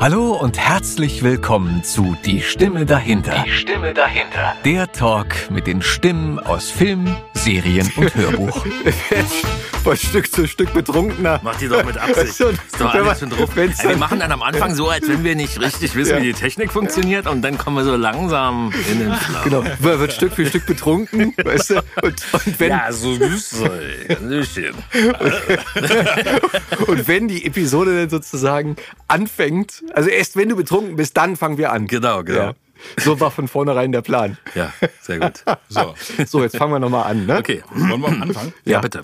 Hallo und herzlich willkommen zu Die Stimme dahinter. Die Stimme dahinter. Der Talk mit den Stimmen aus Film, Serien und Hörbuch. Von Stück zu Stück betrunkener. Mach die doch mit Absicht. Ist doch alles schon drauf. Ey, wir machen dann am Anfang so, als wenn wir nicht richtig wissen, Ja. wie die Technik funktioniert und dann kommen wir so langsam in den Flow. Genau, man wird Stück für Stück betrunken, weißt du? Und, und, wenn, Ja, so süß. Hallöchen. und wenn die Episode dann sozusagen anfängt, also erst wenn du betrunken bist, dann fangen wir an. Genau, genau. Ja. So war von vornherein der Plan. Ja, sehr gut. So, So, jetzt fangen wir nochmal an, ne? Okay. wollen wir am Anfang? Ja, bitte.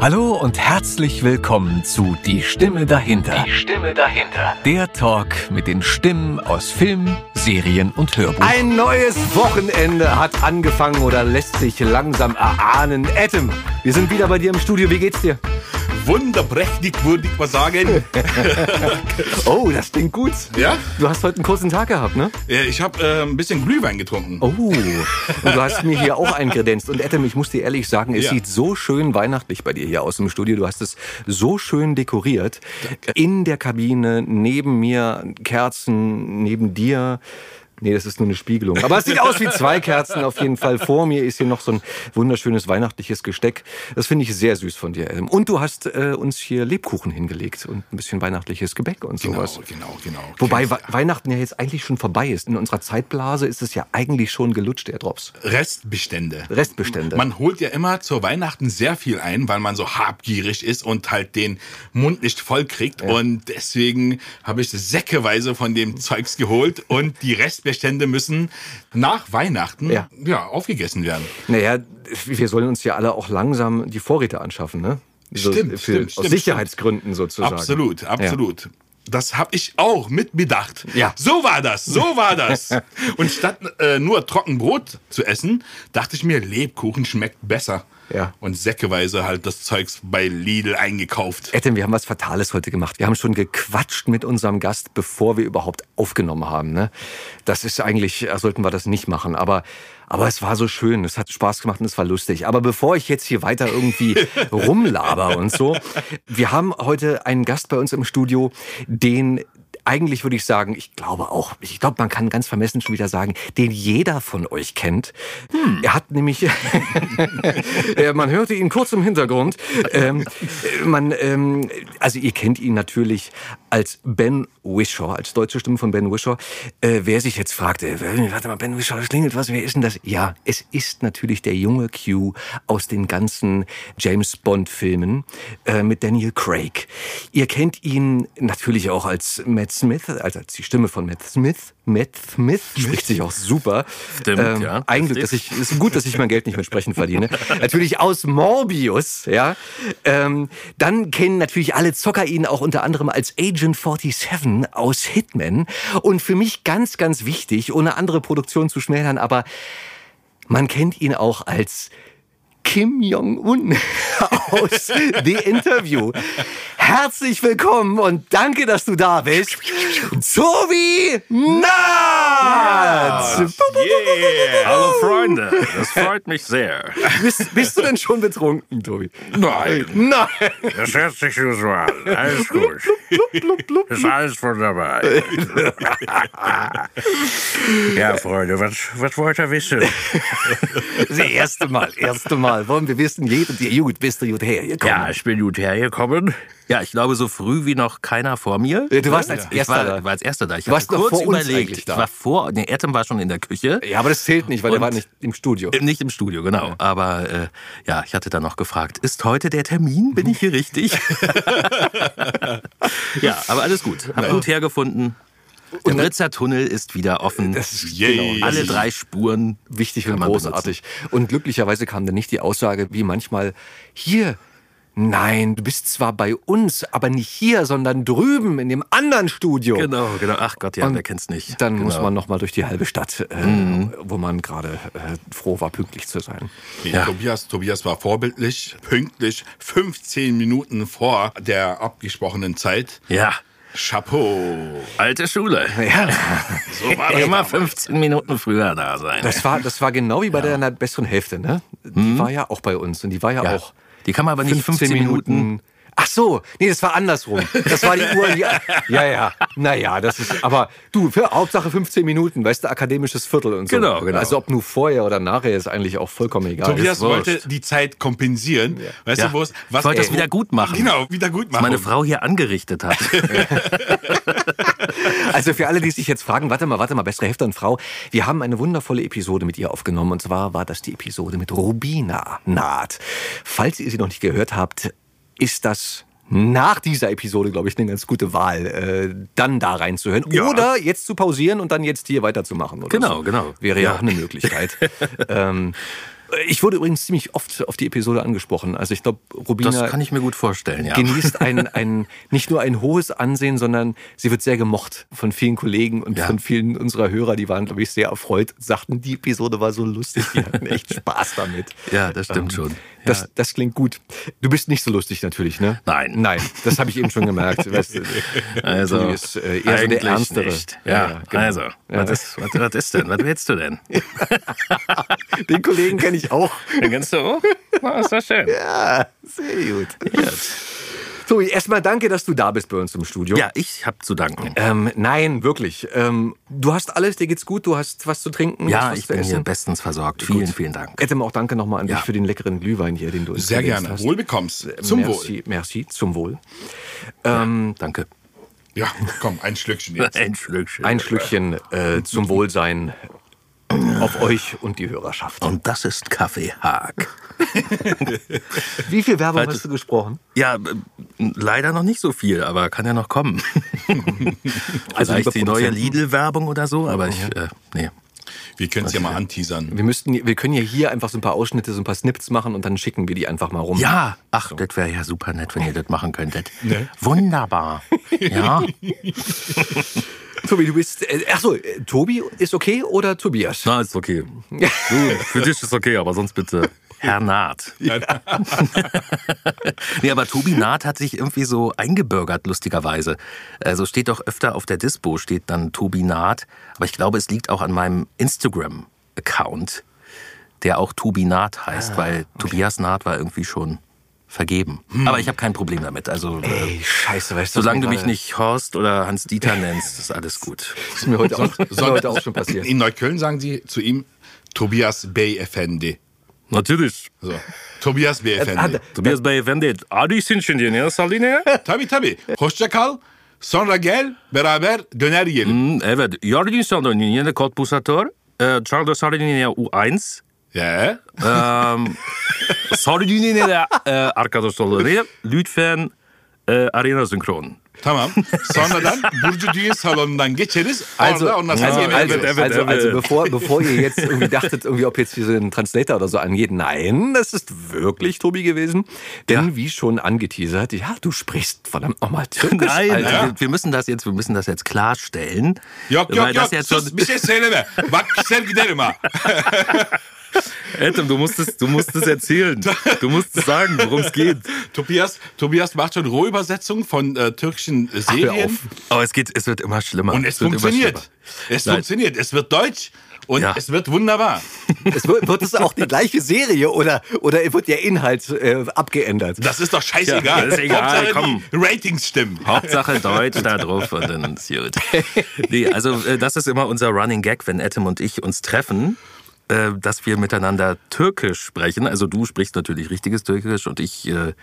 Hallo und herzlich willkommen zu Die Stimme dahinter. Die Stimme dahinter. Der Talk mit den Stimmen aus Film, Serien und Hörbuch. Ein neues Wochenende hat angefangen oder lässt sich langsam erahnen. Adam, wir sind wieder bei dir im Studio. Wie geht's dir? Wunderprächtig, würde ich mal sagen. Oh, das klingt gut. Ja? Du hast heute einen kurzen Tag gehabt, ne? Ich habe äh, ein bisschen Glühwein getrunken. Oh, und du hast mir hier auch eingredenzt. Und Adam, ich muss dir ehrlich sagen, es Ja. sieht so schön weihnachtlich bei dir hier aus dem Studio. Du hast es so schön dekoriert. In der Kabine, neben mir Kerzen, neben dir. Nee, das ist nur eine Spiegelung. Aber es sieht aus wie zwei Kerzen auf jeden Fall. Vor mir ist hier noch so ein wunderschönes weihnachtliches Gesteck. Das finde ich sehr süß von dir, Adam. Und du hast äh, uns hier Lebkuchen hingelegt und ein bisschen weihnachtliches Gebäck und Genau, sowas. genau, genau. Wobei Kennst- We Weihnachten ja jetzt eigentlich schon vorbei ist. In unserer Zeitblase ist es ja eigentlich schon gelutscht, der Drops. Restbestände. Restbestände. Man holt ja immer zur Weihnachten sehr viel ein, weil man so habgierig ist und halt den Mund nicht voll kriegt. Und deswegen habe ich säckeweise von dem Zeugs geholt und die Restbestände müssen nach Weihnachten Ja. ja. aufgegessen werden. Naja, wir sollen uns ja alle auch langsam die Vorräte anschaffen, ne? So, Stimmt, für, stimmt, Aus stimmt, Sicherheitsgründen sozusagen. Absolut, absolut. Das habe ich auch mit bedacht. Ja. So war das, so war das. Und statt äh, nur Trockenbrot zu essen, dachte ich mir, Lebkuchen schmeckt besser. Ja. Und säckeweise halt das Zeugs bei Lidl eingekauft. Etten, wir haben was Fatales heute gemacht. Wir haben schon gequatscht mit unserem Gast, bevor wir überhaupt aufgenommen haben. Ne? Das ist eigentlich, äh, sollten wir das nicht machen. Aber, aber es war so schön, es hat Spaß gemacht und es war lustig. Aber bevor ich jetzt hier weiter irgendwie rumlaber und so, wir haben heute einen Gast bei uns im Studio, den eigentlich würde ich sagen, ich glaube auch, ich glaube, man kann ganz vermessen schon wieder sagen, den jeder von euch kennt. Er hat nämlich, man hörte ihn kurz im Hintergrund. Ähm, äh, man, ähm, also ihr kennt ihn natürlich als Ben Wishaw, als deutsche Stimme von Ben Wishaw. Äh, wer sich jetzt fragt, äh, warte mal, Ben Wishaw, das klingelt was, wer ist denn das? Ja, es ist natürlich der junge Q aus den ganzen James Bond Filmen äh, mit Daniel Craig. Ihr kennt ihn natürlich auch als Matt Smith, also als die Stimme von Matt Smith. Matt Smith spricht sich auch super. Stimmt, ja. Ein Glück, dass ich, ist gut, dass ich mein Geld nicht mit Sprechen verdiene. natürlich aus Morbius, ja. Ähm, dann kennen natürlich alle Zocker ihn auch unter anderem als Agent 47 aus Hitman. Und für mich ganz, ganz wichtig, ohne andere Produktion zu schmälern, aber man kennt ihn auch als Kim Jong-un aus The Interview. Herzlich willkommen und danke, dass du da bist. Tobi Naht! Hallo Freunde, das freut mich sehr. Bist, bist du denn schon betrunken, Tobi? Nein, Nein. das hört sich so an. Alles gut. Ist alles wunderbar. Ja, Freunde, was, was wollt ihr wissen? Das erste Mal, erste Mal. Wollen wir wissen, jeder, die gut, bist du gut hergekommen? Ja, ich bin gut hergekommen. Ja, ich glaube, so früh wie noch keiner vor mir. Du warst als Ich Erster war, da. war als Erster da. Ich noch kurz überlegt. eigentlich Ich da. war vor, nee, Atom war schon in der Küche. Ja, aber das zählt nicht, weil der Und- war nicht im Studio. Nicht im Studio, genau. Aber äh, ja, ich hatte dann noch gefragt, ist heute der Termin? Bin ich hier richtig? ja, aber alles gut. Hab gut hergefunden. Der Britzer Tunnel ist wieder offen. Das ist Yay. genau, Alle drei Spuren. wichtig und großartig. Und glücklicherweise kam dann nicht die Aussage, wie manchmal, hier, nein, du bist zwar bei uns, aber nicht hier, sondern drüben in dem anderen Studio. Genau, genau. Ach Gott, ja, Und wer kennt's nicht? Dann genau. muss man noch mal durch die halbe Stadt, äh, Mhm. wo man gerade äh, froh war, pünktlich zu sein. Nee, Ja. Tobias, Tobias war vorbildlich, pünktlich, 15 Minuten vor der abgesprochenen Zeit. Ja, Chapeau. alte Schule. Ja, So war das Immer damals. 15 Minuten früher da sein. das war, das war genau wie bei deiner besseren Hälfte, ne? Die war ja auch bei uns und die war ja. Ja. auch Die kann man aber nicht 15 Minuten Ach so, nee, das war andersrum. Das war die Uhr. Die, ja, ja. Naja, das ist. Aber du, für Hauptsache 15 Minuten, weißt du, akademisches Viertel und so. Genau, genau. Also ob nur vorher oder nachher ist eigentlich auch vollkommen egal. Tobias wollte die Zeit kompensieren. Weißt Ja. du, wo es, was Ich wollte das wieder gut machen. Genau, wieder gut Was machen. meine Frau hier angerichtet hat. Also für alle, die sich jetzt fragen, warte mal, warte mal, bessere Hälfte und Frau, wir haben eine wundervolle Episode mit ihr aufgenommen und zwar war das die Episode mit Rubina Naht. Falls ihr sie noch nicht gehört habt, ist das nach dieser Episode, glaube ich, eine ganz gute Wahl, äh, dann da reinzuhören. Ja. Oder jetzt zu pausieren und dann jetzt hier weiterzumachen. Oder Genau, so. genau. Wäre ja, Ja. auch eine Möglichkeit. ähm, ich wurde übrigens ziemlich oft auf die Episode angesprochen. Also ich glaube, Rubina Das kann ich mir gut vorstellen, ja. genießt ein, ein, nicht nur ein hohes Ansehen, sondern sie wird sehr gemocht von vielen Kollegen und Ja. von vielen unserer Hörer. Die waren, glaube ich, sehr erfreut, sagten, die Episode war so lustig, die hatten echt Spaß damit. Ja, das stimmt schon. Das, Ja. das klingt gut. Du bist nicht so lustig natürlich, ne? Nein. Nein, das habe ich eben schon gemerkt. Weißt du, Also, Tobi ist äh, eher so der Ernstere. Nicht. Ja, genau. also, Ja. Was, ist, was, was ist denn? Was willst du denn? Den Kollegen kenne ich auch. Den kennst du auch? Ist das schön. Ja, sehr gut. Tobi, erstmal danke, dass du da bist bei uns im Studio. Ja, ich habe zu danken. Ähm, nein, wirklich. Ähm, du hast alles, dir geht's gut, du hast was zu trinken, du Ja, ich zu bin hier essen. bestens versorgt. Vielen, vielen Dank. Etem, auch danke nochmal an dich Ja. für den leckeren Glühwein hier, den du uns Sehr gerne. hast. Wohlbekommst. Zum merci, Wohl. Merci, zum Wohl. Ähm, Danke. Ja, komm, ein Schlückchen jetzt. Ein Schlückchen. ein Schlückchen äh, zum Wohlsein auf euch und die Hörerschaft. Und das ist Kaffee Haag. Wie viel Werbung Warte. hast du gesprochen? Ja, äh, leider noch nicht so viel, aber kann ja noch kommen. Also, Vielleicht die neue. Lidl-Werbung oder so, aber ich, äh, nee. Wir können es ja mal anteasern. Wir, müssten, wir können ja hier einfach so ein paar Ausschnitte, so ein paar Snips machen und dann schicken wir die einfach mal rum. Ja, ach, das wäre ja super nett, wenn ihr das machen könntet. Wunderbar. Ja, Tobi, du bist. Äh, achso, äh, Tobi ist okay oder Tobias? na, ist okay. Du, für dich ist okay, aber sonst bitte Herr Naht. nee, aber Tobi Naht hat sich irgendwie so eingebürgert, lustigerweise. Also steht doch öfter auf der Dispo, steht dann Tobi Naht. Aber ich glaube, es liegt auch an meinem Instagram-Account, der auch Tobi Naht heißt, weil Tobias Naht war irgendwie schon vergeben. Aber ich habe kein Problem damit. Also, äh, Ey, scheiße, weißt du. solange du mich nicht Horst oder Hans-Dieter nennst, ist alles gut. Das ist mir heute auch, ist mir heute auch schon passiert. In Neukölln sagen sie zu ihm Tobias Bey Efendi. Natürlich. So. Tobias Bey Efendi. Tobias Beyefendi, adi için şimdi ne saline? Tabii tabii. Hoşça kal. Sonra gel beraber döner yiyelim. Hmm, Evet, yarın insanların yeni kod pusatör, e, Charles Sardinia U1, Ya. um, Sardinia e, arkadaşları lütfen e, arena synchron. Tamam. Sonradan Burcu Düğün Salonu'ndan geçeriz. Also, Orada ondan also, sonra yemeğe also, also, evet, also evet. bevor, bevor ihr jetzt irgendwie dachtet, irgendwie, ob jetzt hier so ein Translator oder so angeht, nein, das ist wirklich Tobi gewesen. Denn wie schon angeteasert, ja, du sprichst verdammt nochmal Türkisch. Nein, also, wir müssen das jetzt, wir müssen das jetzt klarstellen. Yok weil yok das yok. jetzt Sus schon, bir şey söyleme. Bak ister giderim ha. Adam, du musst es, du musst es erzählen. Du musst sagen, worum es geht. Tobias, Tobias macht schon Rohübersetzungen von äh, türkischen Serien. auf. Aber es geht, es wird immer schlimmer. Und es wird immer funktioniert. schlimmer. Es Nein. funktioniert. Es wird deutsch und Ja. es wird wunderbar. Es wird, wird es auch die gleiche Serie oder, oder wird der Inhalt äh, abgeändert? Das ist doch scheißegal. Ja, das ist egal, Hauptsache komm. die Ratings stimmen. Hauptsache Deutsch da drauf und dann ist gut. Nee, also äh, das ist immer unser Running Gag, wenn Etem und ich uns treffen, äh, dass wir miteinander Türkisch sprechen. Also du sprichst natürlich richtiges Türkisch und ich äh,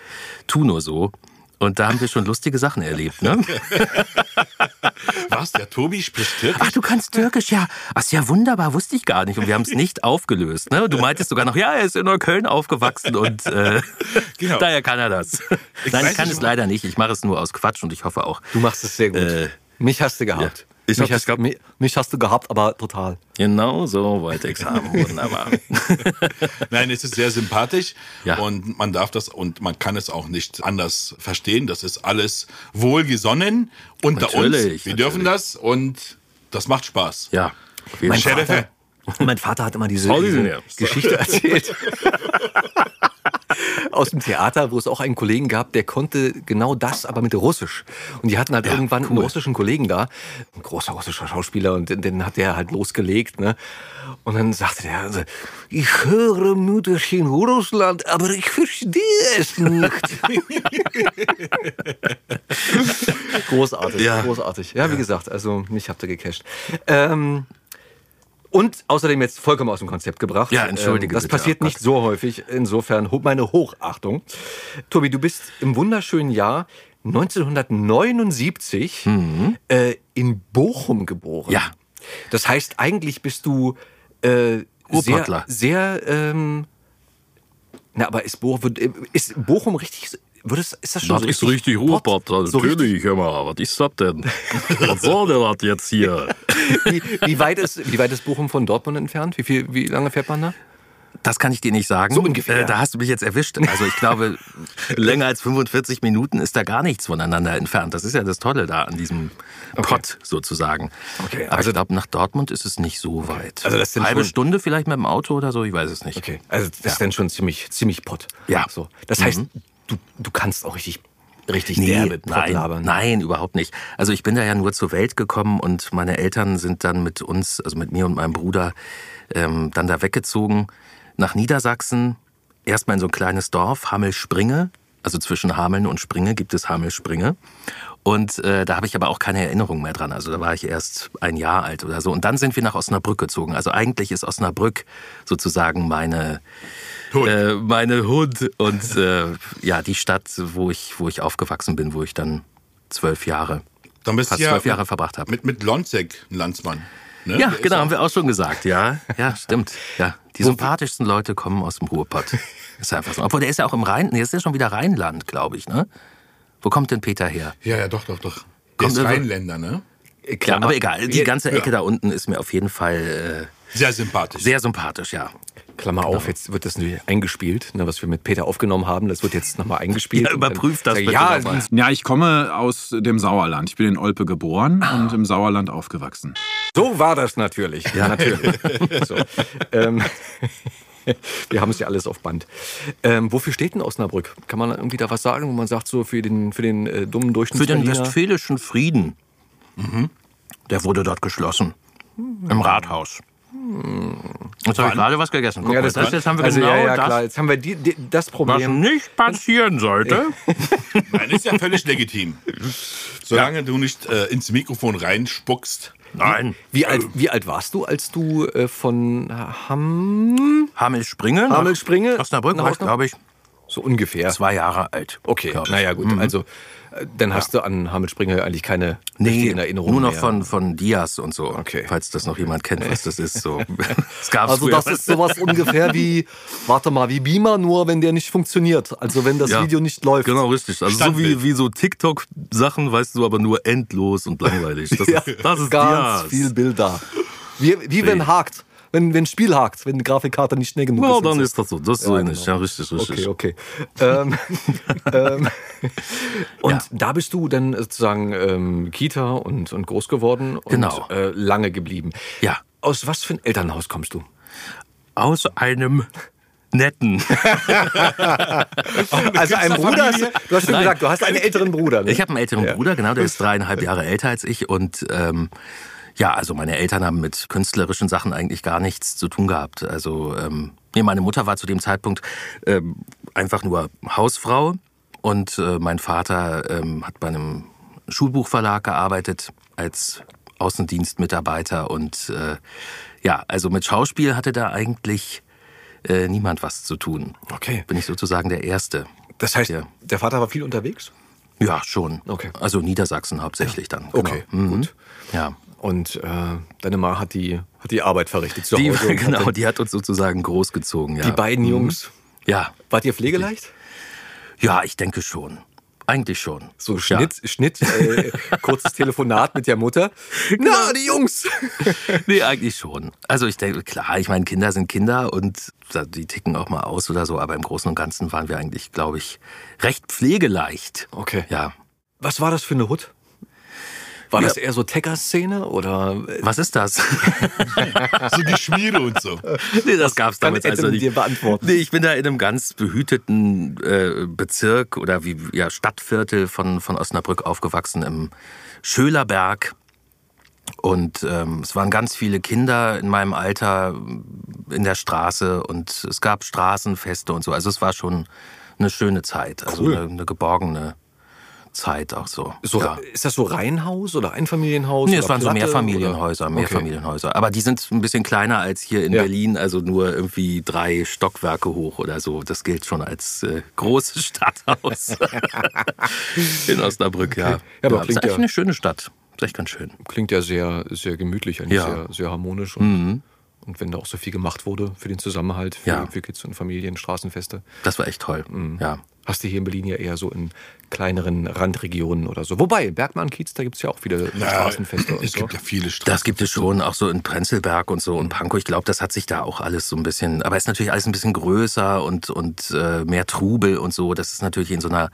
tu nur so. Und da haben wir schon lustige Sachen erlebt, ne? Was? Der Tobi spricht Türkisch? Ach, du kannst Türkisch, ja. Ach, ist ja wunderbar, wusste ich gar nicht. Und wir haben es nicht aufgelöst. Ne? Du meintest sogar noch, ja, er ist in Neukölln aufgewachsen und äh, Genau. daher kann er das. Nein, weiß ich kann nicht, es leider nicht. Ich mache es nur aus Quatsch und ich hoffe auch. Du machst es sehr gut. Äh, mich hast du gehabt. ja. Ich hab mich, hast, mich, mich hast du gehabt, aber total. Genau so wollte ich es haben. Wunderbar. Nein, es ist sehr sympathisch Ja. und man darf das und man kann es auch nicht anders verstehen. Das ist alles wohlgesonnen unter Natürlich, uns. Wir dürfen das und das macht Spaß. Ja. auf jeden Mein Fall. Sheriff. Mein Vater hat immer diese, diese. Geschichte erzählt. aus dem Theater, wo es auch einen Kollegen gab, der konnte genau das, aber mit Russisch. Und die hatten halt irgendwann einen russischen Kollegen da, ein großer russischer Schauspieler, und den, den hat der halt losgelegt. Ne? Und dann sagte der, also, ich höre Mütterchen Russland, aber ich verstehe es nicht. großartig, Ja. großartig. Ja, wie gesagt, also mich habt ihr gecasht. Ähm, und außerdem jetzt vollkommen aus dem Konzept gebracht. Ja, entschuldige Ähm, Das bitte, passiert Gott. nicht so häufig. Insofern meine Hochachtung. Tobi, du bist im wunderschönen Jahr 1979 äh, in Bochum geboren. Mhm. Ja. Das heißt, eigentlich bist du äh, sehr, sehr ähm, na, aber ist Bochum, ist Bochum richtig, würdest, ist das schon Das so ist richtig Ruhrpott, So richtig, natürlich, hör mal, was ist das denn? was soll denn das jetzt hier? wie, wie, weit ist, wie weit ist Bochum von Dortmund entfernt? Wie, viel, wie lange fährt man da? Das kann ich dir nicht sagen. So ungefähr. Äh, da hast du mich jetzt erwischt. Also ich glaube, länger als 45 Minuten ist da gar nichts voneinander entfernt. Das ist ja das Tolle da an diesem Pott sozusagen. Okay, Aber also- ich glaube, nach Dortmund ist es nicht so weit. Also das sind Halbe schon- Stunde vielleicht mit dem Auto oder so, ich weiß es nicht. Okay, also das ist dann schon ziemlich, ziemlich Pott. Ja. So. Das heißt, du, du kannst auch richtig, richtig Nee, derbe nein, nein, überhaupt nicht. Also ich bin da ja nur zur Welt gekommen und meine Eltern sind dann mit uns, also mit mir und meinem Bruder, ähm, dann da weggezogen nach Niedersachsen. Erstmal in so ein kleines Dorf, Hamelspringe. Also zwischen Hameln und Springe gibt es Hamelspringe. Und äh, da habe ich aber auch keine Erinnerung mehr dran. Also da war ich erst ein Jahr alt oder so. Und dann sind wir nach Osnabrück gezogen. Also eigentlich ist Osnabrück sozusagen meine. Äh, meine Hut und äh, ja die Stadt, wo ich wo ich aufgewachsen bin, wo ich dann zwölf Jahre Dann bist fast ja zwölf Jahre verbracht habe. mit, mit Lonzek ein Landsmann. Ne? Ja, Der genau, haben wir auch schon gesagt, ja. Ja, stimmt. Ja, die sympathischsten Leute kommen aus dem Ruhrpott. Ist einfach so. Obwohl, der ist ja auch im Rhein, nee, ist ja schon wieder Rheinland, glaube ich, ne? Wo kommt denn Peter her? Ja, ja, doch, doch, doch. Der Kommt ist er- Rheinländer, ne? Ja, aber egal, die Ja, ganze Ecke da unten ist mir auf jeden Fall Sehr sympathisch. sehr sympathisch, ja. Klammer auf, jetzt wird das natürlich eingespielt, ne, was wir mit Peter aufgenommen haben. Das wird jetzt nochmal eingespielt. Ja, überprüft das bitte Ja, nochmal. Ja, ich komme aus dem Sauerland. Ich bin in Olpe geboren Ah. und im Sauerland aufgewachsen. so war das natürlich. Ja, natürlich. so, ähm, wir haben es ja alles auf Band. Ähm, wofür steht denn Osnabrück? Kann man irgendwie da was sagen, wo man sagt, so für den, für den äh, dummen Für den westfälischen Frieden. Der wurde dort geschlossen. Im Rathaus. Jetzt habe ich gerade was gegessen. Guck Ja, mal, das, das, jetzt haben wir also, genau ja, ja, das, klar. Jetzt haben wir die, die, das Was Problem. nicht passieren sollte. Nein, ist ja völlig legitim. Solange du nicht äh, ins Mikrofon reinspuckst. Nein. Wie alt, wie alt warst du, als du äh, von Hamm, Hamelspringe. Hamelspringe Osnabrück war ich, glaube ich, so ungefähr? zwei Jahre alt. Okay, naja gut. Also äh, dann hast du an Hamelspringe eigentlich keine Nee, richtigen Erinnerungen nur noch mehr. von, von Diaz und so. Okay. Falls das noch jemand kennt, was das ist. So. Es gab's Also das ist sowas ungefähr wie, warte mal, wie Beamer, nur wenn der nicht funktioniert. Also wenn das Ja. Video nicht läuft. Genau, richtig. Also so wie, wie so TikTok-Sachen, weißt du, aber nur endlos und langweilig. Das, Ja, ist, das ist ganz Diaz. viel Bilder. Wie, wie wenn hakt. Wenn, wenn Spiel hakt, wenn die Grafikkarte nicht schnell genug Ja, ist. dann und so. ist das so. Das ist so Ja, ähnlich. genau. Ja, richtig, richtig. Okay, okay. ähm, ähm, und Ja. da bist du dann sozusagen ähm, Kita und, und groß geworden und Genau. äh, lange geblieben. Ja. Aus was für ein Elternhaus kommst du? Aus einem netten. Also ein Bruder, hast, du hast schon gesagt, du hast einen älteren Bruder. Ne? Ich habe einen älteren Bruder, genau, der ist dreieinhalb Jahre älter als ich und ähm, ja, also meine Eltern haben mit künstlerischen Sachen eigentlich gar nichts zu tun gehabt. Also ähm, nee, meine Mutter war zu dem Zeitpunkt ähm, einfach nur Hausfrau und äh, mein Vater ähm, hat bei einem Schulbuchverlag gearbeitet als Außendienstmitarbeiter und äh, ja, also mit Schauspiel hatte da eigentlich äh, niemand was zu tun. Okay. Bin ich sozusagen der Erste. Das heißt, Ja. der Vater war viel unterwegs? Ja, schon. Okay. Also Niedersachsen hauptsächlich dann. Genau. Okay, Mhm. gut. Ja. Und äh, deine Ma hat die, hat die Arbeit verrichtet zu Die, Hause. genau, die hat uns sozusagen großgezogen. Ja. die beiden Jungs. Ja. Wart ihr pflegeleicht? ja, ich denke schon. Eigentlich schon. So Schnitt, Schnitt, äh, kurzes Telefonat mit der Mutter. Na, die Jungs! Ja. Nee, eigentlich schon. Also ich denke, klar, ich meine, Kinder sind Kinder und die ticken auch mal aus oder so, aber im Großen und Ganzen waren wir eigentlich, glaube ich, recht pflegeleicht. Okay. Ja. Was war das für eine Hut? War das eher so Tecker-Szene oder Was ist das? So die Schmiede und so. nee, das gab's kann damals also nicht. dir beantworten? Nee, ich bin da in einem ganz behüteten äh, Bezirk oder wie ja, Stadtviertel von, von Osnabrück aufgewachsen im Schölerberg. Und ähm, es waren ganz viele Kinder in meinem Alter in der Straße und es gab Straßenfeste und so. Also es war schon eine schöne Zeit, also Cool. eine, eine geborgene Zeit auch so. So, ja. Ist das so Reihenhaus oder Einfamilienhaus? Nee, es waren so Platte, Mehrfamilienhäuser, oder? Mehrfamilienhäuser. Aber die sind ein bisschen kleiner als hier in Ja. Berlin, also nur irgendwie drei Stockwerke hoch oder so. Das gilt schon als äh, großes Stadthaus in Osnabrück, ja. Ja, aber ja, ist klingt echt ja- eine schöne Stadt. Ist echt ganz schön. Okay. Klingt ja sehr, sehr gemütlich, eigentlich. Mhm. sehr, sehr harmonisch. Und, und wenn da auch so viel gemacht wurde für den Zusammenhalt, für, Ja. für Kids und Familien, Straßenfeste. Das war echt toll. Mhm. Ja. Hast du hier in Berlin ja eher so in kleineren Randregionen oder so. Wobei, Bergmann, Kiez, da gibt es ja auch viele Straßenfeste und es so. gibt ja viele Straßen. Das gibt es schon, auch so in Prenzlberg und so und Pankow. Ich glaube, das hat sich da auch alles so ein bisschen, aber es ist natürlich alles ein bisschen größer und, und äh, mehr Trubel und so. Das ist natürlich in so einer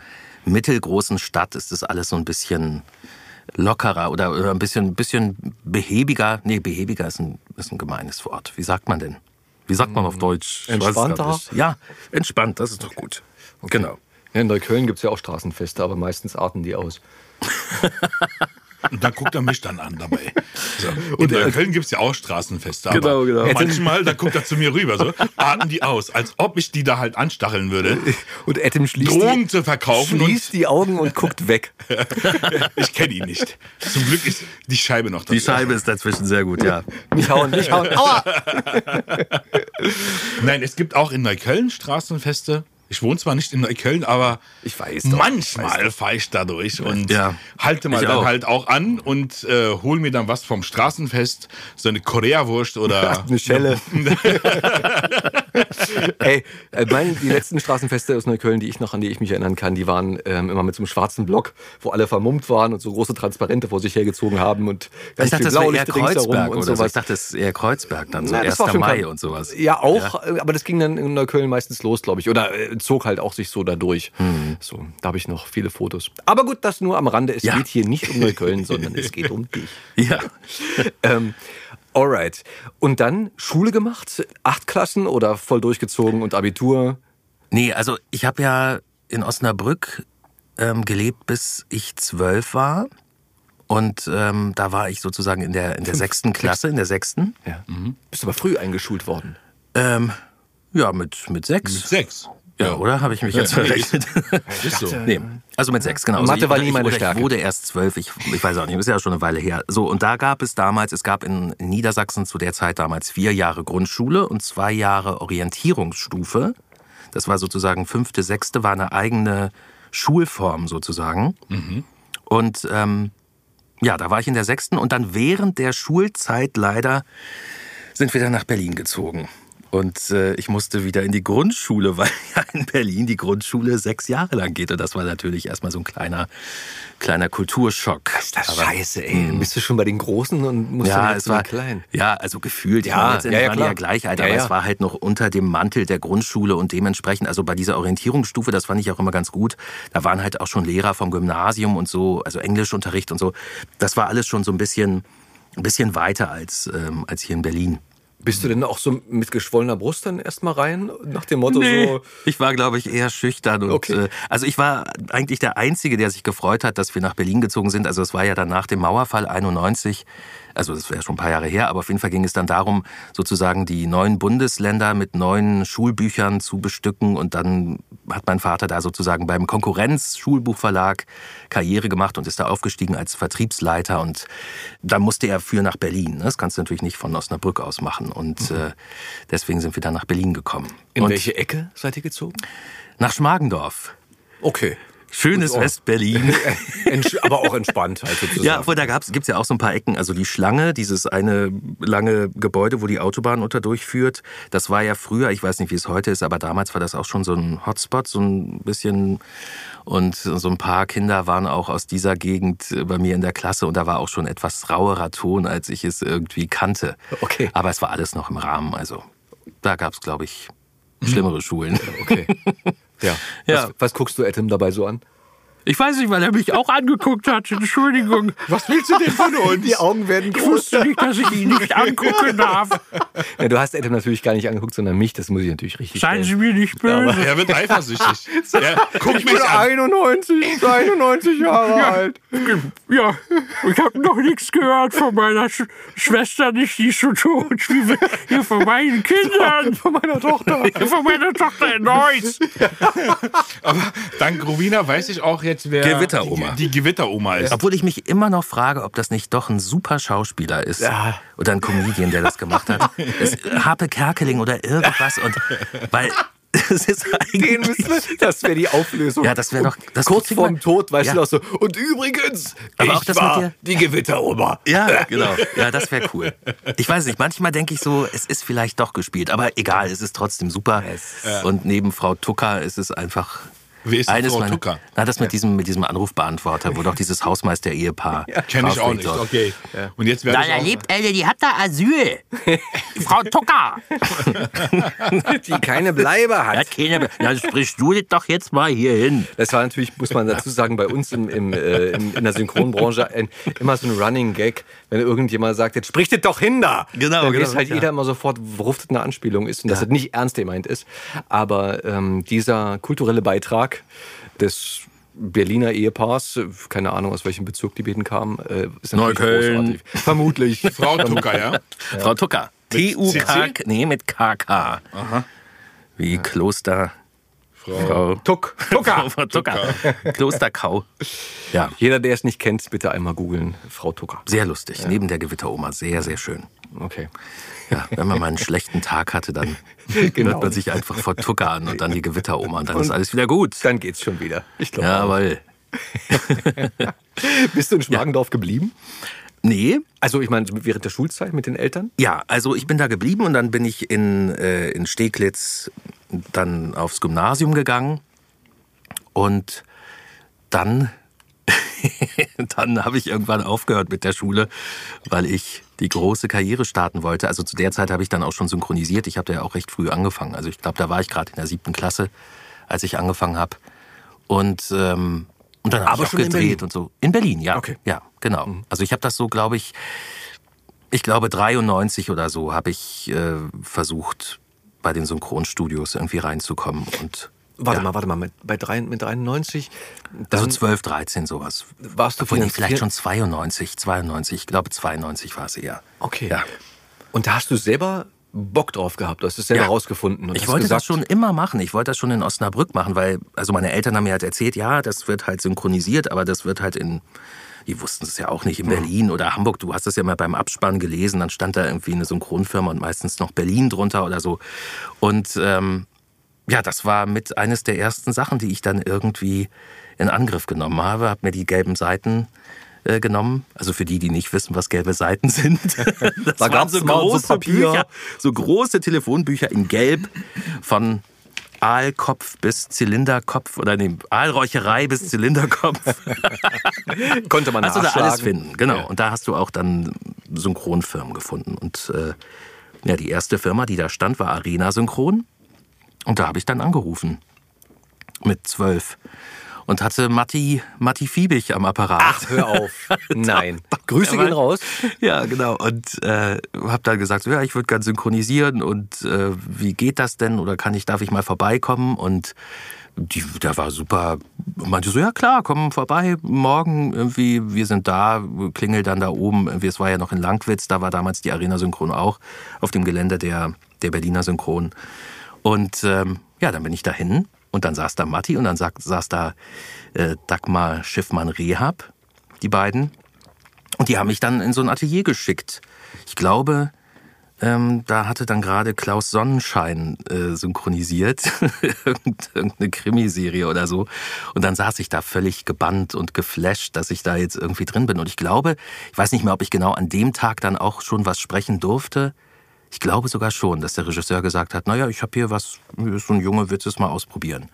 mittelgroßen Stadt ist das alles so ein bisschen lockerer oder, oder ein bisschen, bisschen behäbiger. Nee, behäbiger ist ein, ist ein gemeines Wort. Wie sagt man denn? Wie sagt man auf Deutsch? Ich weiß es gar Entspannter? nicht. Ja, entspannt, das ist doch gut. Genau. Ja, in Neukölln gibt es ja auch Straßenfeste, aber meistens arten die aus. Und da guckt er mich dann an dabei. So. Und in Köln gibt es ja auch Straßenfeste. Genau, aber genau. Manchmal, da guckt er zu mir rüber, so, atmen die aus, als ob ich die da halt anstacheln würde, Und Adam schließt, Drogen die, zu verkaufen. Und schließt die Augen und guckt weg. ich kenne ihn nicht. Zum Glück ist die Scheibe noch da. Die Scheibe ist dazwischen sehr gut, ja. Nicht hauen, nicht hauen. Aua! Nein, es gibt auch in Neukölln Straßenfeste. Ich wohne zwar nicht in Neukölln, aber Ich weiß doch, manchmal fahre ich da durch und Ja. halte mal Ich dann auch. halt auch an und äh, hol mir dann was vom Straßenfest, so eine Korea-Wurst oder Eine Schelle. Ey, äh, mein, die letzten Straßenfeste aus Neukölln, die ich noch, an die ich mich erinnern kann, die waren ähm, immer mit so einem schwarzen Block, wo alle vermummt waren und so große Transparente vor sich hergezogen haben und ganz Ich dachte, viel das wäre eher Blaulicht ringsherum Kreuzberg und oder so. Ich sowas. dachte, das ist eher Kreuzberg dann, so Na, 1. schon Mai und sowas. Ja, auch, äh, aber das ging dann in Neukölln meistens los, glaube ich. Oder äh, zog halt auch sich so dadurch. Hm. So, da habe ich noch viele Fotos. Aber gut, das nur am Rande. Es Ja. geht hier nicht um Neukölln, sondern es geht um dich. Ja. ähm, alright. Und dann Schule gemacht? Acht Klassen oder voll durchgezogen und Abitur? Nee, also ich habe ja in Osnabrück ähm, gelebt, bis ich zwölf war. Und ähm, da war ich sozusagen in der, in der sechsten Klasse, in der sechsten. Ja. Bist aber früh eingeschult worden. Ähm, ja, mit, mit sechs. mit sechs. Ja, oder? Habe ich mich jetzt verrechnet? Ist so. Nee, also mit sechs, genau. Mathe also war ich, nie meine Stärke. Ich wurde erst zwölf, ich, ich weiß auch nicht, ist ja schon eine Weile her. So, und da gab es damals, es gab in Niedersachsen zu der Zeit damals vier Jahre Grundschule und zwei Jahre Orientierungsstufe. Das war sozusagen fünfte, sechste, war eine eigene Schulform sozusagen. Und ähm, ja, da war ich in der sechsten und dann während der Schulzeit leider sind wir dann nach Berlin gezogen. Und äh, ich musste wieder in die Grundschule, weil ja in Berlin die Grundschule sechs Jahre lang geht. Und das war natürlich erstmal so ein kleiner, kleiner Kulturschock. Ist das Aber- scheiße, ey. Dann bist du schon bei den Großen und musst dann Ja, es zu den war Kleinen. Ja, also gefühlt. Ja, Ja, ja, ja, waren gleich, Alter. Ja, aber ja. es war halt noch unter dem Mantel der Grundschule und dementsprechend, also bei dieser Orientierungsstufe, das fand ich auch immer ganz gut. Da waren halt auch schon Lehrer vom Gymnasium und so, also Englischunterricht und so. Das war alles schon so ein bisschen, ein bisschen weiter als, ähm, als hier in Berlin. Bist du denn auch so mit geschwollener Brust dann erstmal rein? Nach dem Motto so. Ich war, glaube ich, eher schüchtern. Und, Okay. äh, also ich war eigentlich der Einzige, der sich gefreut hat, dass wir nach Berlin gezogen sind. Also es war ja dann nach dem Mauerfall 91. Also das wäre schon ein paar Jahre her, aber auf jeden Fall ging es dann darum, sozusagen die neuen Bundesländer mit neuen Schulbüchern zu bestücken. Und dann hat mein Vater da sozusagen beim Konkurrenz-Schulbuchverlag Karriere gemacht und ist da aufgestiegen als Vertriebsleiter. Und dann musste er für nach Berlin. Das kannst du natürlich nicht von Osnabrück aus machen. Und äh, deswegen sind wir dann nach Berlin gekommen. In und welche Ecke seid ihr gezogen? nach Schmargendorf. Okay. Schönes. West-Berlin. Aber auch entspannt halt sozusagen. Ja, obwohl da gab's, gibt's ja auch so ein paar Ecken. Also die Schlange, dieses eine lange Gebäude, wo die Autobahn unter durchführt, das war ja früher, ich weiß nicht, wie es heute ist, aber damals war das auch schon so ein Hotspot, so ein bisschen. Und so ein paar Kinder waren auch aus dieser Gegend bei mir in der Klasse und da war auch schon etwas rauerer Ton, als ich es irgendwie kannte. Okay. Aber es war alles noch im Rahmen. Also da gab's, glaube ich, schlimmere Schulen. Okay. Ja. Ja. Was, was guckst du Adam dabei so an? Ich weiß nicht, weil er mich auch angeguckt hat. Entschuldigung. Was willst du denn von uns? Die Augen werden Ich wusste nicht, dass ich ihn nicht angucken darf. Ja, du hast Adam natürlich gar nicht angeguckt, sondern mich. Das muss ich natürlich richtig Seien Sie stellen. mir nicht böse. Er wird eifersüchtig. Er guckt mich an. 91, 91 Jahre alt. Ja, ich habe noch nichts gehört von meiner Sch Schwester, nicht die ist schon tot. Wie- Hier von meinen Kindern. Von meiner Tochter. Von meiner Tochter in Neuss. Aber dank Rowena weiß ich auch jetzt, wer Gewitteroma. Die, die Gewitteroma ist. Obwohl ich mich immer noch frage, ob das nicht doch ein super Schauspieler ist. Ja. Oder ein Comedian, der das gemacht hat. Es, Harpe Kerkeling oder irgendwas. Und weil es ist eigentlich. das wäre die Auflösung. Ja, das wäre doch. Das Kurz vorm Tod, weißt Ja. du noch so. Und übrigens, Aber ich auch das mit war dir- die Gewitteroma. Ja, genau. Ja, das wäre cool. Ich weiß nicht, manchmal denke ich so, es ist vielleicht doch gespielt, aber egal, es ist trotzdem super. Und neben Frau Tucker ist es einfach. Wer ist eines Frau Tucker? Na, das mit diesem, mit diesem Anrufbeantworter, wo doch dieses Hausmeister-Ehepaar. Kenn ich auch nicht. so. Okay. Und jetzt werde Da erlebt eine, die hat da Asyl. Frau Tucker. Die keine Bleibe hat. Hat keine, dann sprichst du das doch jetzt mal hier hin. Das war natürlich, muss man dazu sagen, bei uns im, im, äh, in der Synchronbranche ein, immer so ein Running Gag, wenn irgendjemand sagt, jetzt spricht es doch hin da. Genau, Dann genau, weiß halt ja. jeder immer sofort, worauf das eine Anspielung ist und dass es nicht ernst gemeint ist. Aber ähm, dieser kulturelle Beitrag des Berliner Ehepaars, keine Ahnung aus welchem Bezirk die beiden kamen, äh, ist natürlich Neukölln. großartig. Vermutlich. Frau Tucker, ja? Frau Tucker. T-U-K. Nee, mit KK. Wie Kloster. Frau. Tuck. Tucker. Frau Tucker. Klosterkau. Ja, Jeder, der es nicht kennt, bitte einmal googeln. Frau Tucker. sehr lustig. Neben der Gewitteroma. Sehr, sehr schön. Okay. Ja, wenn man mal einen schlechten Tag hatte, dann Genau. hört man sich einfach vor Tucker an und dann die Gewitteroma und dann ist alles wieder gut. Dann geht's schon wieder. Ich glaube. Jawohl. Bist du in Schmargendorf geblieben? Nee, Also ich meine, während der Schulzeit mit den Eltern? ja, also ich bin da geblieben und dann bin ich in, äh, in Steglitz dann aufs Gymnasium gegangen und dann, dann habe ich irgendwann aufgehört mit der Schule, weil ich die große Karriere starten wollte. Also zu der Zeit habe ich dann auch schon synchronisiert. Ich habe da ja auch recht früh angefangen. Also ich glaube, da war ich gerade in der siebten Klasse, als ich angefangen habe. Und, ähm, und dann habe ich auch gedreht und so. In Berlin, ja. Okay. Ja, genau. Also ich habe das so, glaube ich, ich glaube 93 oder so habe ich äh, versucht, bei den Synchronstudios irgendwie reinzukommen. Und Warte ja, mal, warte mal, mit, bei drei, mit 93, Also dann 12, 13 sowas. warst du Obwohl, vielleicht schon 92, 92. Ich glaube 92 war es eher. Okay. Ja. Und da hast du selber Bock drauf gehabt, du hast es selber Ja. rausgefunden. Und Ich wollte gesagt, das schon immer machen. Ich wollte das schon in Osnabrück machen, weil, also meine Eltern haben mir halt erzählt, ja, das wird halt synchronisiert, aber das wird halt in, die wussten es ja auch nicht, in Berlin oder Hamburg. Du hast es ja mal beim Abspann gelesen, dann stand da irgendwie eine Synchronfirma und meistens noch Berlin drunter oder so. Und ähm, ja, das war mit eines der ersten Sachen, die ich dann irgendwie in Angriff genommen habe. Habe mir die gelben Seiten äh, genommen. Also für die, die nicht wissen, was gelbe Seiten sind. Das Da mal so Papier. Bücher, so große Telefonbücher in Gelb von Aalkopf bis Zylinderkopf oder nee, Aalräucherei bis Zylinderkopf. konnte man Hast du da nachschlagen. alles finden, genau. Und da hast du auch dann Synchronfirmen gefunden. Und äh, ja, die erste Firma, die da stand, war Arena Synchron. Und da habe ich dann angerufen. Mit zwölf. Und hatte Matti, Matti Fiebig am Apparat. Ach, hör auf. Nein. Grüße gehen raus. Ja, genau. Und äh, habe dann gesagt, so, ja, ich würde gern synchronisieren und äh, wie geht das denn? Oder kann ich, darf ich mal vorbeikommen? Und die, der war super, meinte so, ja klar, komm vorbei, morgen irgendwie, wir sind da, klingel dann da oben. Irgendwie, Es war ja noch in Langwitz, da war damals die Arena Synchron auch, auf dem Gelände der, der Berliner Synchron. Und ähm, ja, dann bin ich dahin und dann saß da Matti und dann saß, saß da äh, Dagmar Schiffmann-Rehab, die beiden. Und die haben mich dann in so ein Atelier geschickt. Ich glaube, ähm, da hatte dann gerade Klaus Sonnenschein äh, synchronisiert. Irgend- Irgendeine Krimiserie oder so. Und dann saß ich da völlig gebannt und geflasht, dass ich da jetzt irgendwie drin bin. Und ich glaube, ich weiß nicht mehr, ob ich genau an dem Tag dann auch schon was sprechen durfte. Ich glaube sogar schon, dass der Regisseur gesagt hat, naja, ich habe hier was, so ein Junge, du es mal ausprobieren?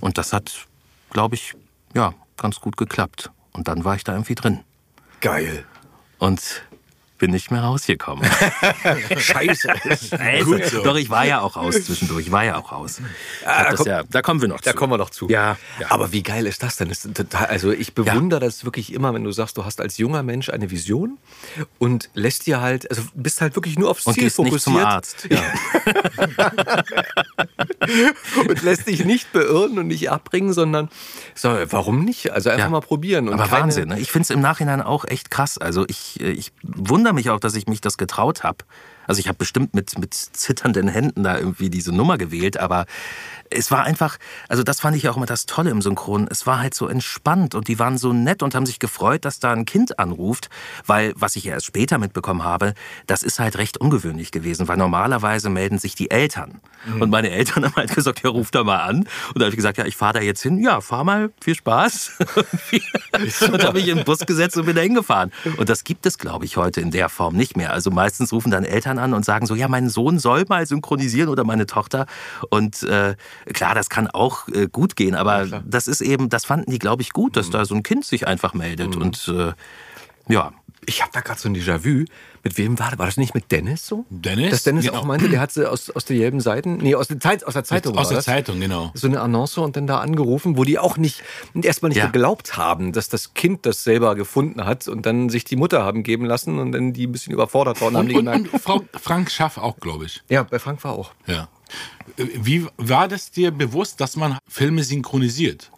Und das hat, glaube ich, ja, ganz gut geklappt. Und dann war ich da irgendwie drin. Geil. Und bin nicht mehr rausgekommen. Scheiße. Gut so. Doch, ich war ja auch raus zwischendurch. Ich war ja auch raus. Das komm- ja, da kommen wir noch Da zu. kommen wir noch zu. Ja, ja. Aber wie geil ist das denn? Also ich bewundere das wirklich immer, wenn du sagst, du hast als junger Mensch eine Vision und lässt dir halt, also bist halt wirklich nur aufs Und Ziel gehst nicht fokussiert. zum Arzt. Ja. und lässt dich nicht beirren und nicht abbringen, sondern so, warum nicht? Also einfach Ja. mal probieren. Aber keine- Wahnsinn, ne? ich finde es im Nachhinein auch echt krass. Also ich, äh, ich wundere mich auch, dass ich mich das getraut habe. Also ich habe bestimmt mit, mit zitternden Händen da irgendwie diese Nummer gewählt, aber es war einfach, also das fand ich auch immer das Tolle im Synchron. Es war halt so entspannt und die waren so nett und haben sich gefreut, dass da ein Kind anruft, weil, was ich ja erst später mitbekommen habe, das ist halt recht ungewöhnlich gewesen, weil normalerweise melden sich die Eltern. Und meine Eltern haben halt gesagt, ja, ruf da mal an. Und da habe ich gesagt, ja, ich fahre da jetzt hin. Ja, fahr mal, viel Spaß. und da habe ich in den Bus gesetzt und bin da hingefahren. Und das gibt es, glaube ich, heute in der Form nicht mehr. Also meistens rufen dann Eltern an und sagen so, ja, mein Sohn soll mal synchronisieren oder meine Tochter. Und äh, klar, das kann auch äh, gut gehen, aber das ist eben, das fanden die, glaube ich, gut, dass da so ein Kind sich einfach meldet. Und äh, ja, Ich habe da gerade so ein Déjà-vu. Mit wem war das? War das nicht mit Dennis so? Dennis? Dass Dennis Genau. auch meinte, der hat sie aus, aus der gelben Seiten, nee, aus der, Zeit, aus der Zeitung Aus der das. Zeitung, genau. So eine Annonce und dann da angerufen, wo die auch nicht, erstmal nicht Ja. geglaubt haben, dass das Kind das selber gefunden hat und dann sich die Mutter haben geben lassen und dann die ein bisschen überfordert worden haben. Und, Die und, gemerkt, und Frau Frank Schaff auch, glaube ich. ja, bei Frank war auch. Ja. Wie war das dir bewusst, dass man Filme synchronisiert?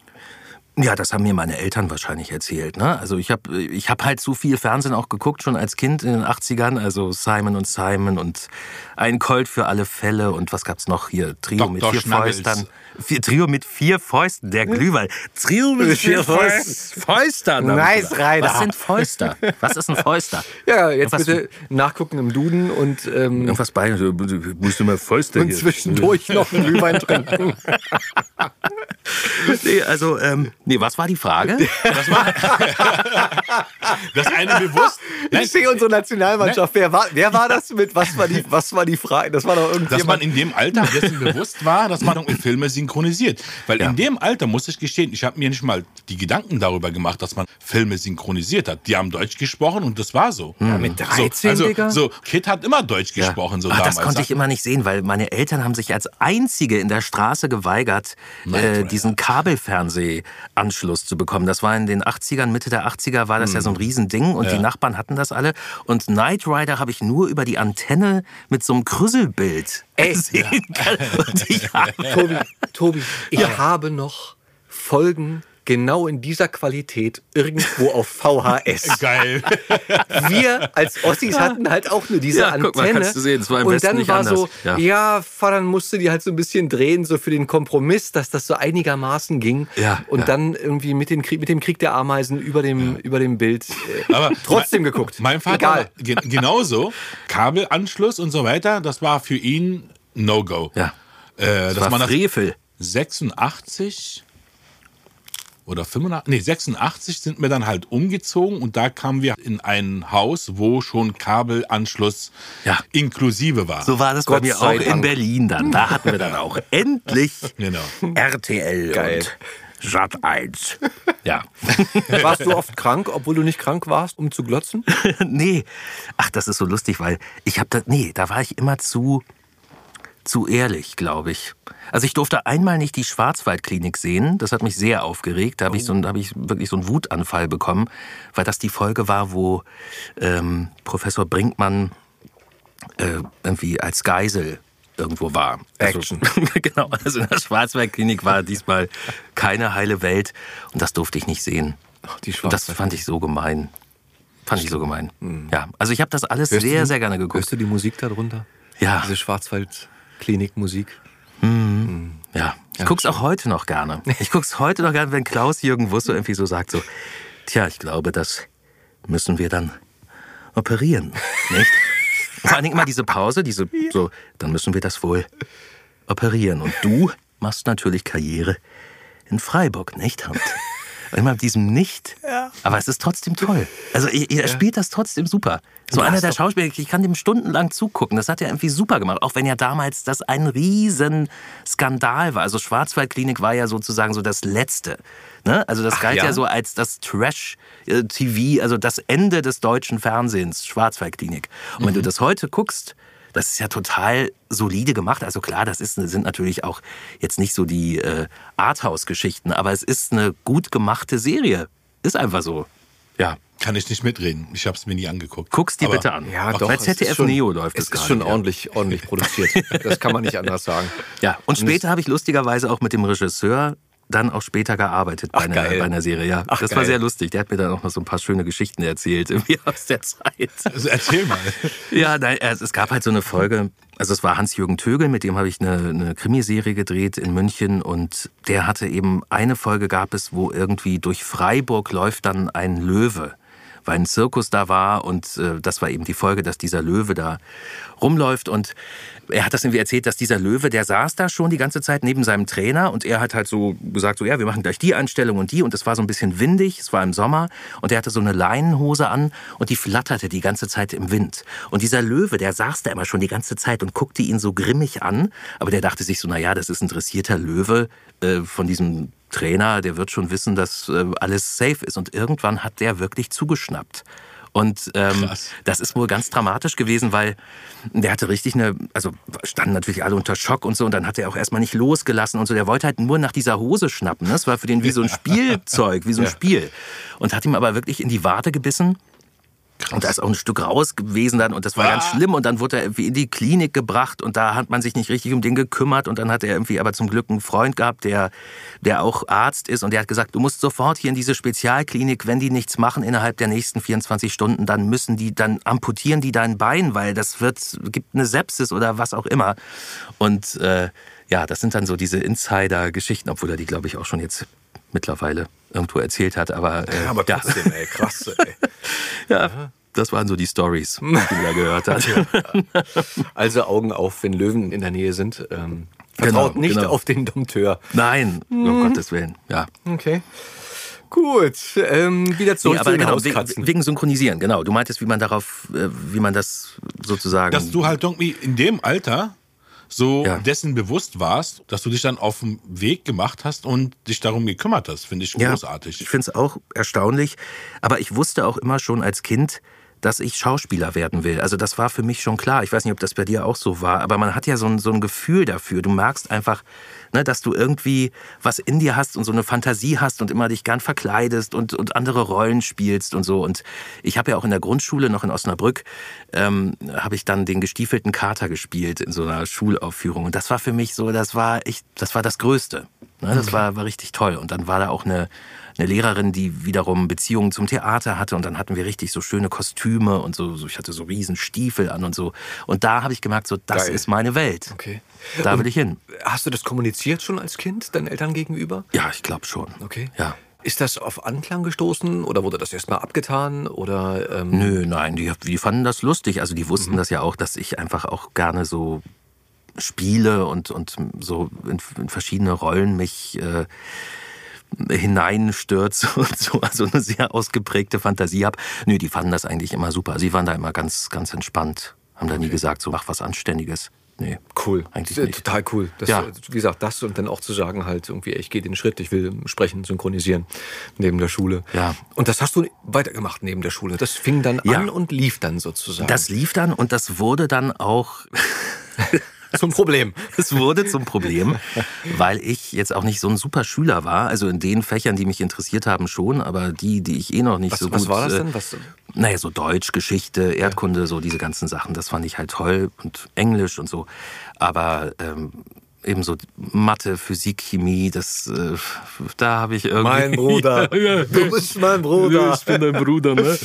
Ja, das haben mir meine Eltern wahrscheinlich erzählt. Ne? Also ich habe ich hab halt so viel Fernsehen auch geguckt, schon als Kind in den 80ern. Also Simon und Simon und Ein Colt für alle Fälle und was gab's noch hier? Trio Dr. mit vier Schnuggles. Fäustern. Vier, Trio mit vier Fäusten, der Glühwein. Trio mit vier Fäusten. Ich Nice. Rainer. Was sind Fäuster? Was ist ein Fäuster? Ja, jetzt Was- bitte nachgucken im Duden und, ähm, Irgendwas bei, musst du mal Fäuster und zwischendurch noch einen Glühwein trinken. Nee, also, ähm, nee, was war die Frage? Das eine bewusst? Nein, Ich sehe unsere Nationalmannschaft. Wer war, wer war das mit? Was war die, was war die Frage? Das war doch dass man irgendjemand. in dem Alter dessen bewusst war, dass man Filme synchronisiert. Weil in dem Alter, muss ich gestehen, ich habe mir nicht mal die Gedanken darüber gemacht, dass man Filme synchronisiert hat. Die haben Deutsch gesprochen und das war so. mit 13, so, also, Digga? so, Kid hat immer Deutsch gesprochen, so Ach, damals. das konnte ich immer nicht sehen, weil meine Eltern haben sich als einzige in der Straße geweigert, äh, diesen Kabelfernsehanschluss zu bekommen. Das war in den 80ern, Mitte der 80er war das ja so ein Riesending und die Nachbarn hatten das alle. Und Knight Rider habe ich nur über die Antenne mit so einem Krüsselbild sehen können. Und ich, Tobi, Tobi, ich habe noch Folgen genau in dieser Qualität irgendwo auf VHS. Geil. Wir als Ossis hatten halt auch nur diese Ja, Antenne. guck mal, kannst du sehen, es war im und Westen dann nicht war anders. so, ja. Ja. Vater, dann musste die halt so ein bisschen drehen, so für den Kompromiss, dass das so einigermaßen ging. Ja, und ja. dann irgendwie mit, den Krieg, mit dem Krieg der Ameisen über dem, über dem Bild äh, Aber trotzdem geguckt. Mein Vater Egal. genauso. Kabelanschluss und so weiter, das war für ihn No-Go. ja, Äh, das dass war man das Frevel. 86 oder 85, nee, 86 sind wir dann halt umgezogen und da kamen wir in ein Haus, wo schon Kabelanschluss Ja. inklusive war. So war das Gott bei mir auch in Dank. Berlin dann. Da hatten wir dann auch endlich Genau. RTL Geil. und Sat 1. Ja. Warst du oft krank, obwohl du nicht krank warst, um zu glotzen? nee. Ach, das ist so lustig, weil ich habe da, nee, da war ich immer zu, zu ehrlich, glaube ich. Also ich durfte einmal nicht die Schwarzwaldklinik sehen. Das hat mich sehr aufgeregt. Da habe ich, so, hab ich wirklich so einen Wutanfall bekommen, weil das die Folge war, wo ähm, Professor Brinkmann äh, irgendwie als Geisel irgendwo war. Also, Action. genau, also in der Schwarzwaldklinik war diesmal keine heile Welt und das durfte ich nicht sehen. die Und das fand ich so gemein. Fand ich so gemein. Ja, also ich habe das alles Hörst sehr, du- sehr gerne geguckt. Hörst du die Musik darunter? Ja. Diese Schwarzwald-Klinik-Musik. Ja, ich guck's auch heute noch gerne. Ich guck's heute noch gerne, wenn Klaus-Jürgen Wusso irgendwie so sagt, so, tja, ich glaube, das müssen wir dann operieren, nicht? Vor allen Dingen immer diese Pause, diese, so, dann müssen wir das wohl operieren. Und du machst natürlich Karriere in Freiburg, nicht, Hand? Und immer mit diesem Nicht. Aber es ist trotzdem toll. Also er, spielt das trotzdem super. So einer der Schauspieler, ich kann dem stundenlang zugucken. Das hat er irgendwie super gemacht. Auch wenn ja damals das ein riesen Skandal war. Also Schwarzwaldklinik war ja sozusagen so das Letzte. Ne? Also das galt ja? ja? so als das Trash-TV, also das Ende des deutschen Fernsehens, Schwarzwaldklinik. Und wenn du das heute guckst, das ist ja total solide gemacht. Also klar, das ist, sind natürlich auch jetzt nicht so die äh, Arthouse-Geschichten, aber es ist eine gut gemachte Serie. Ist einfach so. Ja. Kann ich nicht mitreden. Ich habe es mir nie angeguckt. Guck's dir Aber- bitte an. Ja, doch. Bei ZDF schon- Neo läuft es es ist schon wieder. ordentlich, ordentlich produziert. Das kann man nicht anders sagen. Ja, und später habe ich lustigerweise auch mit dem Regisseur dann auch später gearbeitet bei, Ach, einer, bei einer Serie. Ja, Ach, das war geil. sehr lustig. Der hat mir dann auch noch so ein paar schöne Geschichten erzählt, irgendwie aus der Zeit. Also erzähl mal. Ja, nein, es es gab halt so eine Folge, also es war Hans-Jürgen Tögel, mit dem habe ich eine, eine Krimiserie gedreht in München und der hatte eben eine Folge gab es, wo irgendwie durch Freiburg läuft dann ein Löwe, weil ein Zirkus da war und äh, das war eben die Folge, dass dieser Löwe da rumläuft und er hat das irgendwie erzählt, dass dieser Löwe, der saß da schon die ganze Zeit neben seinem Trainer und er hat halt so gesagt, so ja, wir machen gleich die Einstellung und die und es war so ein bisschen windig, es war im Sommer und er hatte so eine Leinenhose an und die flatterte die ganze Zeit im Wind. Und dieser Löwe, der saß da immer schon die ganze Zeit und guckte ihn so grimmig an, aber der dachte sich so, na ja, das ist ein dressierter Löwe äh, von diesem Trainer, der wird schon wissen, dass äh, alles safe ist. Und irgendwann hat der wirklich zugeschnappt. Und ähm, das ist wohl ganz dramatisch gewesen, weil der hatte richtig eine, also standen natürlich alle unter Schock und so und dann hat er auch erstmal nicht losgelassen und so. Der wollte halt nur nach dieser Hose schnappen. ne? Das war für den wie so ein Spielzeug, wie so ein Spiel. Und hat ihm aber wirklich in die Wade gebissen. Und da ist auch ein Stück raus gewesen dann und das war ganz Ah. schlimm und dann wurde er irgendwie in die Klinik gebracht und da hat man sich nicht richtig um den gekümmert und dann hat er irgendwie aber zum Glück einen Freund gehabt, der, der auch Arzt ist und der hat gesagt, du musst sofort hier in diese Spezialklinik, wenn die nichts machen innerhalb der nächsten 24 Stunden, dann müssen die, dann amputieren die dein Bein, weil das wird, gibt eine Sepsis oder was auch immer. Und äh, ja, das sind dann so diese Insider-Geschichten, obwohl er die, glaube ich, auch schon jetzt mittlerweile irgendwo erzählt hat, aber, äh, Aber ja. trotzdem, ey, krass. Ey. Ja, das waren so die Stories, die man da gehört hat. Also Augen auf, wenn Löwen in der Nähe sind. Ähm, Genau, vertraut nicht genau. auf den Dompteur. Nein, um Gottes Willen. Ja. Okay. Gut, ähm, wieder zurück Nee, zu aber den genau, Hauskatzen. wegen, wegen Synchronisieren, genau. Du meintest, wie man darauf, äh, wie man das sozusagen. Dass du halt irgendwie in dem Alter so Ja. dessen bewusst warst, dass du dich dann auf den Weg gemacht hast und dich darum gekümmert hast, finde ich Ja, großartig. Ich finde es auch erstaunlich. Aber ich wusste auch immer schon als Kind, dass ich Schauspieler werden will. Also das war für mich schon klar. Ich weiß nicht, ob das bei dir auch so war, aber man hat ja so ein, so ein Gefühl dafür. Du merkst einfach, ne, dass du irgendwie was in dir hast und so eine Fantasie hast und immer dich gern verkleidest und, und andere Rollen spielst und so. Und ich habe ja auch in der Grundschule, noch in Osnabrück, ähm, habe ich dann den gestiefelten Kater gespielt in so einer Schulaufführung. Und das war für mich so, das war ich, das war das Größte. Ne, das war, war richtig toll. Und dann war da auch eine, eine Lehrerin, die wiederum Beziehungen zum Theater hatte und dann hatten wir richtig so schöne Kostüme und so, so ich hatte so riesen Stiefel an und so. Und da habe ich gemerkt, so das Geil. ist meine Welt. Okay. Da will ich hin. Hast du das kommuniziert schon als Kind, deinen Eltern gegenüber? Ja, ich glaube schon. Okay. Ja. Ist das auf Anklang gestoßen oder wurde das erstmal abgetan? Oder, ähm, Nö, nein, die, die fanden das lustig. Also die wussten das ja auch, dass ich einfach auch gerne so spiele und, und so in, in verschiedene Rollen mich äh, hineinstürze und so, also eine sehr ausgeprägte Fantasie habe. Nö, die fanden das eigentlich immer super. Sie waren da immer ganz, ganz entspannt. Haben da nie gesagt, so mach was Anständiges. Nee. Cool. Eigentlich nicht. Total cool. Das, Ja. Wie gesagt, das und dann auch zu sagen, halt irgendwie, ich gehe den Schritt, ich will sprechen, synchronisieren neben der Schule. Ja. Und das hast du weitergemacht neben der Schule. Das fing dann Ja. an und lief dann sozusagen. Das lief dann und das wurde dann auch zum Problem. Es wurde zum Problem, weil ich jetzt auch nicht so ein super Schüler war. Also in den Fächern, die mich interessiert haben, schon, aber die, die ich eh noch nicht Was, so gut. was war das äh, denn? Was, Naja, so Deutsch, Geschichte, Erdkunde, so diese ganzen Sachen, das fand ich halt toll und Englisch und so. Aber ähm, eben so Mathe, Physik, Chemie, das, äh, da habe ich irgendwie... mein Bruder. Du bist mein Bruder. Ich bin dein Bruder, ne?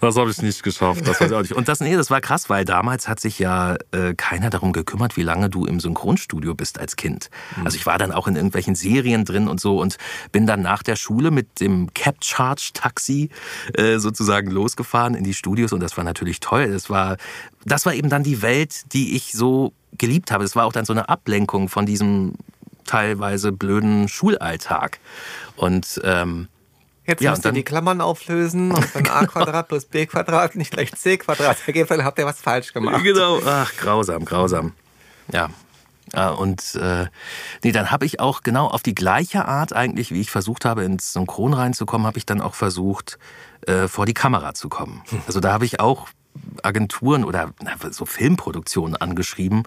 Das habe ich nicht geschafft. Das weiß ich auch nicht. Und das, nee, das war krass, weil damals hat sich ja äh, keiner darum gekümmert, wie lange du im Synchronstudio bist als Kind. Also ich war dann auch in irgendwelchen Serien drin und so und bin dann nach der Schule mit dem Cap Charge Taxi äh, sozusagen losgefahren in die Studios und das war natürlich toll. Das war, das war eben dann die Welt, die ich so geliebt habe. Es war auch dann so eine Ablenkung von diesem teilweise blöden Schulalltag. Und ähm, Jetzt Ja, müsst und ihr dann- die Klammern auflösen und dann a Quadrat plus b Quadrat nicht gleich c Quadrat ergibt, dann habt ihr was falsch gemacht. Genau. Ach, grausam, grausam. Ja. Ja, und äh, nee, dann habe ich auch genau auf die gleiche Art eigentlich, wie ich versucht habe, ins Synchron reinzukommen, habe ich dann auch versucht, äh, vor die Kamera zu kommen. Also da habe ich auch Agenturen oder na, so Filmproduktionen angeschrieben.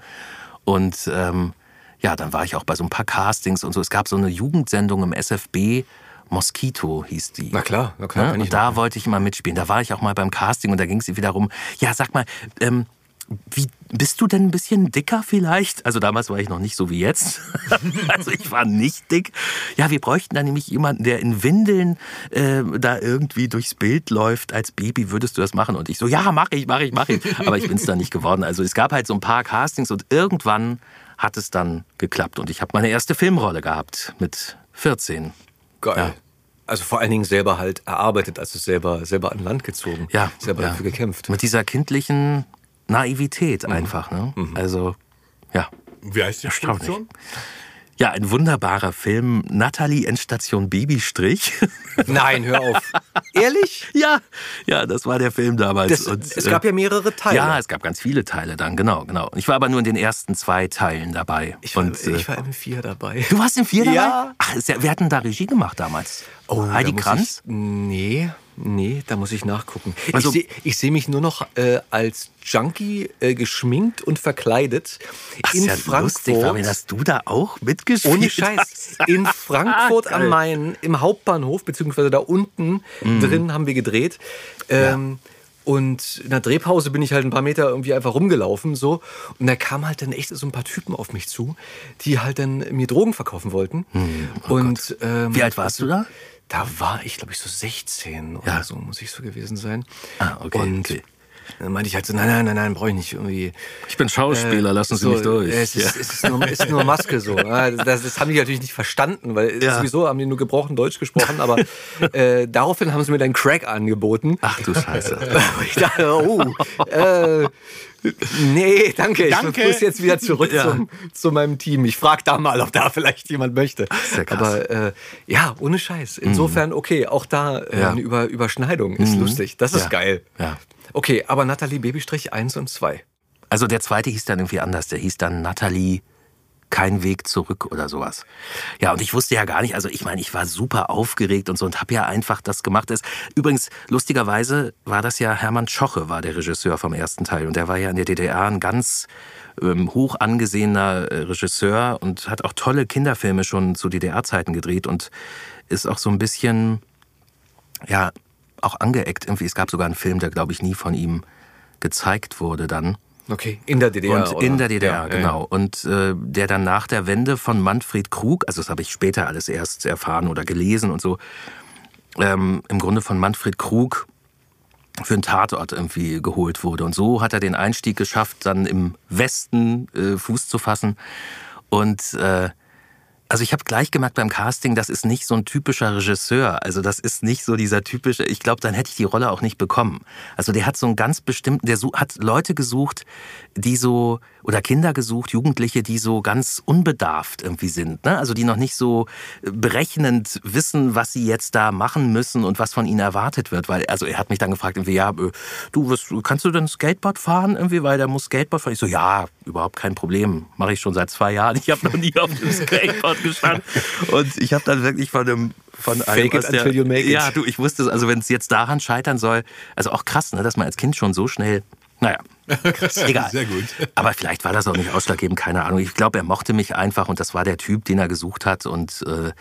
Und ähm, ja, dann war ich auch bei so ein paar Castings und so. Es gab so eine Jugendsendung im SFB, Mosquito hieß die. Na klar, na klar, Ja, ich und da wollte ich mal mitspielen. Da war ich auch mal beim Casting und da ging es wiederum, ja, sag mal, ähm, wie bist du denn ein bisschen dicker vielleicht? Also damals war ich noch nicht so wie jetzt. also ich war nicht dick. Ja, wir bräuchten da nämlich jemanden, der in Windeln äh, da irgendwie durchs Bild läuft als Baby. Würdest du das machen? Und ich so, ja, mach ich, mach ich, mach ich. Aber ich bin es da nicht geworden. Also es gab halt so ein paar Castings und irgendwann hat es dann geklappt und ich habe meine erste Filmrolle gehabt mit 14. Geil. Ja. Also vor allen Dingen selber halt erarbeitet, also selber, selber an Land gezogen. Ja, Selber ja. dafür gekämpft. Mit dieser kindlichen Naivität einfach. Ne? Also, ja. Wie heißt die. Produktion? Ja, ein wunderbarer Film. Natalie Endstation Babystrich. Nein, hör auf. Ehrlich? ja, ja, das war der Film damals. Das, Und, es äh, gab ja mehrere Teile. Ja, es gab ganz viele Teile dann, genau, genau. Ich war aber nur in den ersten zwei Teilen dabei. ich, war, Und, äh, ich war im Vier dabei. du warst im vier dabei? Ja. Ach, ist ja, wer hat denn da Regie gemacht damals? Oh, Heidi da Kranz? Ich, nee, nee, da muss ich nachgucken. Also- ich sehe seh mich nur noch äh, als Junkie äh, geschminkt und verkleidet Ach, in ist ja Frankfurt. lustig, Fabian, dass du da auch mitgespielt Ohne Scheiß. hast. In Frankfurt am Main, im Hauptbahnhof, beziehungsweise da unten Mhm. drin haben wir gedreht. Ähm, Und in der Drehpause bin ich halt ein paar Meter irgendwie einfach rumgelaufen so und da kamen halt dann echt so ein paar Typen auf mich zu, die halt dann mir Drogen verkaufen wollten. und ähm, Wie alt warst du da? Da war ich, glaube ich, so 16 oder Ja. so, muss ich so gewesen sein. Ah, okay, Und okay. dann meinte ich halt so, nein, nein, nein, nein, brauche ich nicht irgendwie. Ich bin Schauspieler, lassen Sie so, mich durch. Es ist, Ja. es ist, nur, es ist nur Maske so. Ah, Das, das haben die natürlich nicht verstanden, weil Ja. sowieso haben die nur gebrochen Deutsch gesprochen, aber äh, daraufhin haben sie mir dann Crack angeboten. Ach du Scheiße. Ich dachte, oh, äh, nee, danke. Danke. Ich muss jetzt wieder zurück Ja. zum, zu meinem Team. Ich frage da mal, ob da vielleicht jemand möchte. ja krass. Mhm. Aber äh, ja, ohne Scheiß. Insofern, okay, auch da äh, Ja. eine Über Überschneidung ist lustig. Das ist Ja. geil. Ja. Okay, aber Nathalie Babystrich 1 und 2. Also der zweite hieß dann irgendwie anders. Der hieß dann Natalie kein Weg zurück oder sowas. Ja, und ich wusste ja gar nicht, also ich meine, ich war super aufgeregt und so und habe ja einfach das gemacht. Übrigens, lustigerweise war das ja Hermann Schoche, war der Regisseur vom ersten Teil. Und der war ja in der DDR ein ganz ähm, hoch angesehener äh, Regisseur und hat auch tolle Kinderfilme schon zu DDR-Zeiten gedreht und ist auch so ein bisschen, ja, auch angeeckt irgendwie. Es gab sogar einen Film, der, glaube ich, nie von ihm gezeigt wurde dann. Okay, in der DDR. Und oder? in der DDR, Ja, ja, genau. Und äh, der dann nach der Wende von Manfred Krug, also das habe ich später alles erst erfahren oder gelesen und so, ähm, im Grunde von Manfred Krug für einen Tatort irgendwie geholt wurde. Und so hat er den Einstieg geschafft, dann im Westen äh, Fuß zu fassen. Und äh, also ich habe gleich gemerkt beim Casting, das ist nicht so ein typischer Regisseur. Also das ist nicht so dieser typische, ich glaube, dann hätte ich die Rolle auch nicht bekommen. Also der hat so einen ganz bestimmten, der hat Leute gesucht, die so, oder Kinder gesucht, Jugendliche, die so ganz unbedarft irgendwie sind. Ne? Also die noch nicht so berechnend wissen, was sie jetzt da machen müssen und was von ihnen erwartet wird. Weil, also er hat mich dann gefragt, irgendwie, ja, äh, du, was, kannst du denn Skateboard fahren? Irgendwie, weil der muss Skateboard fahren. Ich so, ja, überhaupt kein Problem. Mache ich schon seit zwei Jahren. Ich habe noch nie auf dem Skateboard gestanden. Und ich habe dann wirklich von einem von einem Fake it aus der, until you make it. Ja, du, ich wusste es, also wenn es jetzt daran scheitern soll, also auch krass, ne, dass man als Kind schon so schnell, naja, egal. Sehr gut. Aber vielleicht war das auch nicht ausschlaggebend, keine Ahnung. Ich glaube, er mochte mich einfach und das war der Typ, den er gesucht hat. Und äh,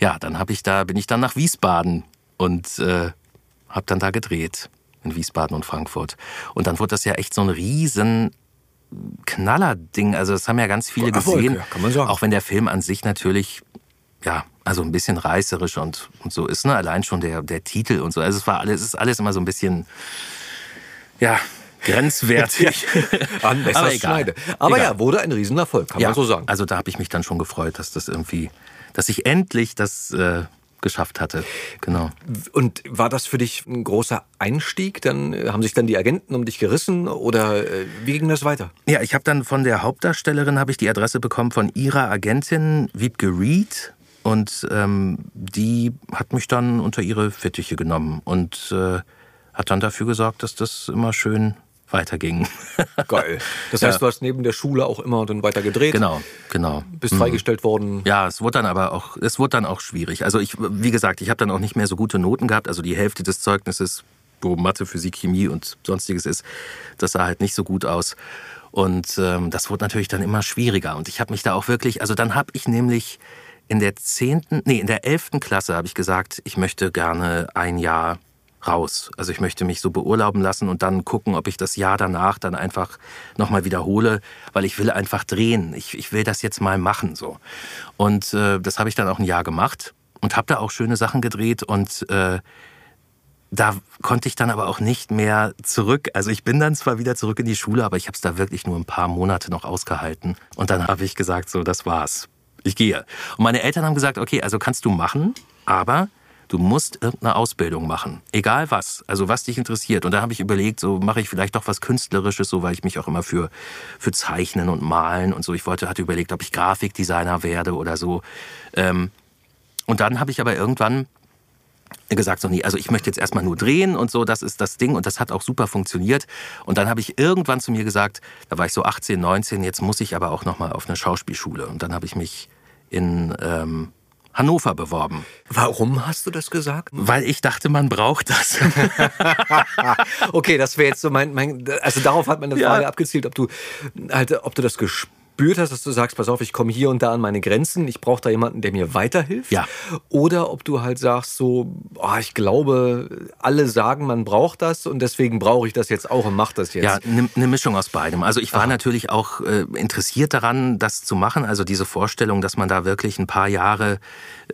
ja, dann habe ich da, bin ich dann nach Wiesbaden und äh, habe dann da gedreht in Wiesbaden und Frankfurt. Und dann wurde das ja echt so ein riesen Knallerding. Also das haben ja ganz viele Erfolg, gesehen. ja, kann man sagen. Auch wenn der Film an sich natürlich ja, also ein bisschen reißerisch und, und so ist, ne? Allein schon der, der Titel und so. Also es war alles, es ist alles immer so ein bisschen, ja, grenzwertig. An Aber egal. Messerschneide. Aber Egal. ja, wurde ein Riesenerfolg, kann man so sagen. Also da habe ich mich dann schon gefreut, dass das irgendwie, dass ich endlich das äh, geschafft hatte. Genau. Und war das für dich ein großer Einstieg? Dann äh, haben sich dann die Agenten um dich gerissen oder äh, wie ging das weiter? Ja, ich habe dann von der Hauptdarstellerin habe ich die Adresse bekommen von ihrer Agentin Wiebke Reed. Und ähm, die hat mich dann unter ihre Fittiche genommen und äh, hat dann dafür gesorgt, dass das immer schön weiterging. Geil. Das heißt, du hast neben der Schule auch immer dann weiter gedreht. Genau, genau. Bist freigestellt worden. Ja, es wurde dann aber auch, es wurde dann auch schwierig. Also ich, wie gesagt, ich habe dann auch nicht mehr so gute Noten gehabt. Also die Hälfte des Zeugnisses, wo Mathe, Physik, Chemie und sonstiges ist, das sah halt nicht so gut aus. Und ähm, das wurde natürlich dann immer schwieriger. Und ich habe mich da auch wirklich, also dann habe ich nämlich in der zehnten, nee, in der elften Klasse habe ich gesagt, ich möchte gerne ein Jahr raus. Also ich möchte mich so beurlauben lassen und dann gucken, ob ich das Jahr danach dann einfach nochmal wiederhole, weil ich will einfach drehen. Ich, ich will das jetzt mal machen so. Und äh, das habe ich dann auch ein Jahr gemacht und habe da auch schöne Sachen gedreht und äh, da konnte ich dann aber auch nicht mehr zurück. Also ich bin dann zwar wieder zurück in die Schule, aber ich habe es da wirklich nur ein paar Monate noch ausgehalten. Und dann habe ich gesagt, so, das war's. Ich gehe. Und meine Eltern haben gesagt, okay, also kannst du machen, aber du musst irgendeine Ausbildung machen. Egal was. Also was dich interessiert. Und da habe ich überlegt, so mache ich vielleicht doch was Künstlerisches, so weil ich mich auch immer für, für Zeichnen und Malen und so. Ich wollte, hatte überlegt, ob ich Grafikdesigner werde oder so. Ähm, und dann habe ich aber irgendwann gesagt, so nee, also ich möchte jetzt erstmal nur drehen und so, das ist das Ding und das hat auch super funktioniert. Und dann habe ich irgendwann zu mir gesagt, da war ich so 18, 19, jetzt muss ich aber auch nochmal auf eine Schauspielschule. Und dann habe ich mich in ähm, Hannover beworben. Warum hast du das gesagt? Weil ich dachte, man braucht das. okay, das wäre jetzt so mein, mein, also darauf hat meine Frage abgezielt, ob du halt, ob du das gespürt hast, dass du sagst, pass auf, ich komme hier und da an meine Grenzen, ich brauche da jemanden, der mir weiterhilft. Ja. Oder ob du halt sagst, so, oh, ich glaube, alle sagen, man braucht das und deswegen brauche ich das jetzt auch und mach das jetzt. Ja, eine ne Mischung aus beidem. Also ich war natürlich auch äh, interessiert daran, das zu machen. Also diese Vorstellung, dass man da wirklich ein paar Jahre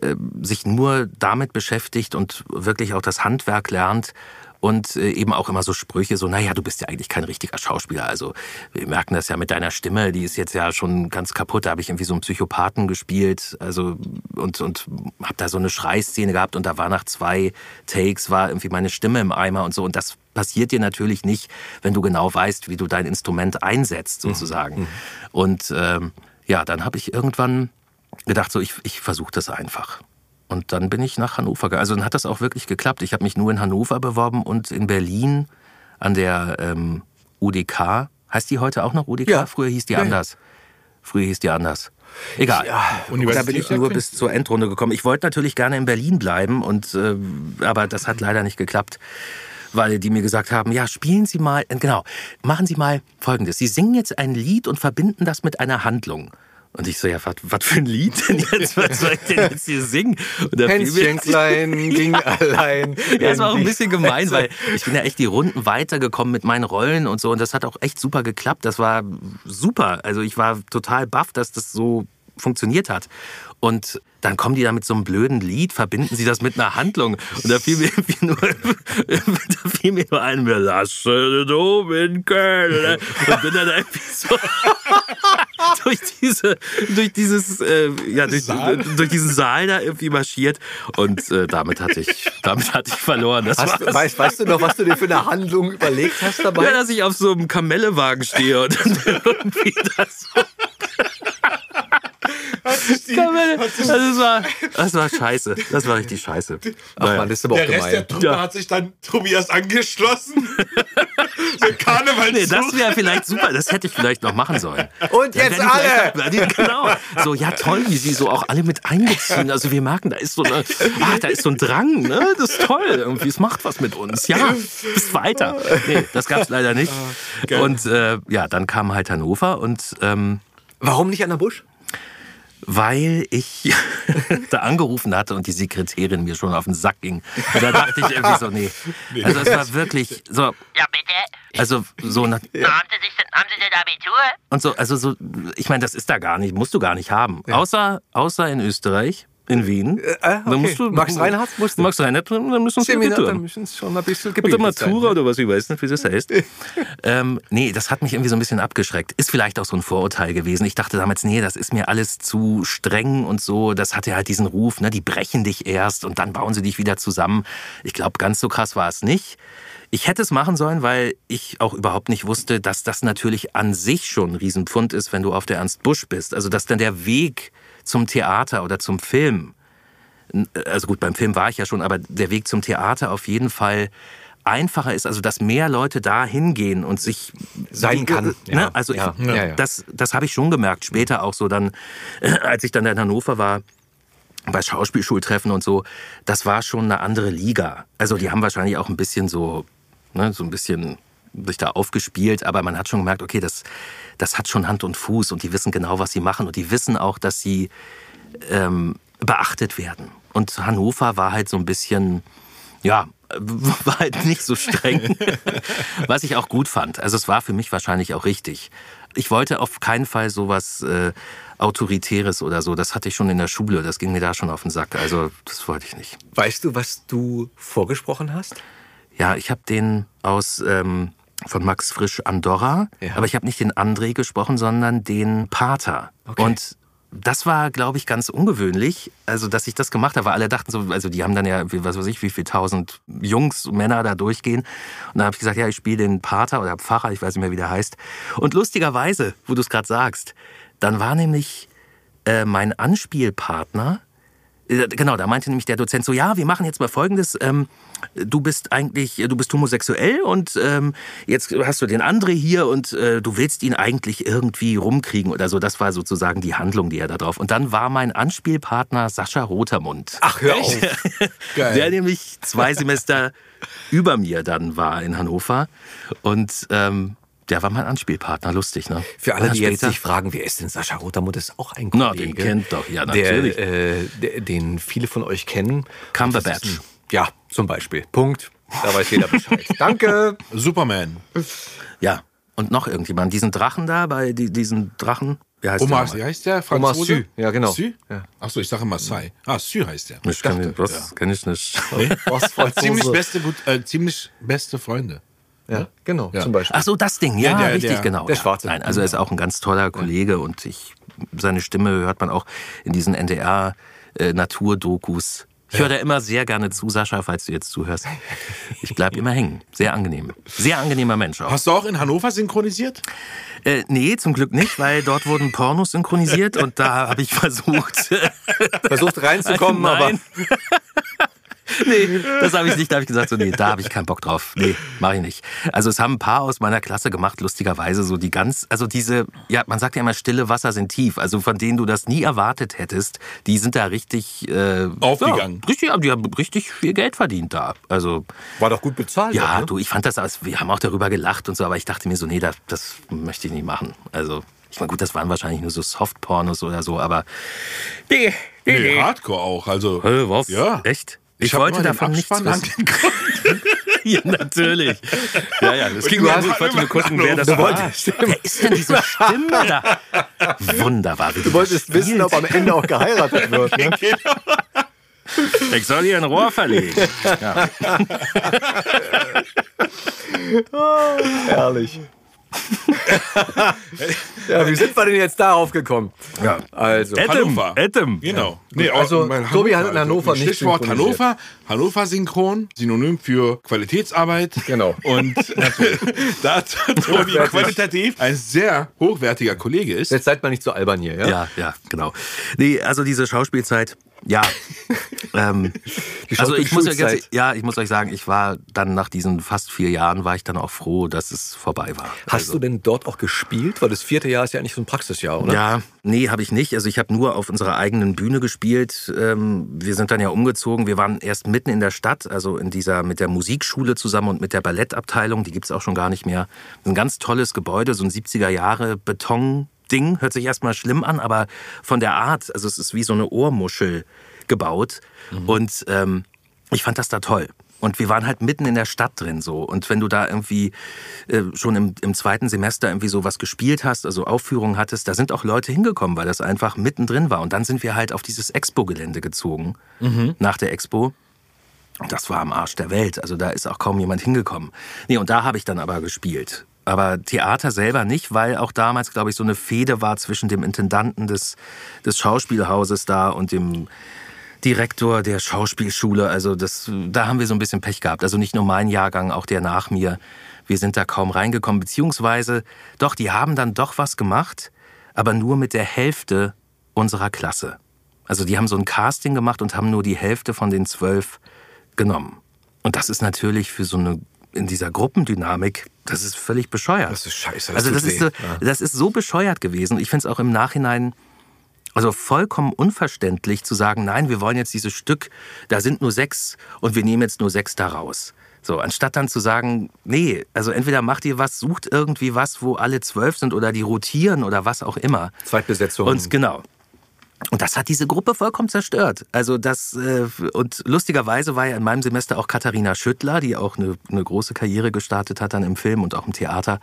äh, sich nur damit beschäftigt und wirklich auch das Handwerk lernt und äh, eben auch immer so Sprüche, so, naja, du bist ja eigentlich kein richtiger Schauspieler. Also wir merken das ja mit deiner Stimme, die ist jetzt ja schon ganz kaputt. Da habe ich irgendwie so einen Psychopathen gespielt, also und, und habe da so eine Schreiszene gehabt und da war nach zwei Takes, war irgendwie meine Stimme im Eimer und so. Und das passiert dir natürlich nicht, wenn du genau weißt, wie du dein Instrument einsetzt, sozusagen. Mhm. Und ähm, ja, dann habe ich irgendwann gedacht, so ich, ich versuche das einfach. Und dann bin ich nach Hannover gegangen. Also dann hat das auch wirklich geklappt. Ich habe mich nur in Hannover beworben und in Berlin an der ähm, UDK. Heißt die heute auch noch UDK? Ja. Früher hieß die Ja, ja. anders. Früher hieß die anders. Egal. Ja, da bin ich nur bis zur Endrunde gekommen. Ich wollte natürlich gerne in Berlin bleiben, und, äh, aber das hat leider nicht geklappt. Weil die mir gesagt haben, ja, spielen Sie mal, äh, genau, machen Sie mal Folgendes. Sie singen jetzt ein Lied und verbinden das mit einer Handlung. Und ich so, ja, was, für ein Lied denn jetzt? Was soll ich denn jetzt hier singen? Und Hänschen klein ging allein. ja, das war auch in ein bisschen gemein, Fresse. weil ich bin ja echt die Runden weitergekommen mit meinen Rollen und so. Und das hat auch echt super geklappt. Das war super. Also ich war total baff, dass das so funktioniert hat. Und dann kommen die da mit so einem blöden Lied, verbinden sie das mit einer Handlung. Und da fiel mir irgendwie nur, da fiel mir nur ein, wir lassen es oben in Köln. Und bin dann irgendwie so durch diese, durch dieses, äh, ja, durch, durch diesen Saal da irgendwie marschiert. Und äh, damit hatte ich, damit hatte ich verloren. Das Hast, war's. weißt, weißt du noch, was du dir für eine Handlung überlegt hast dabei? Ja, dass ich auf so einem Kamellewagen stehe und dann irgendwie das Also das, war, das war scheiße. Das war richtig scheiße. Ach man, das ist aber auch Der Rest der gemein. Truppe Ja. hat sich dann Tobias angeschlossen. so Karneval Nee, das wäre vielleicht super. Das hätte ich vielleicht noch machen sollen. Und Dann jetzt die alle! noch- Genau. So, ja toll, wie sie so auch alle mit einbeziehen. Also wir merken, da ist so, eine, ah, da ist so ein Drang. Ne? Das ist toll. Irgendwie, es macht was mit uns. Ja, bis weiter. Nee, das gab's leider nicht. Und äh, ja, dann kam halt Hannover und ähm, Warum nicht an der Busch? Weil ich da angerufen hatte und die Sekretärin mir schon auf den Sack ging. Und da dachte ich irgendwie so, nee. Also es war wirklich so, Ja, bitte. also so nach, Haben Sie sich denn, haben Sie denn Abitur? und so, also so, ich meine, das ist da gar nicht, musst du gar nicht haben. Außer, außer in Österreich, in Wien. äh, Dann okay. musst du, Max Reinhardt musste. Max Reinhardt, dann müssen wir Seminar, Abitur da haben. müssen es schon ein bisschen Oder gebildet sein. Matura oder was, ich weiß nicht, wie das heißt. ähm, nee, das hat mich irgendwie so ein bisschen abgeschreckt. Ist vielleicht auch so ein Vorurteil gewesen. Ich dachte damals, nee, das ist mir alles zu streng und so. Das hatte halt diesen Ruf, ne, die brechen dich erst und dann bauen sie dich wieder zusammen. Ich glaube, ganz so krass war es nicht. Ich hätte es machen sollen, weil ich auch überhaupt nicht wusste, dass das natürlich an sich schon ein Riesenpfund ist, wenn du auf der Ernst Busch bist. Also, dass dann der Weg zum Theater oder zum Film also gut, beim Film war ich ja schon, aber der Weg zum Theater auf jeden Fall einfacher ist, also dass mehr Leute da hingehen und sich Sein kann, Ne? ja. Also Ja, ich, ja, ja. das, das habe ich schon gemerkt. Später auch so dann, äh, als ich dann in Hannover war, bei Schauspielschultreffen und so, das war schon eine andere Liga. Also die haben wahrscheinlich auch ein bisschen so, ne, so ein bisschen sich da aufgespielt, aber man hat schon gemerkt, okay, das, das hat schon Hand und Fuß und die wissen genau, was sie machen und die wissen auch, dass sie ähm, beachtet werden. Und Hannover war halt so ein bisschen, ja, war halt nicht so streng, was ich auch gut fand. Also es war für mich wahrscheinlich auch richtig. Ich wollte auf keinen Fall sowas äh, Autoritäres oder so. Das hatte ich schon in der Schule. Das ging mir da schon auf den Sack. Also das wollte ich nicht. Weißt du, was du vorgesprochen hast? Ja, ich habe den aus ähm, von Max Frisch Andorra, Ja. aber ich habe nicht den André gesprochen, sondern den Pater. Okay. Und das war, glaube ich, ganz ungewöhnlich, also dass ich das gemacht habe, weil alle dachten so, also die haben dann ja, was weiß ich, wie viel tausend Jungs, Männer da durchgehen. Und dann habe ich gesagt, ja, ich spiele den Pater oder Pfarrer, ich weiß nicht mehr, wie der heißt. Und lustigerweise, wo du es gerade sagst, dann war nämlich äh, mein Anspielpartner, Genau, da meinte nämlich der Dozent so, ja, wir machen jetzt mal Folgendes. Ähm, du bist eigentlich, du bist homosexuell und ähm, jetzt hast du den André hier und äh, du willst ihn eigentlich irgendwie rumkriegen oder so. Das war sozusagen die Handlung, die er da drauf. Und dann war mein Anspielpartner Sascha Rotermund. Ach, hör auf. Der nämlich zwei Semester über mir dann war in Hannover. Und ähm, der war mein Anspielpartner. Lustig, ne? Für alle, Ja, die jetzt sich fragen, wer ist denn Sascha Rotermund, ist auch ein Na, Kollege. den kennt doch, ja, natürlich. Der, äh, der, den viele von euch kennen. Cumberbatch. Ein- Ja, zum Beispiel. Punkt. Da weiß jeder Bescheid. Danke. Superman. Ja. Und noch irgendjemand. Diesen Drachen da, bei die, diesen Drachen. Wie heißt Omar, der wie heißt der? Omar Franzose? Sy. Ja, genau. Sy? Ja. Achso, ich sage Marseille. Ah, Sy heißt der. Ich kenn, das kenn ich nicht. Ostfranzose. Ziemlich beste, gut, äh, ziemlich beste Freunde. Ja, genau, Ja. zum Beispiel. Ach so, das Ding, ja, Ja, der- richtig, der- genau. der. Schwarze. Nein, also er ist auch ein ganz toller Kollege und ich, seine Stimme hört man auch in diesen NDR-Naturdokus. Ich höre da immer sehr gerne zu, Sascha, falls du jetzt zuhörst. Ich bleib immer hängen. Sehr angenehm. Sehr angenehmer Mensch auch. Hast du auch in Hannover synchronisiert? Äh, nee, zum Glück nicht, weil dort wurden Pornos synchronisiert und da habe ich versucht. Versucht reinzukommen, aber. nee, das habe ich nicht. Da habe ich gesagt, so, nee, da habe ich keinen Bock drauf. Nee, mache ich nicht. Also es haben ein paar aus meiner Klasse gemacht, lustigerweise, so die ganz, also diese, ja, man sagt ja immer, stille Wasser sind tief, also von denen du das nie erwartet hättest, die sind da richtig äh, Aufgegangen. Ja, richtig, die haben richtig viel Geld verdient da. Also war doch gut bezahlt. ja, ne? du, ich fand das, wir haben auch darüber gelacht und so, aber ich dachte mir so, nee, das, das möchte ich nicht machen. Also, ich meine, gut, das waren wahrscheinlich nur so Softpornos oder so, aber. Nee, nee, Nee. Hardcore auch. Also, Hä, was? Ja. Echt? Ich, Ich, wollte davon nichts wissen. ja, natürlich. Ja, ja, das ging mir nur, ich wollte nur gucken, wer das war. wolltest, Wer ist denn diese Stimme da? Wunderbar. Du wolltest wissen, ob am Ende auch geheiratet wird. Ne? Ich soll hier ein Rohr verlegen. Ja. Herrlich. Ja, wie sind wir denn jetzt darauf gekommen? Ja. Also, Hannover. Adam. Genau. also, auch in Tobi hat in Hannover nicht Stichwort. Hannover. Hannover Synchron, Synonym für Qualitätsarbeit. Genau. Und da Tobi qualitativ ein sehr hochwertiger Kollege ist. jetzt seid mal nicht so albern hier, ja? Ja, ja, genau. Nee, also diese Schauspielzeit, ja. ähm, also ich muss ja, ganz, ja, ich muss euch sagen, ich war dann nach diesen fast vier Jahren, war ich dann auch froh, dass es vorbei war. Hast also, du denn dort auch gespielt? Weil das vierte Jahr ist ja eigentlich so ein Praxisjahr, oder? Ja, nee, habe ich nicht. Also ich habe nur auf unserer eigenen Bühne gespielt. Ähm, wir sind dann ja umgezogen. Wir waren erst mitten in der Stadt, also in dieser mit der Musikschule zusammen und mit der Ballettabteilung. Die gibt's auch schon gar nicht mehr. Ein ganz tolles Gebäude, so ein 70er Jahre Beton. Ding hört sich erstmal schlimm an, aber von der Art, also es ist wie so eine Ohrmuschel gebaut. Und ähm, ich fand das da toll. Und wir waren halt mitten in der Stadt drin so. Und wenn du da irgendwie äh, schon im, im zweiten Semester irgendwie so was gespielt hast, also Aufführungen hattest, da sind auch Leute hingekommen, weil das einfach mittendrin war. Und dann sind wir halt auf dieses Expo-Gelände gezogen, nach der Expo. Und Das war am Arsch der Welt. Also da ist auch kaum jemand hingekommen. Nee, und da habe ich dann aber gespielt. Aber Theater selber nicht, weil auch damals, glaube ich, so eine Fehde war zwischen dem Intendanten des, des Schauspielhauses da und dem Direktor der Schauspielschule. Also das, da haben wir so ein bisschen Pech gehabt. Also nicht nur mein Jahrgang, auch der nach mir. Wir sind da kaum reingekommen. Beziehungsweise, doch, die haben dann doch was gemacht, aber nur mit der Hälfte unserer Klasse. Also die haben so ein Casting gemacht und haben nur die Hälfte von den zwölf genommen. Und das ist natürlich für so eine in dieser Gruppendynamik, das ist völlig bescheuert. Das ist scheiße. also das ist, so, das ist so bescheuert gewesen. Ich finde es auch im Nachhinein also vollkommen unverständlich zu sagen, nein, wir wollen jetzt dieses Stück, da sind nur sechs und wir nehmen jetzt nur sechs da raus. So, anstatt dann zu sagen, nee, also entweder macht ihr was, sucht irgendwie was, wo alle zwölf sind oder die rotieren oder was auch immer. Zweitbesetzung. Und genau. Und das hat diese Gruppe vollkommen zerstört. Also das äh, und lustigerweise war ja in meinem Semester auch Katharina Schüttler, die auch eine, eine große Karriere gestartet hat dann im Film und auch im Theater.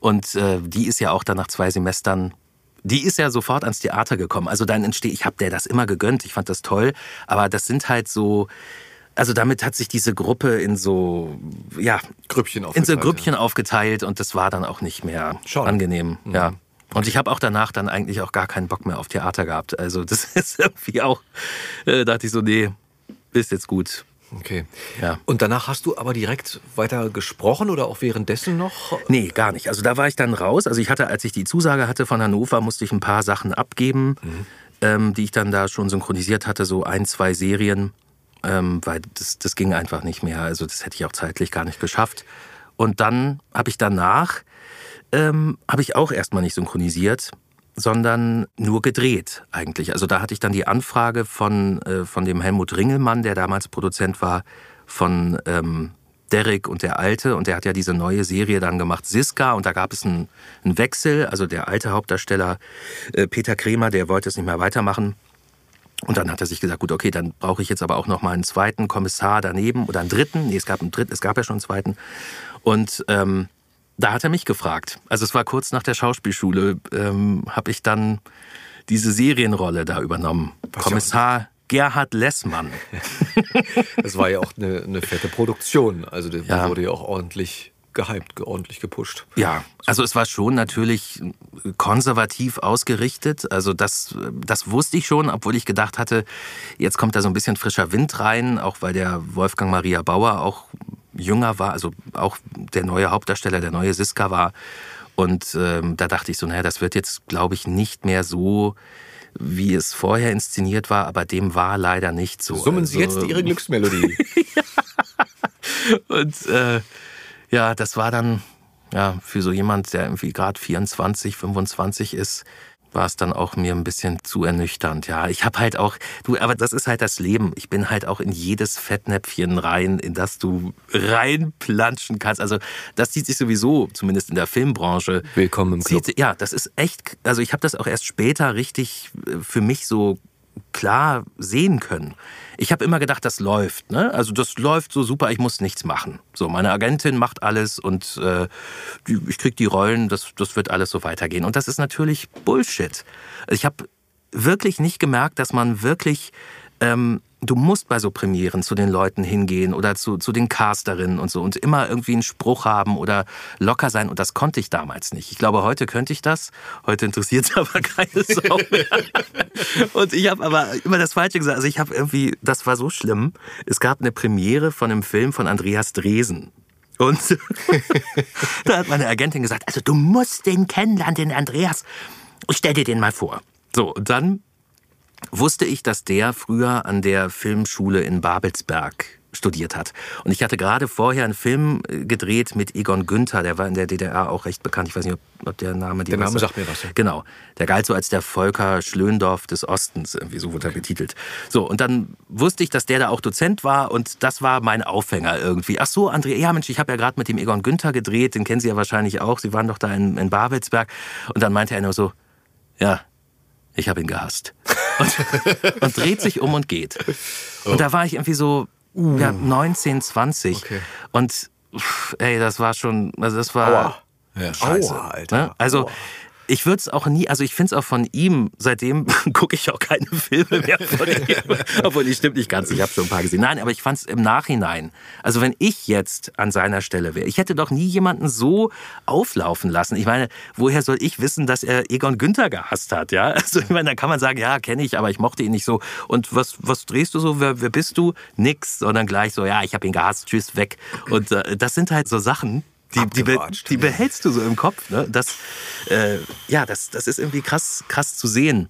Und äh, die ist ja auch dann nach zwei Semestern die ist ja sofort ans Theater gekommen. Also dann entsteht, ich habe der das immer gegönnt, ich fand das toll, aber das sind halt so, also damit hat sich diese Gruppe in so, ja, Grüppchen in so aufgeteilt, Grüppchen aufgeteilt und das war dann auch nicht mehr Schade. angenehm. Ja. Und ich habe auch danach dann eigentlich auch gar keinen Bock mehr auf Theater gehabt. Also das ist irgendwie auch, äh, dachte ich so, nee, ist jetzt gut. Okay. Ja. Und danach hast du aber direkt weiter gesprochen oder auch währenddessen noch? Nee, gar nicht. Also da war ich dann raus. Also ich hatte, als ich die Zusage hatte von Hannover, musste ich ein paar Sachen abgeben, ähm, die ich dann da schon synchronisiert hatte, so ein, zwei Serien, ähm, weil das, das ging einfach nicht mehr. Also das hätte ich auch zeitlich gar nicht geschafft. Und dann habe ich danach, ähm, habe ich auch erstmal nicht synchronisiert, sondern nur gedreht eigentlich. Also da hatte ich dann die Anfrage von, äh, von dem Helmut Ringelmann, der damals Produzent war, von ähm, Derek und der Alte. Und der hat ja diese neue Serie dann gemacht, Siska. Und da gab es einen, einen Wechsel. Also der alte Hauptdarsteller äh, Peter Kremer, der wollte es nicht mehr weitermachen. Und dann hat er sich gesagt, gut, okay, dann brauche ich jetzt aber auch noch mal einen zweiten Kommissar daneben oder einen dritten. Nee, es gab einen dritten, es gab ja schon einen zweiten. Und ähm, da hat er mich gefragt. Also es war kurz nach der Schauspielschule, ähm, habe ich dann diese Serienrolle da übernommen. Kommissar Gerhard Lessmann. Das war ja auch eine, eine fette Produktion. Also die Ja. wurde ja auch ordentlich gehypt, ordentlich gepusht. Ja, also es war schon natürlich konservativ ausgerichtet. Also das, das wusste ich schon, obwohl ich gedacht hatte, jetzt kommt da so ein bisschen frischer Wind rein, auch weil der Wolfgang Maria Bauer auch jünger war, also auch der neue Hauptdarsteller, der neue Siska war. Und ähm, da dachte ich so, naja, das wird jetzt, glaube ich, nicht mehr so, wie es vorher inszeniert war, aber dem war leider nicht so. Summen Sie Also- jetzt Ihre Glücksmelodie. Und äh, ja, das war dann ja für so jemand, der irgendwie gerade 24, 25 ist, war es dann auch mir ein bisschen zu ernüchternd. Ja, ich habe halt auch, du, aber das ist halt das Leben. Ich bin halt auch in jedes Fettnäpfchen rein, in das du reinplanschen kannst. Also das zieht sich sowieso, zumindest in der Filmbranche. Willkommen im Club. Zieht, ja, das ist echt, also ich habe das auch erst später richtig äh, für mich so klar sehen können. Ich habe immer gedacht, das läuft. Ne? Also das läuft so super, ich muss nichts machen. So, meine Agentin macht alles und äh, die, ich krieg die Rollen, das, das wird alles so weitergehen. Und das ist natürlich Bullshit. Ich habe wirklich nicht gemerkt, dass man wirklich, ähm, du musst bei so Premieren zu den Leuten hingehen oder zu, zu den Casterinnen und so und immer irgendwie einen Spruch haben oder locker sein. Und das konnte ich damals nicht. Ich glaube, heute könnte ich das. Heute interessiert es aber keine Sau mehr. Und ich habe aber immer das Falsche gesagt. Also ich habe irgendwie, das war so schlimm. Es gab eine Premiere von einem Film von Andreas Dresen. Und da hat meine Agentin gesagt, also du musst den kennenlernen, den Andreas. Ich stell dir den mal vor. So, und dann wusste ich, dass der früher an der Filmschule in Babelsberg studiert hat. Und ich hatte gerade vorher einen Film äh, gedreht mit Egon Günther, der war in der DDR auch recht bekannt. Ich weiß nicht, ob, ob der Name Der Name sagt mir was, ja. Genau. Der galt so als der Volker Schlöndorff des Ostens, irgendwie so wurde er betitelt. So, und dann wusste ich, dass der da auch Dozent war und das war mein Aufhänger irgendwie. Ach so, André, ja Mensch, ich habe ja gerade mit dem Egon Günther gedreht, den kennen Sie ja wahrscheinlich auch. Sie waren doch da in, in Babelsberg. Und dann meinte er nur so, ja, ich habe ihn gehasst. Und, und dreht sich um und geht. Und da war ich irgendwie so ja, 19, 20. Okay. Und pff, ey, das war schon, also das war Aua. Ja. Scheiße. Aua, Alter. Ne? Also Aua. Ich würde es auch nie, also ich finde es auch von ihm, seitdem gucke ich auch keine Filme mehr von ihm. Obwohl, die stimmt nicht ganz, ich habe schon ein paar gesehen. Nein, aber ich fand es im Nachhinein. Also wenn ich jetzt an seiner Stelle wäre, ich hätte doch nie jemanden so auflaufen lassen. Ich meine, woher soll ich wissen, dass er Egon Günther gehasst hat? Ja, also ich meine, da kann man sagen, ja, kenne ich, aber ich mochte ihn nicht so. Und was, was drehst du so? Wer, wer bist du? Nix, sondern gleich so, ja, ich habe ihn gehasst, tschüss, weg. Und äh, das sind halt so Sachen, die, die, be, die behältst du so im Kopf. Ne? Das, äh, ja, das, das ist irgendwie krass, krass zu sehen.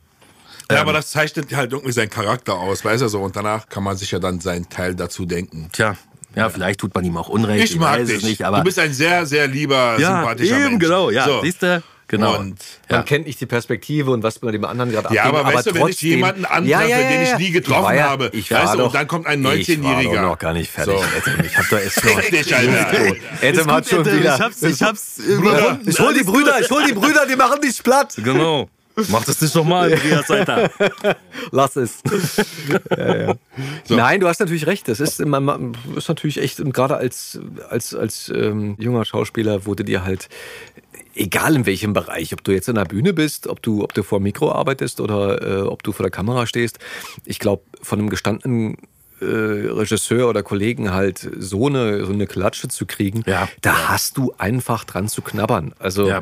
Ja, aber das zeichnet halt irgendwie seinen Charakter aus, weiß er so. Und danach kann man sich ja dann seinen Teil dazu denken. Tja, ja, vielleicht tut man ihm auch Unrecht. Ich mag weiß dich. es nicht, aber du bist ein sehr, sehr lieber, ja, sympathischer eben, Mensch. genau, ja, So. siehst du? Genau. Und Man Ja. kennt nicht die Perspektive und was bei dem anderen gerade Ja, abgeht, aber weißt du, wenn ich jemanden antreffe, den ich nie getroffen ja, habe, ich weißt du, doch, und dann kommt ein Ich war 19-Jähriger. noch gar nicht fertig. So. Etem. Ich hab da erst noch... Fick dich, Alter. Etem hat schon Etem, wieder... ich hab's- ich hab's Bruder, ich hol die Brüder, ich hol die Brüder, die machen dich platt. Genau. Mach das nicht nochmal, Andreas, Alter. Lass es. ja, ja. Nein, du hast natürlich recht. Das ist, man, man ist natürlich echt, und gerade als, als, als ähm, junger Schauspieler wurde dir halt, egal in welchem Bereich, ob du jetzt in der Bühne bist, ob du, ob du vor dem Mikro arbeitest oder äh, ob du vor der Kamera stehst, ich glaube, von einem gestandenen äh, Regisseur oder Kollegen halt so eine, so eine Klatsche zu kriegen, Ja. da hast du einfach dran zu knabbern. Also Ja.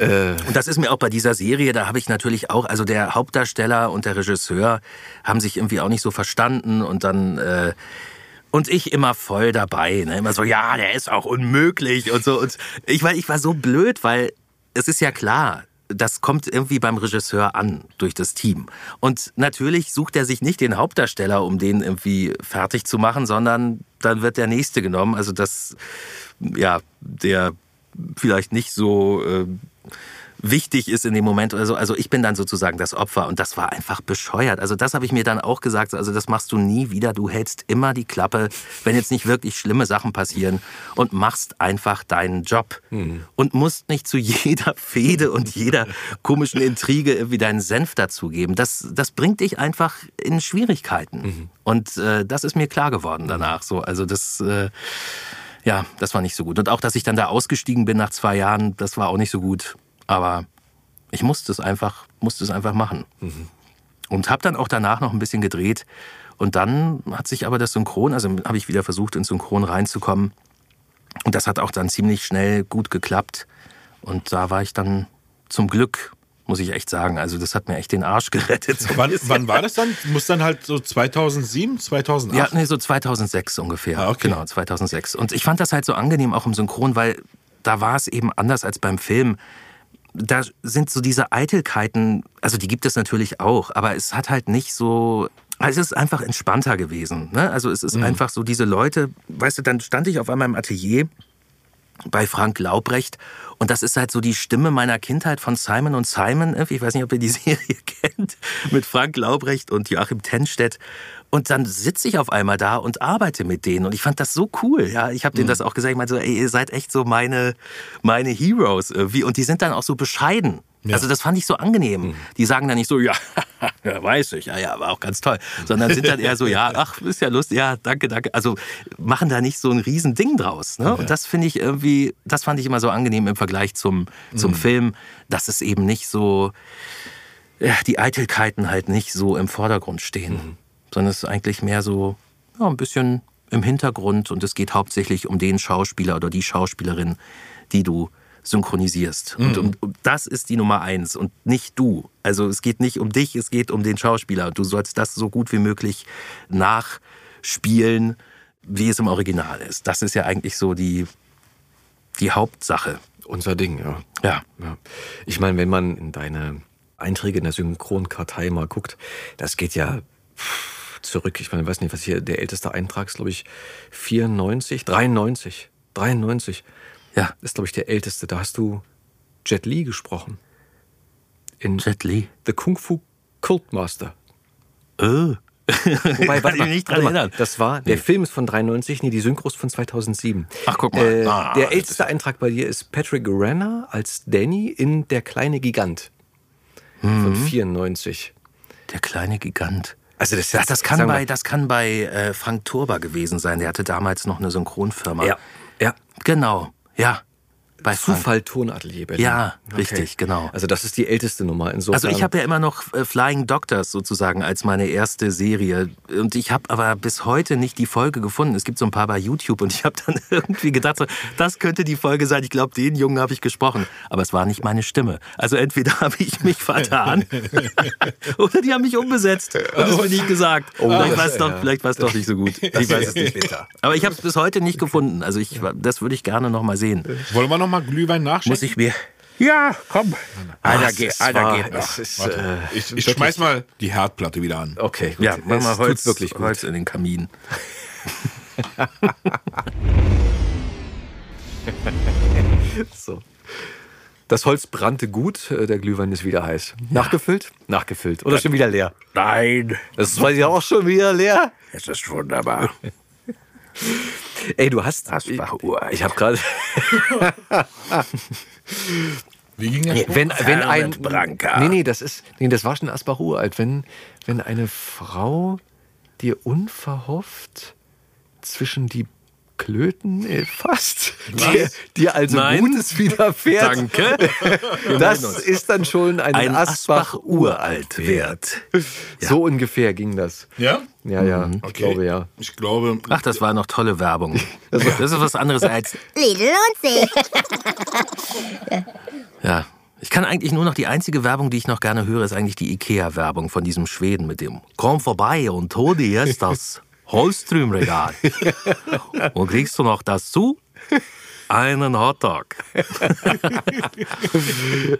Und das ist mir auch bei dieser Serie, da habe ich natürlich auch, also der Hauptdarsteller und der Regisseur haben sich irgendwie auch nicht so verstanden und dann äh, und ich immer voll dabei, ne? immer so, ja, der ist auch unmöglich und so und ich war ich war so blöd, weil es ist ja klar, das kommt irgendwie beim Regisseur an durch das Team. Und natürlich sucht er sich nicht den Hauptdarsteller, um den irgendwie fertig zu machen, sondern dann wird der nächste genommen. Also das, ja, der vielleicht nicht so äh, wichtig ist in dem Moment oder so. Also ich bin dann sozusagen das Opfer und das war einfach bescheuert. Also das habe ich mir dann auch gesagt. Also das machst du nie wieder. Du hältst immer die Klappe, wenn jetzt nicht wirklich schlimme Sachen passieren und machst einfach deinen Job und musst nicht zu jeder Fehde und jeder komischen Intrige irgendwie deinen Senf dazugeben. Das, das bringt dich einfach in Schwierigkeiten. Und äh, das ist mir klar geworden danach. So, also das äh, ja, das war nicht so gut. Und auch, dass ich dann da ausgestiegen bin nach zwei Jahren, das war auch nicht so gut. Aber ich musste es einfach, musste es einfach machen. Und habe dann auch danach noch ein bisschen gedreht. Und dann hat sich aber das Synchron, also habe ich wieder versucht, ins Synchron reinzukommen. Und das hat auch dann ziemlich schnell gut geklappt. Und da war ich dann zum Glück, muss ich echt sagen. Also das hat mir echt den Arsch gerettet. So Wann, wann war das dann? Muss dann halt so 2007, 2008? Ja, nee, so 2006 ungefähr. Ah, okay. Genau, 2006. Und ich fand das halt so angenehm auch im Synchron, weil da war es eben anders als beim Film. Da sind so diese Eitelkeiten, also die gibt es natürlich auch, aber es hat halt nicht so. Also es ist einfach entspannter gewesen. Ne? Also es ist einfach so, diese Leute, weißt du, dann stand ich auf einmal im Atelier bei Frank Laubrecht. Und das ist halt so die Stimme meiner Kindheit von Simon und Simon. Ich weiß nicht, ob ihr die Serie kennt. Mit Frank Laubrecht und Joachim Tenstedt. Und dann sitze ich auf einmal da und arbeite mit denen. Und ich fand das so cool. Ja, ich habe denen das auch gesagt. Ich meinte so, ey, ihr seid echt so meine, meine Heroes irgendwie. Und die sind dann auch so bescheiden. Also das fand ich so angenehm. Die sagen dann nicht so, ja, ja, weiß ich, ja, ja, war auch ganz toll. Sondern sind dann eher so, ja, ach, ist ja lustig, ja, danke, danke. Also machen da nicht so ein riesen Ding draus. Ne? Und das finde ich irgendwie, das fand ich immer so angenehm im Vergleich zum, zum Film, dass es eben nicht so, ja, die Eitelkeiten halt nicht so im Vordergrund stehen. Sondern es ist eigentlich mehr so, ja, ein bisschen im Hintergrund und es geht hauptsächlich um den Schauspieler oder die Schauspielerin, die du synchronisierst. Und um, um, das ist die Nummer eins und nicht du. Also es geht nicht um dich, es geht um den Schauspieler. Du sollst das so gut wie möglich nachspielen, wie es im Original ist. Das ist ja eigentlich so die, die Hauptsache. Unser Ding, ja. Ja. Ja. Ich meine, wenn man in deine Einträge in der Synchronkartei mal guckt, das geht ja pff, zurück. Ich meine, ich weiß nicht, was hier der älteste Eintrag ist, glaube ich, 94, 93. 93 Ja. ist, glaube ich, der älteste. Da hast du Jet Li gesprochen. In Jet Li. The Kung Fu Cult Master. Oh. Wobei, ich mich nicht dran warte mal, erinnern. Das war, der Film ist von 93, nee, die Synchros von 2007. Ach, guck mal. Äh, Ah, der älteste Eintrag bei dir ist Patrick Renner als Danny in Der kleine Gigant Mhm. von 94. Der kleine Gigant. Also das, Das, das kann bei, das kann bei äh, Frank Turber gewesen sein. Der hatte damals noch eine Synchronfirma. Ja, ja. Genau, ja. Bei. Zufall Tonatelier Berlin. Ja, richtig, genau. Also das ist die älteste Nummer insofern. Also ich habe ja immer noch äh, Flying Doctors sozusagen als meine erste Serie und ich habe aber bis heute nicht die Folge gefunden. Es gibt so ein paar bei YouTube und ich habe dann irgendwie gedacht, so, das könnte die Folge sein. Ich glaube, den Jungen habe ich gesprochen, aber es war nicht meine Stimme. Also entweder habe ich mich vertan oder die haben mich umbesetzt und es mir nicht gesagt. vielleicht war es doch, vielleicht doch nicht so gut. Ich weiß es nicht. Aber ich habe es bis heute nicht gefunden. Also ich, das würde ich gerne noch mal sehen. Wollen wir noch mal Glühwein nachschenken? Muss ich mir Ja, komm. Einer, es geht, ist einer geht noch. Ist, Warte, äh, ich ich schmeiß mal die Herdplatte wieder an. okay, gut. Ja, mach es mal tut Holz, wirklich gut. Holz in den Kamin. So. Das Holz brannte gut, äh, der Glühwein ist wieder heiß. Nachgefüllt? Nachgefüllt. Oder schon wieder leer? Nein, Das war ja auch schon wieder leer. es ist wunderbar. Ey, du hast. Das ich ich habe gerade. Wie ging das? Wenn, wenn ein. Branca. Nee, nee, das ist. Nee, das war schon Asbach uralt. Wenn, wenn eine Frau dir unverhofft zwischen die Klöten äh, fasst, dir, dir also Nein. Gutes widerfährt. Danke. Das ist dann schon ein, Ein Asbach, Asbach uralt wert. So ungefähr ging das. Ja? Ja, ja, ich Okay. glaube ja. Ich glaube. Ach, das war noch tolle Werbung. Das ist was anderes als Lidl und See. Ja. Ich kann eigentlich nur noch die einzige Werbung, die ich noch gerne höre, ist eigentlich die IKEA-Werbung von diesem Schweden mit dem Komm vorbei und hol dir jetzt das Holström-Regal. Und kriegst du noch dazu einen Hotdog.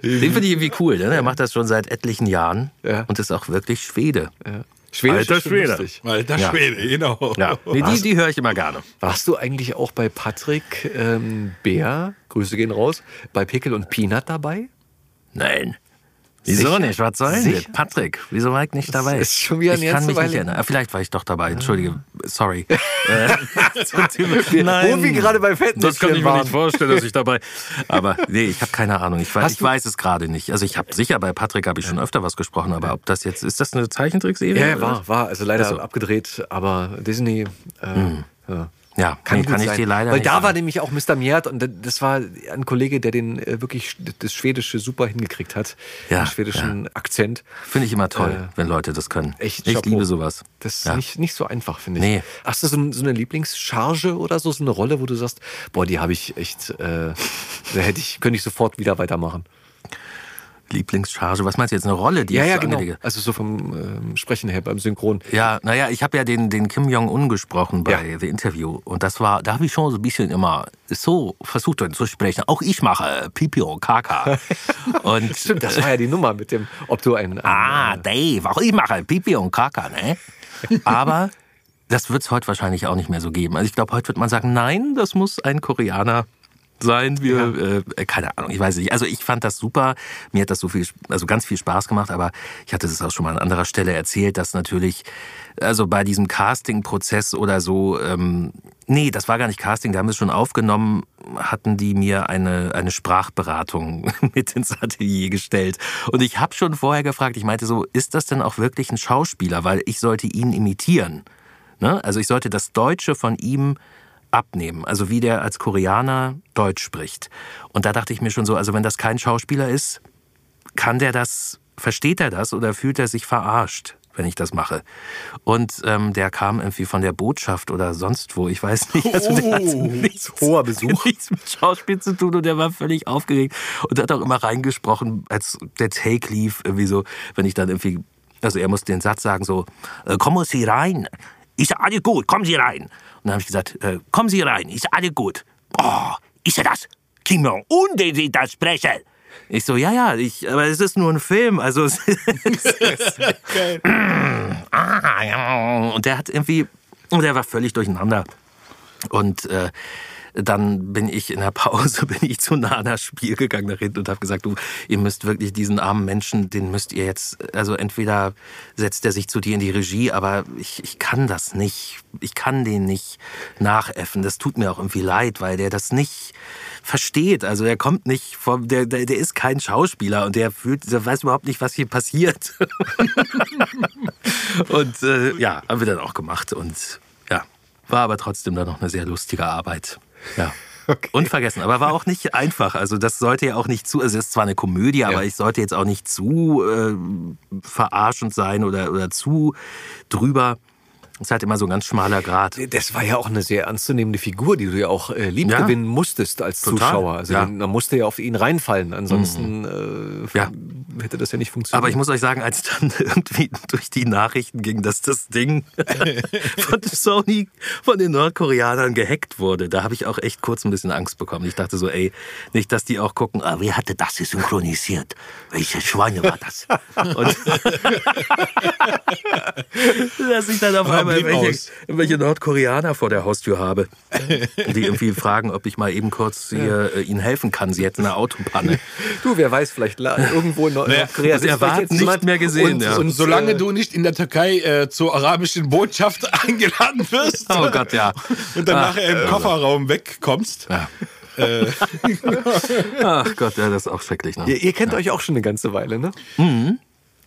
Den finde ich irgendwie cool, ne? Er macht das schon seit etlichen Jahren Ja. und ist auch wirklich Schwede. Schwedisch Alter Schwede. lustig. Alter Ja. Schwede, genau. Ja, nee, die, die höre ich immer gerne. Warst du eigentlich auch bei Patrick ähm, Bär, Grüße gehen raus, bei Pickel und Peanut dabei? Nein. Wieso Sicher? nicht? Was soll denn Sicher? das? Patrick, wieso war ich nicht dabei? ist schon wieder eine ich kann mich nicht erinnern. Vielleicht war ich doch dabei. Entschuldige. Sorry. Äh. Nein. Wo wir gerade bei Fettnäpfchen Das kann ich mir waren. nicht vorstellen, dass ich dabei. Aber nee, ich habe keine Ahnung. Ich weiß, ich weiß es gerade nicht. Also ich habe sicher bei Patrick habe ich schon öfter was gesprochen, aber ob das jetzt ist das eine Zeichentrickserie? Ja, war, war. Also leider Ach so. Hm. abgedreht, aber Disney. Äh, ja. Ja, Kann, nee, kann ich sein. dir leider Weil da sagen. war nämlich auch Mr. Miert und das war ein Kollege, der den äh, wirklich das Schwedische super hingekriegt hat. Ja, den schwedischen Akzent. Finde ich immer toll, Äh, wenn Leute das können. echt ich Chapeau. liebe sowas. Das ist Ja. nicht, nicht so einfach, finde ich. Nee. Hast du so, ein- so eine Lieblingscharge oder so, so eine Rolle, wo du sagst, boah, die habe ich echt, äh, da hätte ich, könnte ich sofort wieder weitermachen. Lieblingscharge. Was meinst du jetzt? Eine Rolle, die Ja, ich ja, so genau. angelege? Also so vom ähm, Sprechen her, beim Synchron. Ja, naja, ich habe ja den, den Kim Jong-un gesprochen bei Ja. The Interview. Und das war, da habe ich schon so ein bisschen immer so versucht zu sprechen. Auch ich mache Pipi und Kaka. und Stimmt, das war ja die Nummer mit dem, ob du ein, ein Ah, Dave, auch ich mache Pipi und Kaka, ne? Aber das wird es heute wahrscheinlich auch nicht mehr so geben. Also ich glaube, heute wird man sagen, nein, das muss ein Koreaner sein. Wir, äh, keine Ahnung, ich weiß nicht. Also ich fand das super. Mir hat das so viel, also ganz viel Spaß gemacht. Aber ich hatte das auch schon mal an anderer Stelle erzählt, dass natürlich, also bei diesem Casting-Prozess oder so, ähm, nee, das war gar nicht Casting. Da haben wir es schon aufgenommen, hatten die mir eine eine Sprachberatung mit ins Atelier gestellt. Und ich habe schon vorher gefragt. Ich meinte so, ist das denn auch wirklich ein Schauspieler? Weil ich sollte ihn imitieren. Ne? Also ich sollte das Deutsche von ihm abnehmen. Also wie der als Koreaner Deutsch spricht. Und da dachte ich mir schon so, also wenn das kein Schauspieler ist, kann der das, versteht er das oder fühlt er sich verarscht, wenn ich das mache? Und ähm, der kam irgendwie von der Botschaft oder sonst wo, ich weiß nicht. Also der hat nichts, hoher Besuch. nichts mit Schauspiel zu tun und der war völlig aufgeregt und hat auch immer reingesprochen, als der Take lief, irgendwie so, wenn ich dann irgendwie, also er musste den Satz sagen so, äh, kommen Sie rein, ist alles gut, kommen Sie rein. Und dann habe ich gesagt, äh, kommen Sie rein, ist alles gut. Oh, ist er das? Kim Jong-un, den Sie da sprechen? Ich so, ja, ja, ich, aber es ist nur ein Film, also es ist, ah, ja. und der hat irgendwie, und der war völlig durcheinander. Und äh, dann bin ich in der Pause, bin ich zu Nana Spiel gegangen nach hinten und habe gesagt, du, ihr müsst wirklich diesen armen Menschen, den müsst ihr jetzt, also entweder setzt er sich zu dir in die Regie, aber ich, ich kann das nicht, ich kann den nicht nachäffen. Das tut mir auch irgendwie leid, weil der das nicht versteht. Also er kommt nicht vom, der, der, der ist kein Schauspieler und der fühlt, der weiß überhaupt nicht, was hier passiert. und äh, ja, haben wir dann auch gemacht und ja, war aber trotzdem dann noch eine sehr lustige Arbeit. Ja. Unvergessen, aber war auch nicht einfach. Also das sollte ja auch nicht zu, also es ist zwar eine Komödie, aber ich sollte jetzt auch nicht zu äh, verarschend sein oder, oder zu drüber. Es ist halt immer so ein ganz schmaler Grad. Das war ja auch eine sehr ernstzunehmende Figur, die du ja auch äh, lieb Ja. gewinnen musstest als Total. Zuschauer. Also Ja. man musste ja auf ihn reinfallen, ansonsten äh, Ja. Hätte das ja nicht funktioniert. Aber ich muss euch sagen, als dann irgendwie durch die Nachrichten ging, dass das Ding von Sony von den Nordkoreanern gehackt wurde, da habe ich auch echt kurz ein bisschen Angst bekommen. Ich dachte so, ey, nicht, dass die auch gucken, ah, wer hatte das hier synchronisiert? Welche Schweine war das? Und dass ich dann auf Aber einmal blieb welche, welche Nordkoreaner vor der Haustür habe, die irgendwie fragen, ob ich mal eben kurz hier, äh, ihnen helfen kann. Sie hätten eine Autopanne. du, wer weiß, vielleicht irgendwo in Nordkorea sie sitzt vielleicht erwarten jetzt nicht mehr gesehen, und, ja. und, Solange äh, du nicht in der Türkei äh, zur arabischen Botschaft eingeladen wirst Oh Gott, ja. und dann nachher im Kofferraum wegkommst. Ja. Ach Gott, ja, das ist auch schrecklich. Ne? Ihr, ihr kennt euch auch schon eine ganze Weile, ne?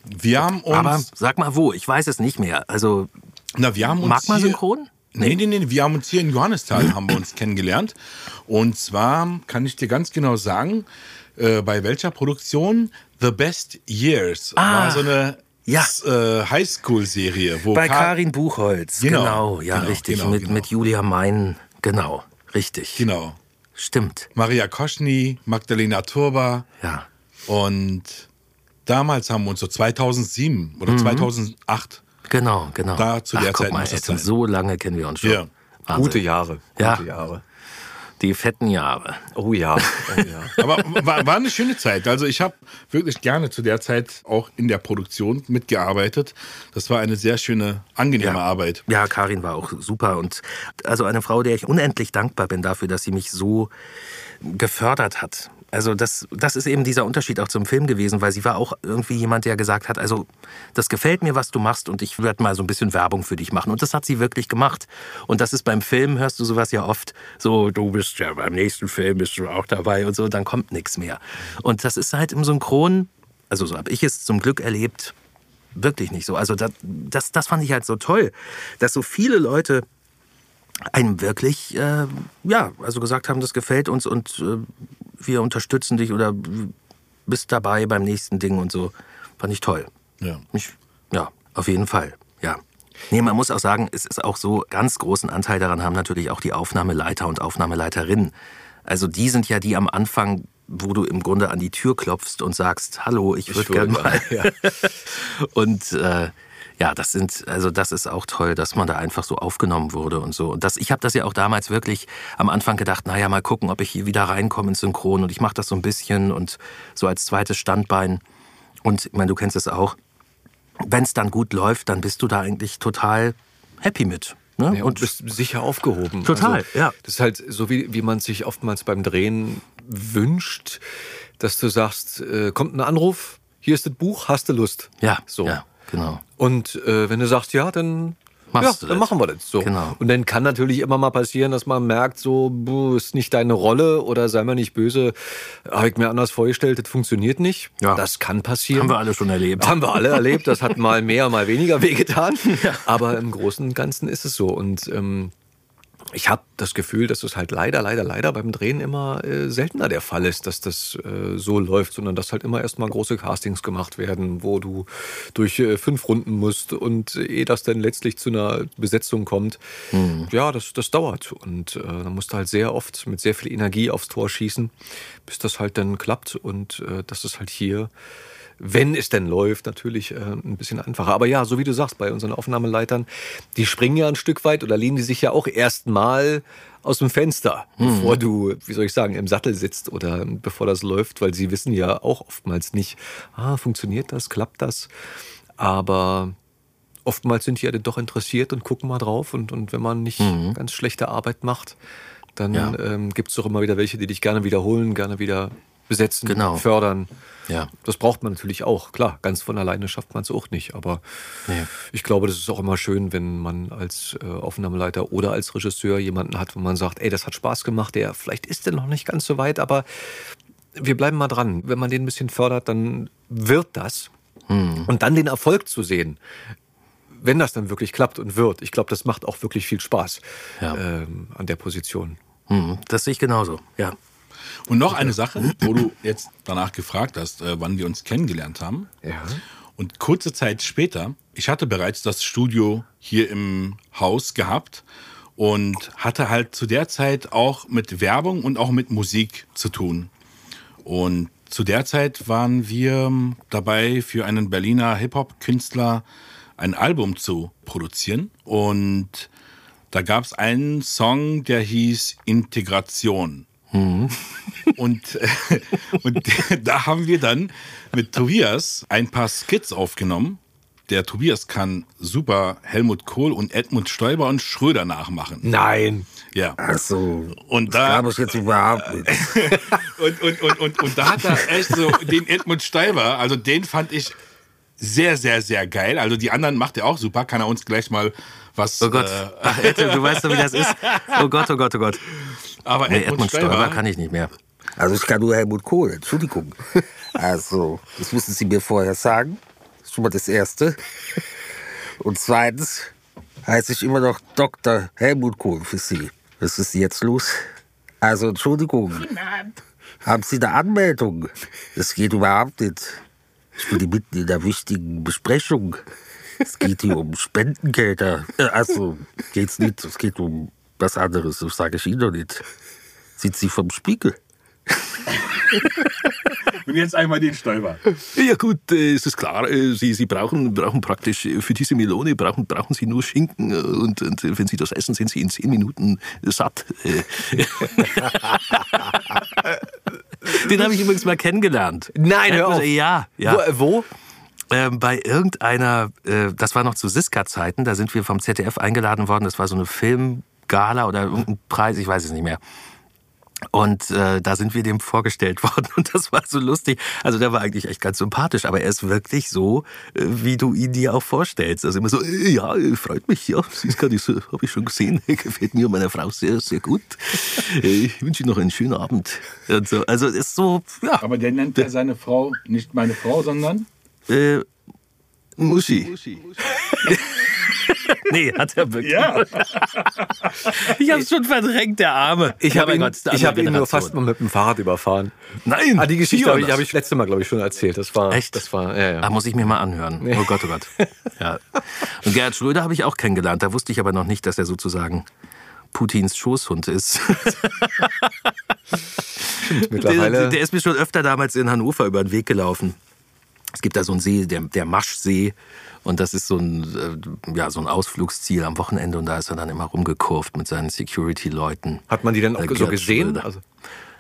Wir haben uns. Aber sag mal wo, ich weiß es nicht mehr. Also na, wir haben uns Magma hier- synchron? Nee, nee, nee, wir haben uns hier in Johannisthal haben wir uns kennengelernt. Und zwar kann ich dir ganz genau sagen, äh, bei welcher Produktion The Best Years war so eine ja. Äh, Highschool-Serie. bei Ka- Karin Buchholz, Genau, genau, ja, genau, richtig. genau, mit, genau. mit Julia Mein, genau, richtig. Genau. Stimmt, Maria Koschny, Magdalena Turba ja. und damals haben wir uns so 2007 oder Mhm. 2008 Genau, genau. Da zu der Ach, guck Zeit mal, muss das sein. so lange kennen wir uns schon. Ja. Wahnsinn. Gute Jahre. Ja. Gute Jahre. Die fetten Jahre. Oh ja. Oh ja. Aber war, war eine schöne Zeit. Also ich habe wirklich gerne zu der Zeit auch in der Produktion mitgearbeitet. Das war eine sehr schöne, angenehme Arbeit. Ja, Karin war auch super und also eine Frau, der ich unendlich dankbar bin dafür, dass sie mich so gefördert hat. Also das, das ist eben dieser Unterschied auch zum Film gewesen, weil sie war auch irgendwie jemand, der gesagt hat, also das gefällt mir, was du machst und ich werde mal so ein bisschen Werbung für dich machen. Und das hat sie wirklich gemacht. Und das ist beim Film, hörst du sowas ja oft, so du bist ja beim nächsten Film bist du auch dabei und so, dann kommt nichts mehr. Und das ist halt im Synchron, also so habe ich es zum Glück erlebt, wirklich nicht so. Also das, das, das fand ich halt so toll, dass so viele Leute einem wirklich, äh, ja, also gesagt haben, das gefällt uns und äh, wir unterstützen dich oder bist dabei beim nächsten Ding und so. Fand ich toll. Ja. Ich, ja, auf jeden Fall, ja. Nee, man muss auch sagen, es ist auch so, ganz großen Anteil daran haben natürlich auch die Aufnahmeleiter und Aufnahmeleiterinnen. Also die sind ja die am Anfang, wo du im Grunde an die Tür klopfst und sagst, hallo, ich würde würd gerne mal. ja. Und äh, ja, das sind, also das ist auch toll, dass man da einfach so aufgenommen wurde und so. Und das, ich habe das ja auch damals wirklich am Anfang gedacht, naja, mal gucken, ob ich hier wieder reinkomme ins Synchron. Und ich mache das so ein bisschen und so als zweites Standbein. Und ich meine, du kennst es auch. Wenn es dann gut läuft, dann bist du da eigentlich total happy mit. Ne? Ja, und bist sicher aufgehoben. Total, also, ja. Das ist halt so, wie, wie man sich oftmals beim Drehen wünscht, dass du sagst, äh, kommt ein Anruf, hier ist das Buch, hast du Lust? ja, So. ja, genau. Und äh, wenn du sagst, ja, dann, Machst ja, dann machen wir das so. Genau. Und dann kann natürlich immer mal passieren, dass man merkt, so, buh, ist nicht deine Rolle oder sei mal nicht böse, habe ich mir anders vorgestellt, das funktioniert nicht. Ja. Das kann passieren. Haben wir alle schon erlebt. Haben wir alle erlebt. Das hat mal mehr, mal weniger wehgetan. Aber im Großen und Ganzen ist es so. Und ähm, ich habe das Gefühl, dass es halt leider, leider, leider beim Drehen immer äh, seltener der Fall ist, dass das äh, so läuft, sondern dass halt immer erstmal große Castings gemacht werden, wo du durch äh, fünf Runden musst und äh, ehe das dann letztlich zu einer Besetzung kommt, ja, das, das dauert. Und äh, dann musst du halt sehr oft mit sehr viel Energie aufs Tor schießen, bis das halt dann klappt. Und äh, das ist halt hier wenn es denn läuft, natürlich äh, ein bisschen einfacher. Aber ja, so wie du sagst, bei unseren Aufnahmeleitern, die springen ja ein Stück weit oder lehnen die sich ja auch erstmal aus dem Fenster, bevor du, wie soll ich sagen, im Sattel sitzt oder bevor das läuft, weil sie wissen ja auch oftmals nicht, ah, funktioniert das, klappt das. Aber oftmals sind die ja dann doch interessiert und gucken mal drauf. Und, und wenn man nicht ganz schlechte Arbeit macht, dann Ja. ähm, gibt es doch immer wieder welche, die dich gerne wiederholen, gerne wieder besetzen, Genau. fördern. Ja. Das braucht man natürlich auch. Klar, ganz von alleine schafft man es auch nicht. Aber Nee. ich glaube, das ist auch immer schön, wenn man als äh, Aufnahmeleiter oder als Regisseur jemanden hat, wo man sagt, ey, das hat Spaß gemacht, der vielleicht ist der noch nicht ganz so weit, aber wir bleiben mal dran. Wenn man den ein bisschen fördert, dann wird das. Und dann den Erfolg zu sehen, wenn das dann wirklich klappt und wird, ich glaube, das macht auch wirklich viel Spaß Ja. ähm, an der Position. Hm, das sehe ich genauso, ja. Und noch eine Sache, wo du jetzt danach gefragt hast, äh, wann wir uns kennengelernt haben. Ja. Und kurze Zeit später, ich hatte bereits das Studio hier im Haus gehabt und hatte halt zu der Zeit auch mit Werbung und auch mit Musik zu tun. Und Zu der Zeit waren wir dabei, für einen Berliner Hip-Hop-Künstler ein Album zu produzieren. Und da gab es einen Song, der hieß Integration. Und, äh, und da haben wir dann mit Tobias ein paar Skits aufgenommen. Der Tobias kann super Helmut Kohl und Edmund Stoiber und Schröder nachmachen. Nein. Ja. Ach so, Und da, habe ich jetzt überhaupt nicht. und, und, und, und, und da hat er echt so den Edmund Stoiber, also den fand ich sehr, sehr, sehr geil. Also die anderen macht er auch super. Kann er uns gleich mal was. Oh Gott. Äh, Ach, Ette, du weißt doch, wie das ist. Oh Gott, oh Gott, oh Gott. aber Nee, Edmund, Stoiber, Stoiber kann ich nicht mehr. Also ich kann nur Helmut Kohl, Entschuldigung. Also, das müssen Sie mir vorher sagen. Das ist schon mal das Erste. Und zweitens heiße ich immer noch Dr. Helmut Kohl für Sie. Was ist jetzt los? Also, Entschuldigung. Haben Sie eine Anmeldung? Das geht überhaupt nicht. Ich bin mitten in einer wichtigen Besprechung. Es geht hier um Spendengelder. Äh, Also, geht's nicht. Es geht um was anderes. Das sage ich Ihnen doch nicht. Sind Sie vom Spiegel? Und jetzt einmal den Stoiber. Ja gut, äh, es ist klar, äh, Sie, Sie brauchen, brauchen praktisch für diese Melone brauchen, brauchen Sie nur Schinken und, und wenn Sie das essen, sind Sie in zehn Minuten satt. Den habe ich übrigens mal kennengelernt. Nein, hör auf. Ja, ja. Wo? wo? Ähm, bei irgendeiner, äh, das war noch zu Siska-Zeiten, da sind wir vom ZDF eingeladen worden. Das war so eine Filmgala oder irgendein Preis, ich weiß es nicht mehr. Und äh, da sind wir dem vorgestellt worden und das war so lustig. Also der war eigentlich echt ganz sympathisch, aber er ist wirklich so, äh, wie du ihn dir auch vorstellst. Also immer so, äh, ja, äh, freut mich, ja, Siska, das äh, habe ich schon gesehen, gefällt mir und meiner Frau sehr, sehr gut. Ich wünsche Ihnen noch einen schönen Abend. Und so. Also ist so, ja, Aber der nennt ja seine Frau nicht meine Frau, sondern äh, Muschi. nee, hat er wirklich. Ja. Ich habe schon verdrängt, der Arme. Ich habe mein ihn, ich hab ihn nur fast mal mit dem Fahrrad überfahren. Nein, Ah, die Geschichte habe ich, hab ich letzte Mal, glaube ich, schon erzählt. Das war, Echt? Das war, ja, ja. Ah, muss ich mir mal anhören. Oh Gott, oh Gott. Ja. Und Gerhard Schröder habe ich auch kennengelernt. Da wusste ich aber noch nicht, dass er sozusagen Putins Schoßhund ist. Mittlerweile. Der, der ist mir schon öfter damals in Hannover über den Weg gelaufen. Es gibt da so einen See, der, der Maschsee. Und das ist so ein, äh, ja, so ein Ausflugsziel am Wochenende. Und da ist er dann immer rumgekurvt mit seinen Security-Leuten. Hat man die denn auch Äh, so gesehen? Also,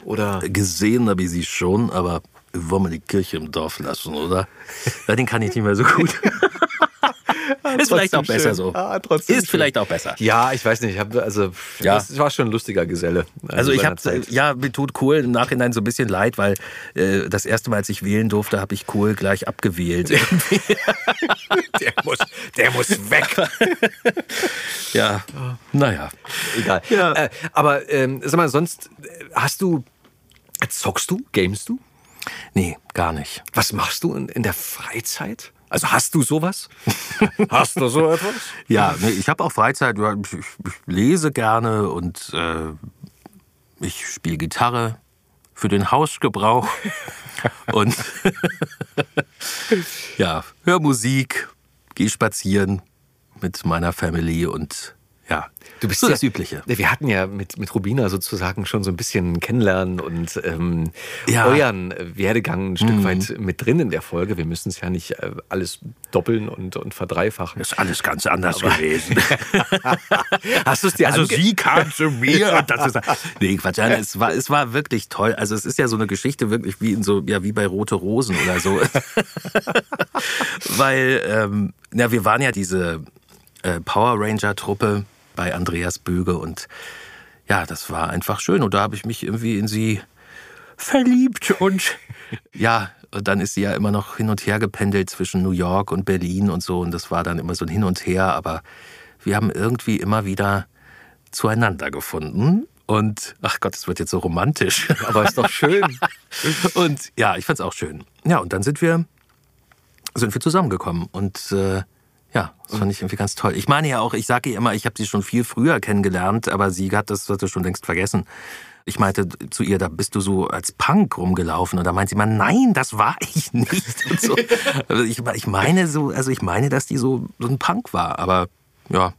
oder? Gesehen habe ich sie schon, aber wollen wir die Kirche im Dorf lassen, oder? Den kann ich nicht mehr so gut. ist vielleicht auch Trotzdem besser schön. so. Ah, ist schön. vielleicht auch besser. Ja, ich weiß nicht. Ich hab, also, Ja. das war schon ein lustiger Geselle. Also ich habe, ja, mir tut Kohl im Nachhinein so ein bisschen leid, weil äh, das erste Mal, als ich wählen durfte, habe ich Kohl gleich abgewählt. der, muss, der muss weg. ja, naja. Egal. Ja. Äh, aber ähm, sag mal, sonst äh, hast du, zockst du, gamest du? Nee, gar nicht. Was machst du in, in der Freizeit? Also hast du sowas? hast du so etwas? Ja, nee, ich habe auch Freizeit, ja, ich, ich lese gerne und äh, ich spiele Gitarre für den Hausgebrauch und ja, höre Musik, gehe spazieren mit meiner Family und Du bist so ja, das Übliche. Wir hatten ja mit, mit Rubina sozusagen schon so ein bisschen kennenlernen und ähm, Ja. euren Werdegang ein Stück Mhm. weit mit drin in der Folge. Wir müssen es ja nicht äh, alles doppeln und, und verdreifachen. ist alles ganz anders gewesen. Hast du es dir Also sie kam zu mir und das ist. Nee, Quatsch, nein, es war, es war wirklich toll. Also es ist ja so eine Geschichte wirklich wie in so, ja, wie bei Rote Rosen oder so. Weil, ähm, ja, wir waren ja diese äh, Power Ranger-Truppe bei Andreas Böge und ja, das war einfach schön. Und da habe ich mich irgendwie in sie verliebt und ja, und dann ist sie ja immer noch hin und her gependelt zwischen New York und Berlin und so und das war dann immer so ein Hin und Her, aber wir haben irgendwie immer wieder zueinander gefunden und ach Gott, es wird jetzt so romantisch. Aber ist doch schön. und ja, ich fand's auch schön. Ja, und dann sind wir sind wir zusammengekommen und äh, ja, das fand ich irgendwie ganz toll. Ich meine ja auch, ich sage ihr immer, ich habe sie schon viel früher kennengelernt, aber sie hat das hat sie schon längst vergessen. Ich meinte zu ihr, da bist du so als Punk rumgelaufen. Und da meint sie immer, nein, das war ich nicht. Und so. Also ich, ich meine so, also ich meine, dass die so, so ein Punk war. Aber ja,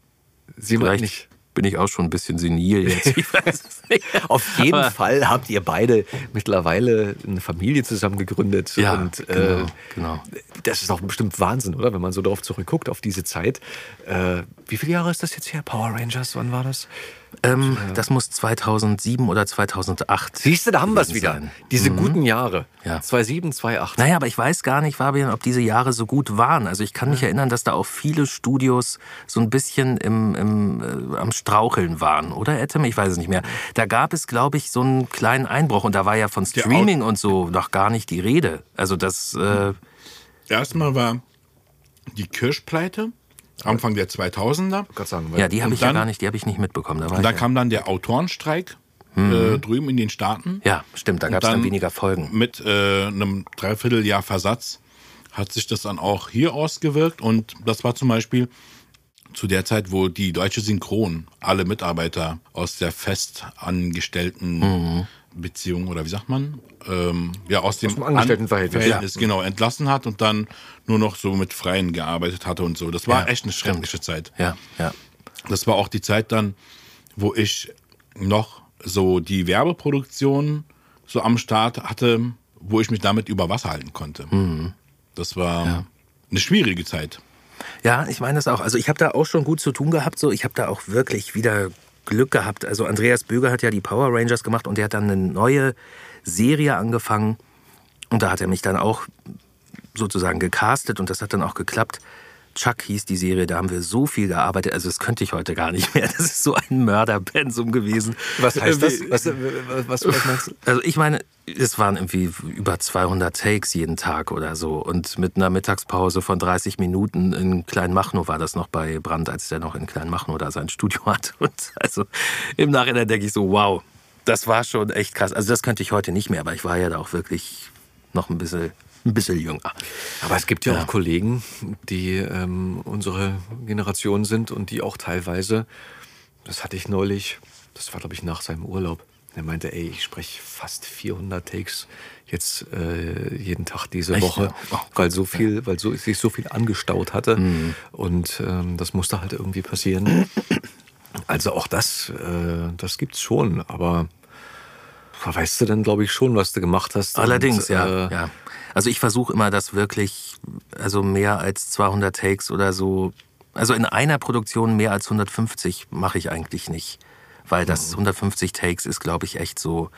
Sie meint nicht. Bin ich auch schon ein bisschen senil jetzt. Ich weiß es nicht. Auf jeden Aber- Fall habt ihr beide mittlerweile eine Familie zusammen gegründet. Ja, und, genau, äh, genau. Das ist auch bestimmt Wahnsinn, oder? Wenn man so darauf zurückguckt, auf diese Zeit. Äh, wie viele Jahre ist das jetzt her? Power Rangers, wann war das? Ähm, das muss 2007 oder 2008. Siehst du, da haben wir es wieder. sein. Diese Mhm. guten Jahre. Ja. 2007, 2008. Naja, aber ich weiß gar nicht, Fabian, ob diese Jahre so gut waren. Also ich kann mich erinnern, dass da auch viele Studios so ein bisschen im, im, äh, am Straucheln waren, oder Etem? Ich weiß es nicht mehr. Da gab es, glaube ich, so einen kleinen Einbruch und da war ja von Streaming und so noch gar nicht die Rede. Also das, äh, Erstmal war die Kirschpleite, Anfang der 2000er. Gott sagen ja, die habe ich ja dann- gar nicht, die habe ich nicht mitbekommen. Da war Und dann ja. kam dann der Autorenstreik äh, drüben in den Staaten. ja, stimmt, da gab es dann dann weniger Folgen. Mit äh, einem Dreivierteljahr Versatz hat sich das dann auch hier ausgewirkt. Und das war zum Beispiel zu der Zeit, wo die deutsche Synchron alle Mitarbeiter aus der festangestellten Mhm. Beziehung oder wie sagt man? Ähm, ja, aus dem, dem Angestelltenverhältnis. An- Verhältnis, genau, entlassen hat und dann nur noch so mit Freien gearbeitet hatte und so. Das war Ja, echt eine schreckliche Zeit. Ja, ja. Das war auch die Zeit dann, wo ich noch so die Werbeproduktion so am Start hatte, wo ich mich damit über Wasser halten konnte. Das war eine schwierige Zeit. Ja, ich meine das auch. Also ich habe da auch schon gut zu tun gehabt. So, ich habe da auch wirklich wieder Glück gehabt. Also Andreas Böger hat ja die Power Rangers gemacht und der hat dann eine neue Serie angefangen und da hat er mich dann auch sozusagen gecastet und das hat dann auch geklappt. Chuck hieß die Serie, da haben wir so viel gearbeitet, also das könnte ich heute gar nicht mehr. Das ist so ein Mörderpensum gewesen. Was heißt das? Was, was, was meinst du? also ich meine, es waren irgendwie über 200 Takes jeden Tag oder so und mit einer Mittagspause von 30 Minuten in Kleinmachnow war das noch bei Brandt, als der noch in Kleinmachnow da sein Studio hat. Und also im Nachhinein denke ich so, wow, das war schon echt krass. Also das könnte ich heute nicht mehr, aber ich war ja da auch wirklich noch ein bisschen, ein bisschen jünger. Aber es gibt ja, Ja. auch Kollegen, die ähm, unsere Generation sind und die auch teilweise, das hatte ich neulich, das war glaube ich nach seinem Urlaub, er meinte, ey, ich spreche fast 400 Takes jetzt äh, jeden Tag diese Echt, Woche? Oh weil so viel, weil so, sich so viel angestaut hatte und ähm, das musste halt irgendwie passieren. Also auch das, äh, das gibt's schon, aber da weißt du dann, glaube ich, schon, was du gemacht hast. Allerdings, und, ja, äh, ja. Also ich versuche immer, das wirklich, also mehr als 200 Takes oder so, also in einer Produktion mehr als 150 mache ich eigentlich nicht. Weil das 150 Takes ist, glaube ich, echt so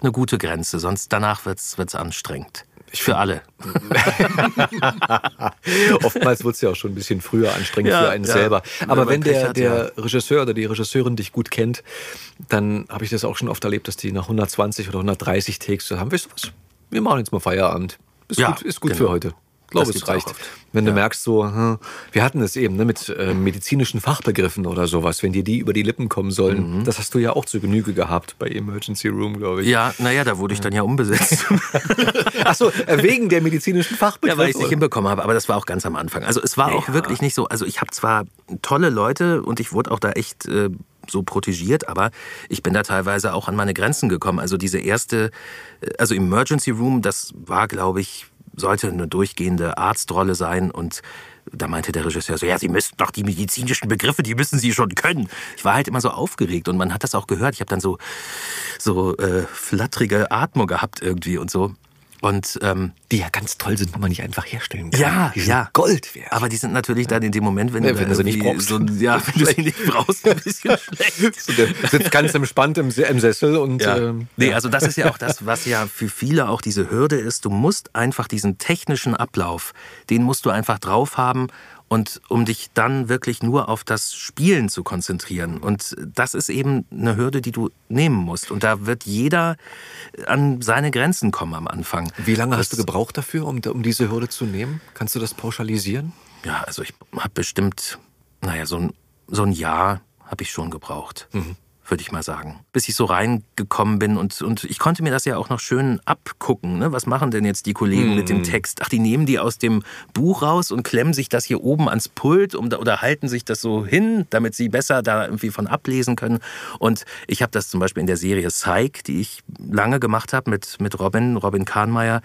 eine gute Grenze. Sonst danach wird's wird's anstrengend. Für alle. Oftmals wird es ja auch schon ein bisschen früher anstrengend Ja, für einen ja. selber. Wenn Aber wenn Pech der, hat, der Regisseur oder die Regisseurin dich gut kennt, dann habe ich das auch schon oft erlebt, dass die nach 120 oder 130 Takes so haben, weißt du was, wir machen jetzt mal Feierabend. Ist Ja, gut, ist gut genau. für heute. Ich glaube, Das es reicht. Wenn du merkst, so, hm, wir hatten es eben ne, mit äh, medizinischen Fachbegriffen oder sowas, wenn dir die über die Lippen kommen sollen, das hast du ja auch zu Genüge gehabt bei Emergency Room, glaube ich. Mhm. Ja, naja, da wurde ich dann ja umbesetzt. Achso, wegen der medizinischen Fachbegriffe. Ja, weil ich es nicht hinbekommen habe, aber das war auch ganz am Anfang. Also es war auch wirklich nicht so, also ich habe zwar tolle Leute und ich wurde auch da echt äh, so protegiert, aber ich bin da teilweise auch an meine Grenzen gekommen. Also diese erste, äh, also Emergency Room, das war, glaube ich, sollte eine durchgehende Arztrolle sein und da meinte der Regisseur so, ja, Sie müssten doch die medizinischen Begriffe, die müssen Sie schon können. Ich war halt immer so aufgeregt und man hat das auch gehört. Ich habe dann so, so äh, flatterige Atmung gehabt irgendwie und so. Und ähm, die ja ganz toll sind, wenn man nicht einfach herstellen kann. ja, die ja. Gold wert. Aber die sind natürlich dann in dem Moment, wenn, Ja, du, wenn du sie nicht brauchst. So, ja, wenn du sie nicht brauchst, ein bisschen schlecht. So, der sitzt ganz entspannt im, im Sessel und Ja. ähm, nee, also das ist ja auch das, was ja für viele auch diese Hürde ist. Du musst einfach diesen technischen Ablauf, den musst du einfach drauf haben und um dich dann wirklich nur auf das Spielen zu konzentrieren. Und das ist eben eine Hürde, die du nehmen musst. Und da wird jeder an seine Grenzen kommen am Anfang. Wie lange hast du gebraucht dafür, um, um diese Hürde zu nehmen? Kannst du das pauschalisieren? Ja, also ich habe bestimmt, naja, so ein, so ein Jahr habe ich schon gebraucht, würde ich mal sagen. Bis ich so reingekommen bin und, und ich konnte mir das ja auch noch schön abgucken. Ne? Was machen denn jetzt die Kollegen mit dem Text? Ach, die nehmen die aus dem Buch raus und klemmen sich das hier oben ans Pult um, oder halten sich das so hin, damit sie besser da irgendwie von ablesen können. Und ich habe das zum Beispiel in der Serie Psych, die ich lange gemacht habe mit, mit Robin, Robin Kahnmeier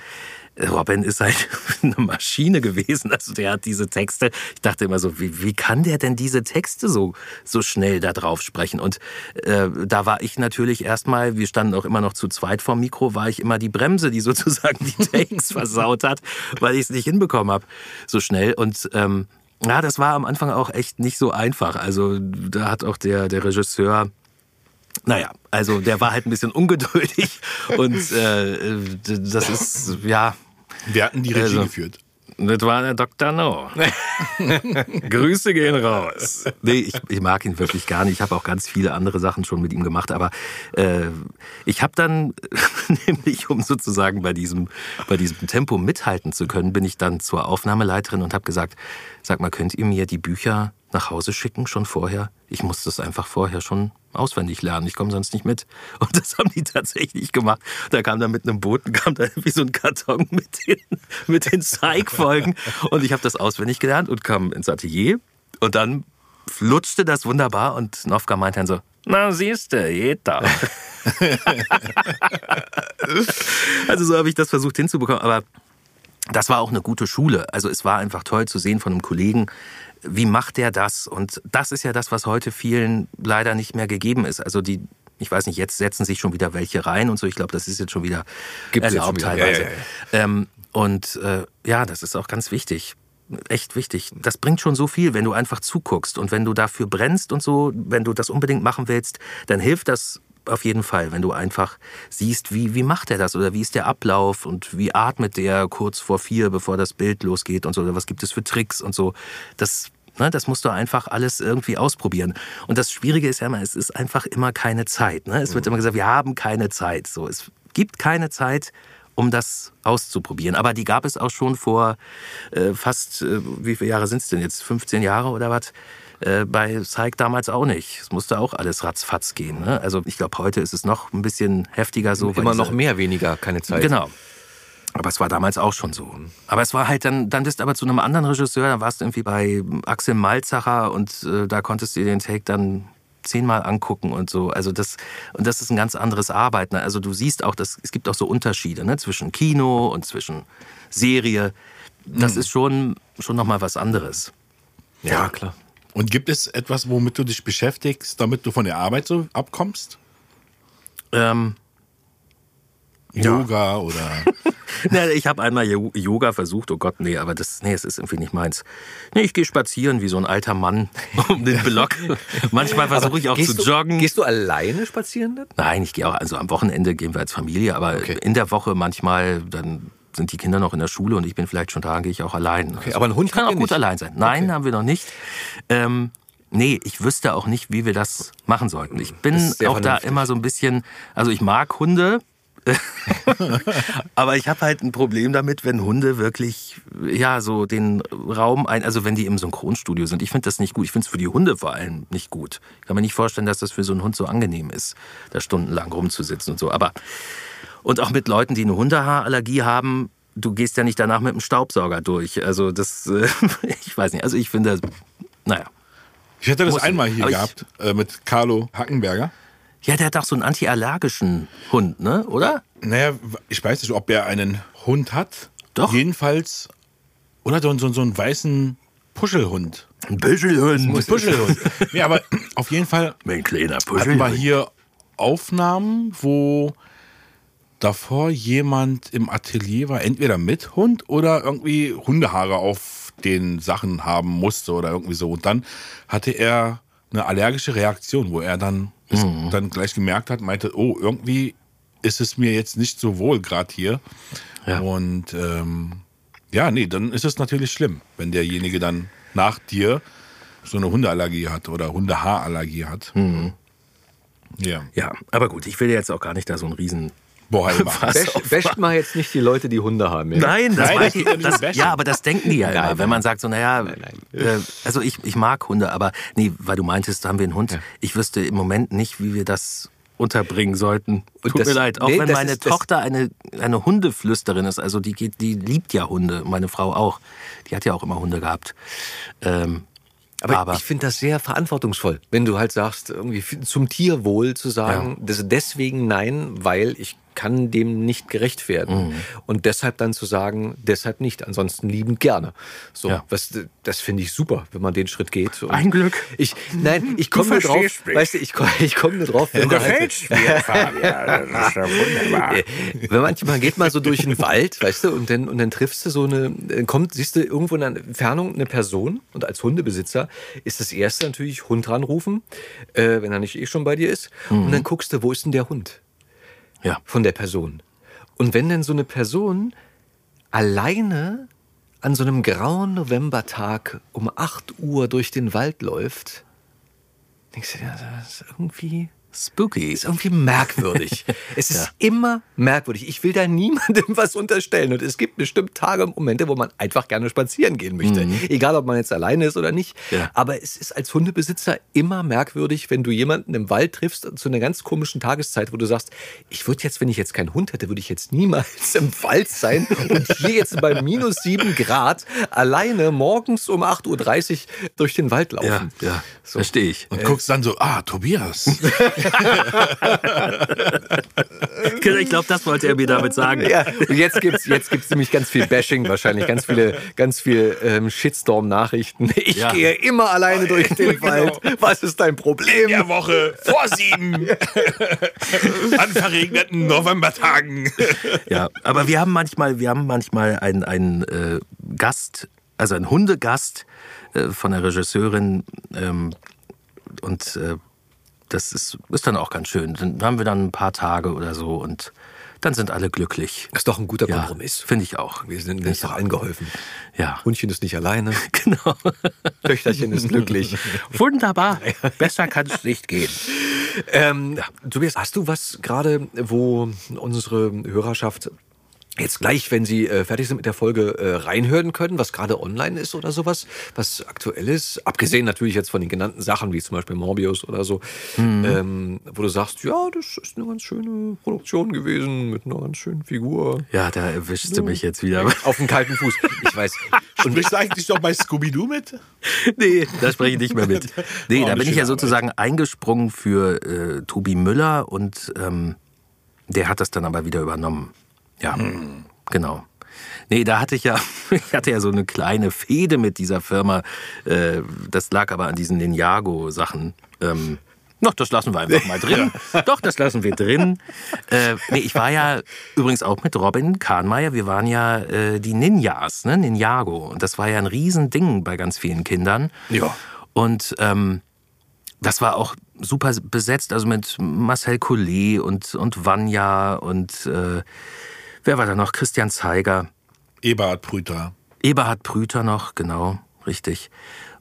Robin ist halt eine Maschine gewesen. Also der hat diese Texte. Ich dachte immer so, wie, wie kann der denn diese Texte so, so schnell da drauf sprechen? Und äh, da war ich natürlich erstmal, wir standen auch immer noch zu zweit vorm Mikro, war ich immer die Bremse, die sozusagen die Takes versaut hat, weil ich es nicht hinbekommen habe so schnell. Und ähm, ja, das war am Anfang auch echt nicht so einfach. Also da hat auch der, der Regisseur naja, also der war halt ein bisschen ungeduldig und äh, das ist, ja. Wir hatten die Regie Also, geführt. Das war der Dr. No. Grüße gehen raus. Nee, ich, ich mag ihn wirklich gar nicht. Ich habe auch ganz viele andere Sachen schon mit ihm gemacht. Aber äh, ich habe dann, nämlich um sozusagen bei diesem, bei diesem Tempo mithalten zu können, bin ich dann zur Aufnahmeleiterin und habe gesagt, sag mal, könnt ihr mir die Bücher nach Hause schicken schon vorher? Ich muss das einfach vorher schon auswendig lernen. Ich komme sonst nicht mit. Und das haben die tatsächlich gemacht. Da kam dann mit einem Boten, kam da wie so ein Karton mit den, mit den Zeigfolgen. Und ich habe das auswendig gelernt und kam ins Atelier. Und dann flutschte das wunderbar und Nofka meinte dann so, na siehste, jeder. also so habe ich das versucht hinzubekommen. Aber das war auch eine gute Schule. Also es war einfach toll zu sehen von einem Kollegen, wie macht der das? Und das ist ja das, was heute vielen leider nicht mehr gegeben ist. Also die, ich weiß nicht, jetzt setzen sich schon wieder welche rein und so. Ich glaube, das ist jetzt schon wieder Gibt's erlaubt schon wieder. teilweise. Ja, ja, Ähm, und äh, ja, das ist auch ganz wichtig. Echt wichtig. Das bringt schon so viel, wenn du einfach zuguckst und wenn du dafür brennst und so, wenn du das unbedingt machen willst, dann hilft das auf jeden Fall, wenn du einfach siehst, wie, wie macht er das oder wie ist der Ablauf und wie atmet der kurz vor vier, bevor das Bild losgeht und so, oder was gibt es für Tricks und so. Das, ne, das musst du einfach alles irgendwie ausprobieren. Und das Schwierige ist ja immer, es ist einfach immer keine Zeit. Ne? Es wird immer gesagt, wir haben keine Zeit. So, es gibt keine Zeit, um das auszuprobieren. Aber die gab es auch schon vor äh, fast, äh, wie viele Jahre sind es denn jetzt? 15 Jahre oder was? Äh, bei Zeig damals auch nicht. Es musste auch alles ratzfatz gehen. Ne? Also ich glaube, heute ist es noch ein bisschen heftiger so. Immer noch mehr, weniger, keine Zeit. Genau. Aber es war damals auch schon so. Aber es war halt dann, dann bist du aber zu einem anderen Regisseur, dann warst du irgendwie bei Axel Malzacher und äh, da konntest du dir den Take dann zehnmal angucken und so. Also das, und das ist ein ganz anderes Arbeiten. Also du siehst auch, dass, es gibt auch so Unterschiede ne? zwischen Kino und zwischen Serie. Das ist schon, schon nochmal was anderes. Ja, klar. Und gibt es etwas, womit du dich beschäftigst, damit du von der Arbeit so abkommst? Ähm, Yoga oder Na, ich habe einmal Yoga versucht, oh Gott, nee, aber das, nee, es ist irgendwie nicht meins. Nee, ich gehe spazieren wie so ein alter Mann um den Block. Manchmal versuche ich auch zu du, joggen. Gehst du alleine spazieren dann? Nein, ich gehe auch, also am Wochenende gehen wir als Familie, aber Okay. in der Woche manchmal, dann sind die Kinder noch in der Schule und ich bin vielleicht schon da, gehe ich auch allein. Okay, aber einen Hund kann auch gut nicht? allein sein. Nein, haben wir noch nicht. Ähm, nee, ich wüsste auch nicht, wie wir das machen sollten. Ich bin auch da vernünftig. immer so ein bisschen, also ich mag Hunde, aber ich habe halt ein Problem damit, wenn Hunde wirklich, ja, so den Raum ein, also wenn die im Synchronstudio sind. Ich finde das nicht gut. Ich finde es für die Hunde vor allem nicht gut. Ich kann mir nicht vorstellen, dass das für so einen Hund so angenehm ist, da stundenlang rumzusitzen und so. Aber, und auch mit Leuten, die eine Hundehaarallergie haben, du gehst ja nicht danach mit dem Staubsauger durch. Also das, äh, ich weiß nicht. Also ich finde, naja. Ich hatte das Muss- einmal hier gehabt äh, mit Carlo Hackenberger. Ja, der hat doch so einen antiallergischen Hund, ne? Oder? Naja, ich weiß nicht, ob er einen Hund hat. Doch. Jedenfalls, oder so, so, so einen weißen Puschelhund. Ein Büschelhund. Puschelhund. nee, aber auf jeden Fall Mein kleiner hatten wir Puschelhund. hier Aufnahmen, wo davor jemand im Atelier war, entweder mit Hund oder irgendwie Hundehaare auf den Sachen haben musste oder irgendwie so. Und dann hatte er eine allergische Reaktion, wo er dann, es dann gleich gemerkt hat, meinte, oh, irgendwie ist es mir jetzt nicht so wohl gerade hier. Ja. Und ähm, ja, nee, dann ist es natürlich schlimm, wenn derjenige dann nach dir so eine Hundeallergie hat oder Hundehaarallergie hat. Ja. Ja, aber gut, ich will jetzt auch gar nicht da so einen riesen... Boah, wäscht mal jetzt nicht die Leute, die Hunde haben. Ja? Nein, das Nein, das ich, ja das, Wäsche. ja, aber das denken die ja immer, Nein, wenn man sagt so, naja, nein. Äh, also ich, ich mag Hunde, aber nee, weil du meintest, da haben wir einen Hund. Ich wüsste im Moment nicht, wie wir das unterbringen sollten. Und Tut das- mir leid, auch nee, wenn das meine ist- das- Tochter eine, eine Hundeflüsterin ist, also die geht, die liebt ja Hunde, meine Frau auch. Die hat ja auch immer Hunde gehabt. Ähm, Aber, Aber- ich finde das sehr verantwortungsvoll, wenn du halt sagst, irgendwie zum Tierwohl zu sagen, das deswegen nein, weil ich kann dem nicht gerecht werden. Und deshalb dann zu sagen, deshalb nicht, ansonsten liebend gerne. So, Ja. was, das finde ich super, wenn man den Schritt geht. Und Ein Glück. Ich, nein, ich komme drauf, mich. weißt du, ich, komm- ich komme nur drauf, wenn Du da halt- gefällst mir, Fabian. Das ist ja wunderbar. äh, wenn manchmal geht mal so durch den Wald, weißt du, und dann, und dann triffst du so eine, dann kommt, siehst du irgendwo in der Entfernung eine Person und als Hundebesitzer ist das erste natürlich Hund ranrufen, äh, wenn er nicht eh schon bei dir ist. Und dann guckst du, wo ist denn der Hund Ja. von der Person? Und wenn denn so eine Person alleine an so einem grauen Novembertag um 8 Uhr durch den Wald läuft, denkst du dir, das ist irgendwie Spooky. ist irgendwie merkwürdig. es ist immer merkwürdig. Ich will da niemandem was unterstellen. Und es gibt bestimmt Tage und Momente, wo man einfach gerne spazieren gehen möchte. Egal, ob man jetzt alleine ist oder nicht. Ja. Aber es ist als Hundebesitzer immer merkwürdig, wenn du jemanden im Wald triffst zu einer ganz komischen Tageszeit, wo du sagst, ich würde jetzt, wenn ich jetzt keinen Hund hätte, würde ich jetzt niemals im Wald sein und hier jetzt bei minus sieben Grad alleine morgens um 8.30 Uhr durch den Wald laufen. Ja, ja, verstehe ich. Und guckst dann so, ah, Tobias. Ich glaube, das wollte er mir damit sagen. Ja, und jetzt gibt's jetzt gibt's nämlich ganz viel Bashing wahrscheinlich, ganz viele ganz viel ähm, Shitstorm-Nachrichten. Ich Ja. gehe immer alleine durch den Wald. Was ist dein Problem? der Woche vor sieben. An verregneten Novembertagen. Ja, aber wir haben manchmal, wir haben manchmal einen, einen äh, Gast, also einen Hundegast äh, von der Regisseurin ähm, und äh, das ist, ist dann auch ganz schön. Dann haben wir dann ein paar Tage oder so und dann sind alle glücklich. Das ist doch ein guter Ja, Kompromiss. Finde ich auch. Wir sind uns doch angeholfen. Ja, Hundchen ist nicht alleine, genau. Töchterchen ist glücklich. Wunderbar. Besser kann es nicht gehen. Ähm, Tobias, hast du was gerade, wo unsere Hörerschaft jetzt gleich, wenn sie äh, fertig sind mit der Folge, äh, reinhören können, was gerade online ist oder sowas, was aktuell ist? Abgesehen natürlich jetzt von den genannten Sachen, wie zum Beispiel Morbius oder so, ähm, wo du sagst, ja, das ist eine ganz schöne Produktion gewesen mit einer ganz schönen Figur. Ja, da erwischst du mich jetzt wieder. Auf dem kalten Fuß. Ich weiß. Und bist du eigentlich doch bei Scooby-Doo mit? Nee, da spreche ich nicht mehr mit. Nee, Oh, da bin ich ja sozusagen eingesprungen für äh, Tobi Müller und ähm, der hat das dann aber wieder übernommen. Ja, genau. Nee, da hatte ich ja, ich hatte ja so eine kleine Fehde mit dieser Firma. Äh, das lag aber an diesen Ninjago-Sachen. Ähm, doch, das lassen wir einfach mal drin. Doch, das lassen wir drin. Äh, nee, ich war ja übrigens auch mit Robin Kahnmeier. Wir waren ja äh, die Ninjas, ne? Ninjago. Und das war ja ein Riesending bei ganz vielen Kindern. Ja. Und ähm, das war auch super besetzt, also mit Marcel Collet und, und Vanya und äh, wer war da noch? Christian Zeiger. Eberhard Brüter. Eberhard Brüter noch, genau, richtig.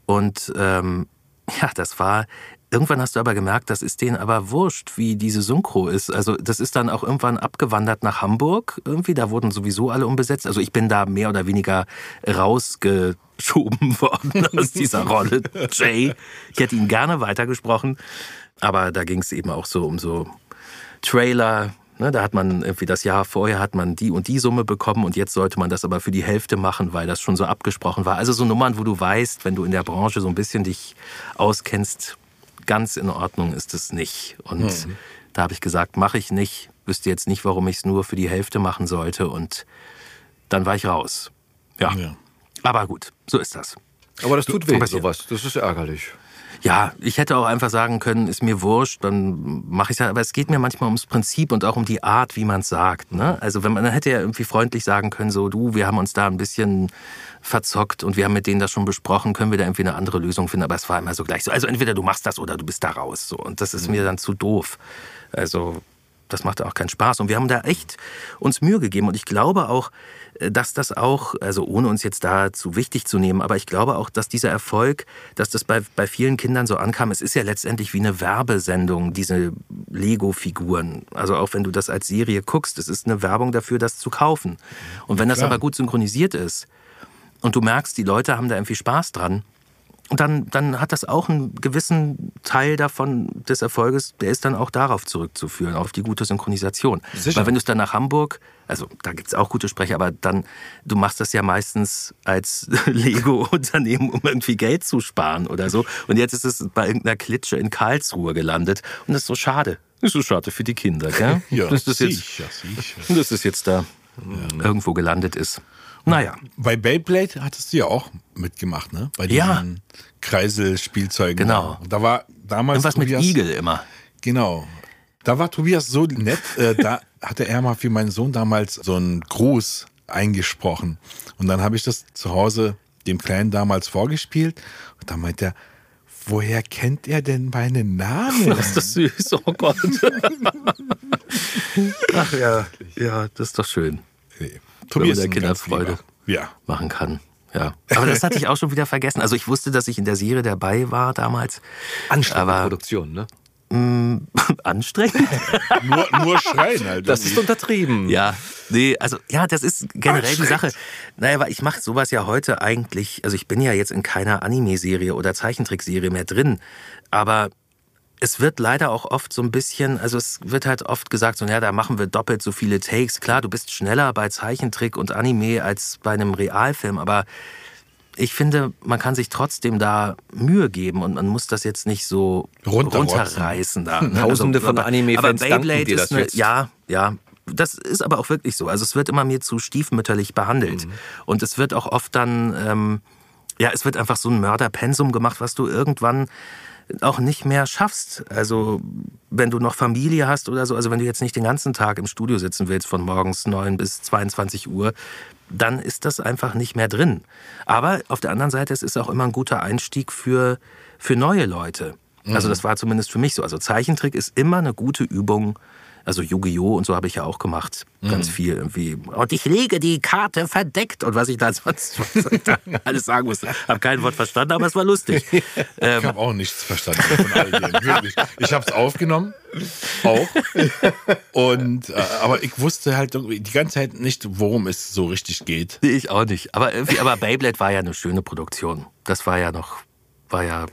Und ähm, ja, das war. Irgendwann hast du aber gemerkt, das ist denen aber wurscht, wie diese Synchro ist. Also das ist dann auch irgendwann abgewandert nach Hamburg. Irgendwie, da wurden sowieso alle umbesetzt. Also ich bin da mehr oder weniger rausgeschoben worden aus dieser Rolle. Jay, ich hätte ihn gerne weitergesprochen, aber da ging es eben auch so um so Trailer. Ne, da hat man irgendwie das Jahr vorher hat man die und die Summe bekommen und jetzt sollte man das aber für die Hälfte machen, weil das schon so abgesprochen war. Also so Nummern, wo du weißt, wenn du in der Branche so ein bisschen dich auskennst, ganz in Ordnung ist es nicht. Und da habe ich gesagt, mache ich nicht. Wüsste jetzt nicht, warum ich es nur für die Hälfte machen sollte. Und dann war ich raus. Ja. Ja. Aber gut, so ist das. Aber das tut weh, sowas. Das ist ärgerlich. Ja, ich hätte auch einfach sagen können, ist mir wurscht, dann mache ich es ja. Aber es geht mir manchmal ums Prinzip und auch um die Art, wie man es sagt. Ne? Also wenn man dann hätte ja irgendwie freundlich sagen können, so du, wir haben uns da ein bisschen verzockt und wir haben mit denen das schon besprochen, können wir da irgendwie eine andere Lösung finden. Aber es war immer so gleich so. Also entweder du machst das oder du bist da raus. So. Und das ist mir dann zu doof. Also das macht auch keinen Spaß. Und wir haben da echt uns Mühe gegeben. Und ich glaube auch, dass das auch, also ohne uns jetzt da zu wichtig zu nehmen, aber ich glaube auch, dass dieser Erfolg, dass das bei, bei vielen Kindern so ankam, es ist ja letztendlich wie eine Werbesendung, diese Lego-Figuren. Also auch wenn du das als Serie guckst, es ist eine Werbung dafür, das zu kaufen. Und wenn das aber gut synchronisiert ist und du merkst, die Leute haben da irgendwie Spaß dran, dann, dann hat das auch einen gewissen Teil davon des Erfolges, der ist dann auch darauf zurückzuführen, auf die gute Synchronisation. Weil wenn du es dann nach Hamburg, also da gibt es auch gute Sprecher, aber dann, du machst das ja meistens als Lego-Unternehmen, um irgendwie Geld zu sparen oder so. Und jetzt ist es bei irgendeiner Klitsche in Karlsruhe gelandet. Und das ist so schade. Ist so schade für die Kinder, gell? Ja, dass das jetzt, sicher, sicher. dass das jetzt da irgendwo gelandet ist. Naja, Bei Beyblade hattest du ja auch mitgemacht, ne? Bei Ja. diesen Kreiselspielzeugen. Genau. Da war damals irgendwas mit Tobias, Igel immer. Genau. Da war Tobias so nett, äh, da hatte er mal für meinen Sohn damals so einen Gruß eingesprochen. Und dann habe ich das zu Hause dem Kleinen damals vorgespielt. Und dann meint er, woher kennt er denn meinen Namen? Das ist das süß, oh Gott. Ach ja, ja, das ist doch schön. Nee. Der ist ein Kinder Freude. Ja. machen kann. Ja. Aber das hatte ich auch schon wieder vergessen. Also ich wusste, dass ich in der Serie dabei war damals. Anstrengende Aber- Produktion, ne? Anstrengend? Nur, nur schreien halt. Das ist irgendwie. untertrieben. Ja, nee, also ja, das ist generell die Sache. Naja, weil ich mache sowas ja heute eigentlich, also ich bin ja jetzt in keiner Anime-Serie oder Zeichentrickserie mehr drin, aber es wird leider auch oft so ein bisschen, also es wird halt oft gesagt, so, ja, da machen wir doppelt so viele Takes. Klar, du bist schneller bei Zeichentrick und Anime als bei einem Realfilm, aber ich finde, man kann sich trotzdem da Mühe geben und man muss das jetzt nicht so runterreißen da. ne? Tausende von aber- Anime-Fans danken dir das ist eine, jetzt. Ja, ja. Das ist aber auch wirklich so. Also es wird immer mir zu stiefmütterlich behandelt. Mhm. Und es wird auch oft dann, ähm, ja, es wird einfach so ein Mörderpensum gemacht, was du irgendwann auch nicht mehr schaffst. Also wenn du noch Familie hast oder so, also wenn du jetzt nicht den ganzen Tag im Studio sitzen willst von morgens 9 bis 22 Uhr, dann ist das einfach nicht mehr drin. Aber auf der anderen Seite, es ist auch immer ein guter Einstieg für, für neue Leute. Also das war zumindest für mich so. Also Zeichentrick ist immer eine gute Übung. Also Yu-Gi-Oh! und so habe ich ja auch gemacht. Ganz viel irgendwie. Und ich lege die Karte verdeckt. Und was ich da sonst alles sagen musste. Habe kein Wort verstanden, aber es war lustig. Ähm, Ich habe auch nichts verstanden von all dem. Wirklich. Ich habe es aufgenommen. Auch. Und, äh, aber ich wusste halt die ganze Zeit nicht, worum es so richtig geht. Nee, ich auch nicht. Aber, aber Beyblade war ja eine schöne Produktion. Das war ja noch, war ja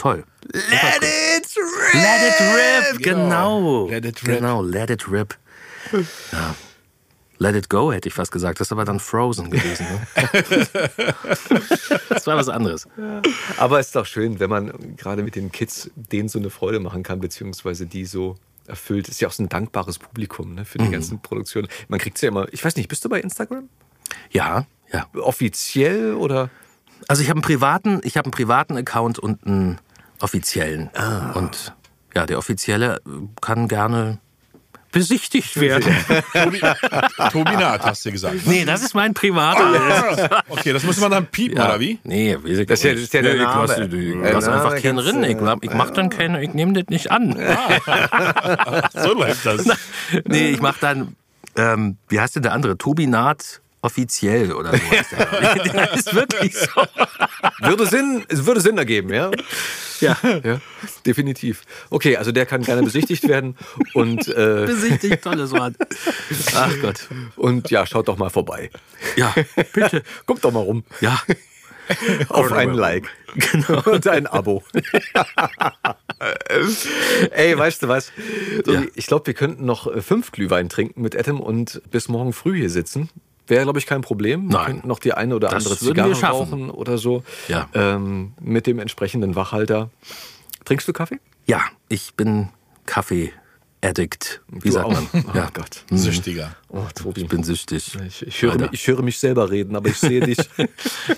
toll. Let it rip! Let it rip, genau. Let it rip. Genau, let it rip. Ja. Let it go, hätte ich fast gesagt. Das ist aber dann Frozen gewesen. Ne? das war was anderes. Aber es ist doch schön, wenn man gerade mit den Kids denen so eine Freude machen kann, beziehungsweise die so erfüllt. Ist ja auch so ein dankbares Publikum ne, für die ganzen Produktionen. Man kriegt es ja immer. Ich weiß nicht, bist du bei Instagram? Ja, ja. Offiziell oder? Also ich habe einen privaten, ich habe einen privaten Account und einen offiziellen. Und ja, der offizielle äh, kann gerne besichtigt werden. Tobi, Tobi Naht, hast du gesagt. Nee, das ist mein privater. Okay, das muss man dann piepen, Ja. oder wie? Nee, ich Das ist ja- das ist ja der ich Name. Der lasse Name einfach keinen du- Ich, glaub, ich mach dann keine, ich nehme das nicht an. So läuft das. Nee, ich mach dann, ähm, wie heißt denn der andere? Tobi Naht offiziell oder so. heißt der. der ist wirklich so. Würde Sinn, es würde Sinn ergeben, ja? Ja. Ja, definitiv. Okay, also der kann gerne besichtigt werden und, äh, Besichtigt, tolles Wort. Ach Gott. und ja, schaut doch mal vorbei. Ja, bitte. Kommt doch mal rum. Ja, Auf einen Like. Genau. Und ein Abo. Ey, weißt du was? So, Ja. Ich glaube, wir könnten noch fünf Glühwein trinken mit Adam und bis morgen früh hier sitzen. Wäre, glaube ich, kein Problem. Wir Nein. könnten noch die eine oder Das andere wir Zigarre rauchen oder so. Ja. Ähm, mit dem entsprechenden Wachhalter. Trinkst du Kaffee? ja, ich bin Kaffee-Addict. Wie Du sagt auch? man? Oh ja. Gott. Süchtiger. Oh, Tobi. Ich bin süchtig. Ich, ich, höre, ich höre mich selber reden, aber ich sehe dich.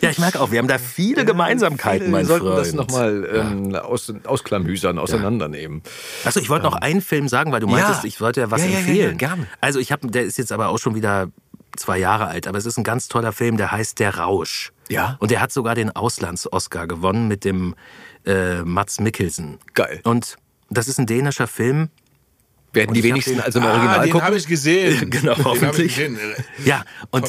Ja, ich merke auch, wir haben da viele Gemeinsamkeiten, wir mein sollten Freund. das nochmal ähm, aus, ausklamüsern, auseinandernehmen. Achso, ich wollte noch einen Film sagen, weil du meintest, ich wollte ja was Ja, ja, ja, empfehlen. ja, gerne. Also ich habe, der ist jetzt aber auch schon wieder zwei Jahre alt, aber es ist ein ganz toller Film, der heißt Der Rausch. Ja. Und der hat sogar den Auslands-Oscar gewonnen mit dem äh, Mats Mikkelsen. Geil. Und das ist ein dänischer Film. Werden die ich hab wenigsten den- also im Ah, Original den gucken? habe ich gesehen. Genau, den ich hoffentlich. gesehen. Ja, und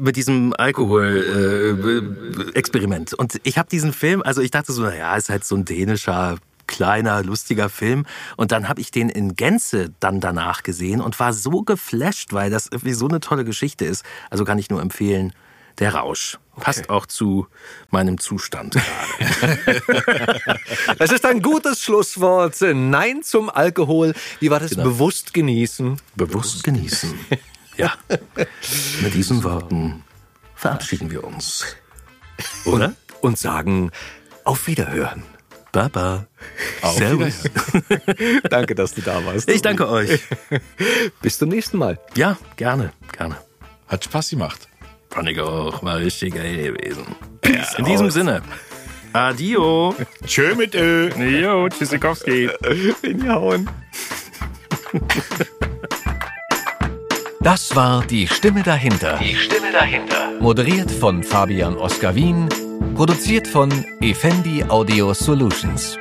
mit diesem Alkohol-Experiment. und ich habe diesen Film, also ich dachte so, naja, ist halt so ein dänischer, kleiner, lustiger Film. Und dann habe ich den in Gänze dann danach gesehen und war so geflasht, weil das irgendwie so eine tolle Geschichte ist. Also kann ich nur empfehlen, der Rausch. Passt auch zu meinem Zustand gerade. Das ist ein gutes Schlusswort. Nein zum Alkohol. Wie war das? Genau. Bewusst genießen. Bewusst genießen. Ja. Mit diesen Worten verabschieden wir uns. Oder? Und sagen auf Wiederhören. Baba. Auf Servus. Danke, dass du da warst. Ich danke euch. Bis zum nächsten Mal. Ja, gerne, gerne. Hat Spaß gemacht. Fand ich auch. War richtig geil gewesen. In diesem Sinne. Adio. Tschö mit Ö. Jo, Tschüssikowski. Hinhauen. Das war die Stimme dahinter. Die Stimme dahinter. Moderiert von Fabian Oskar Wien. Produziert von Effendi Audio Solutions.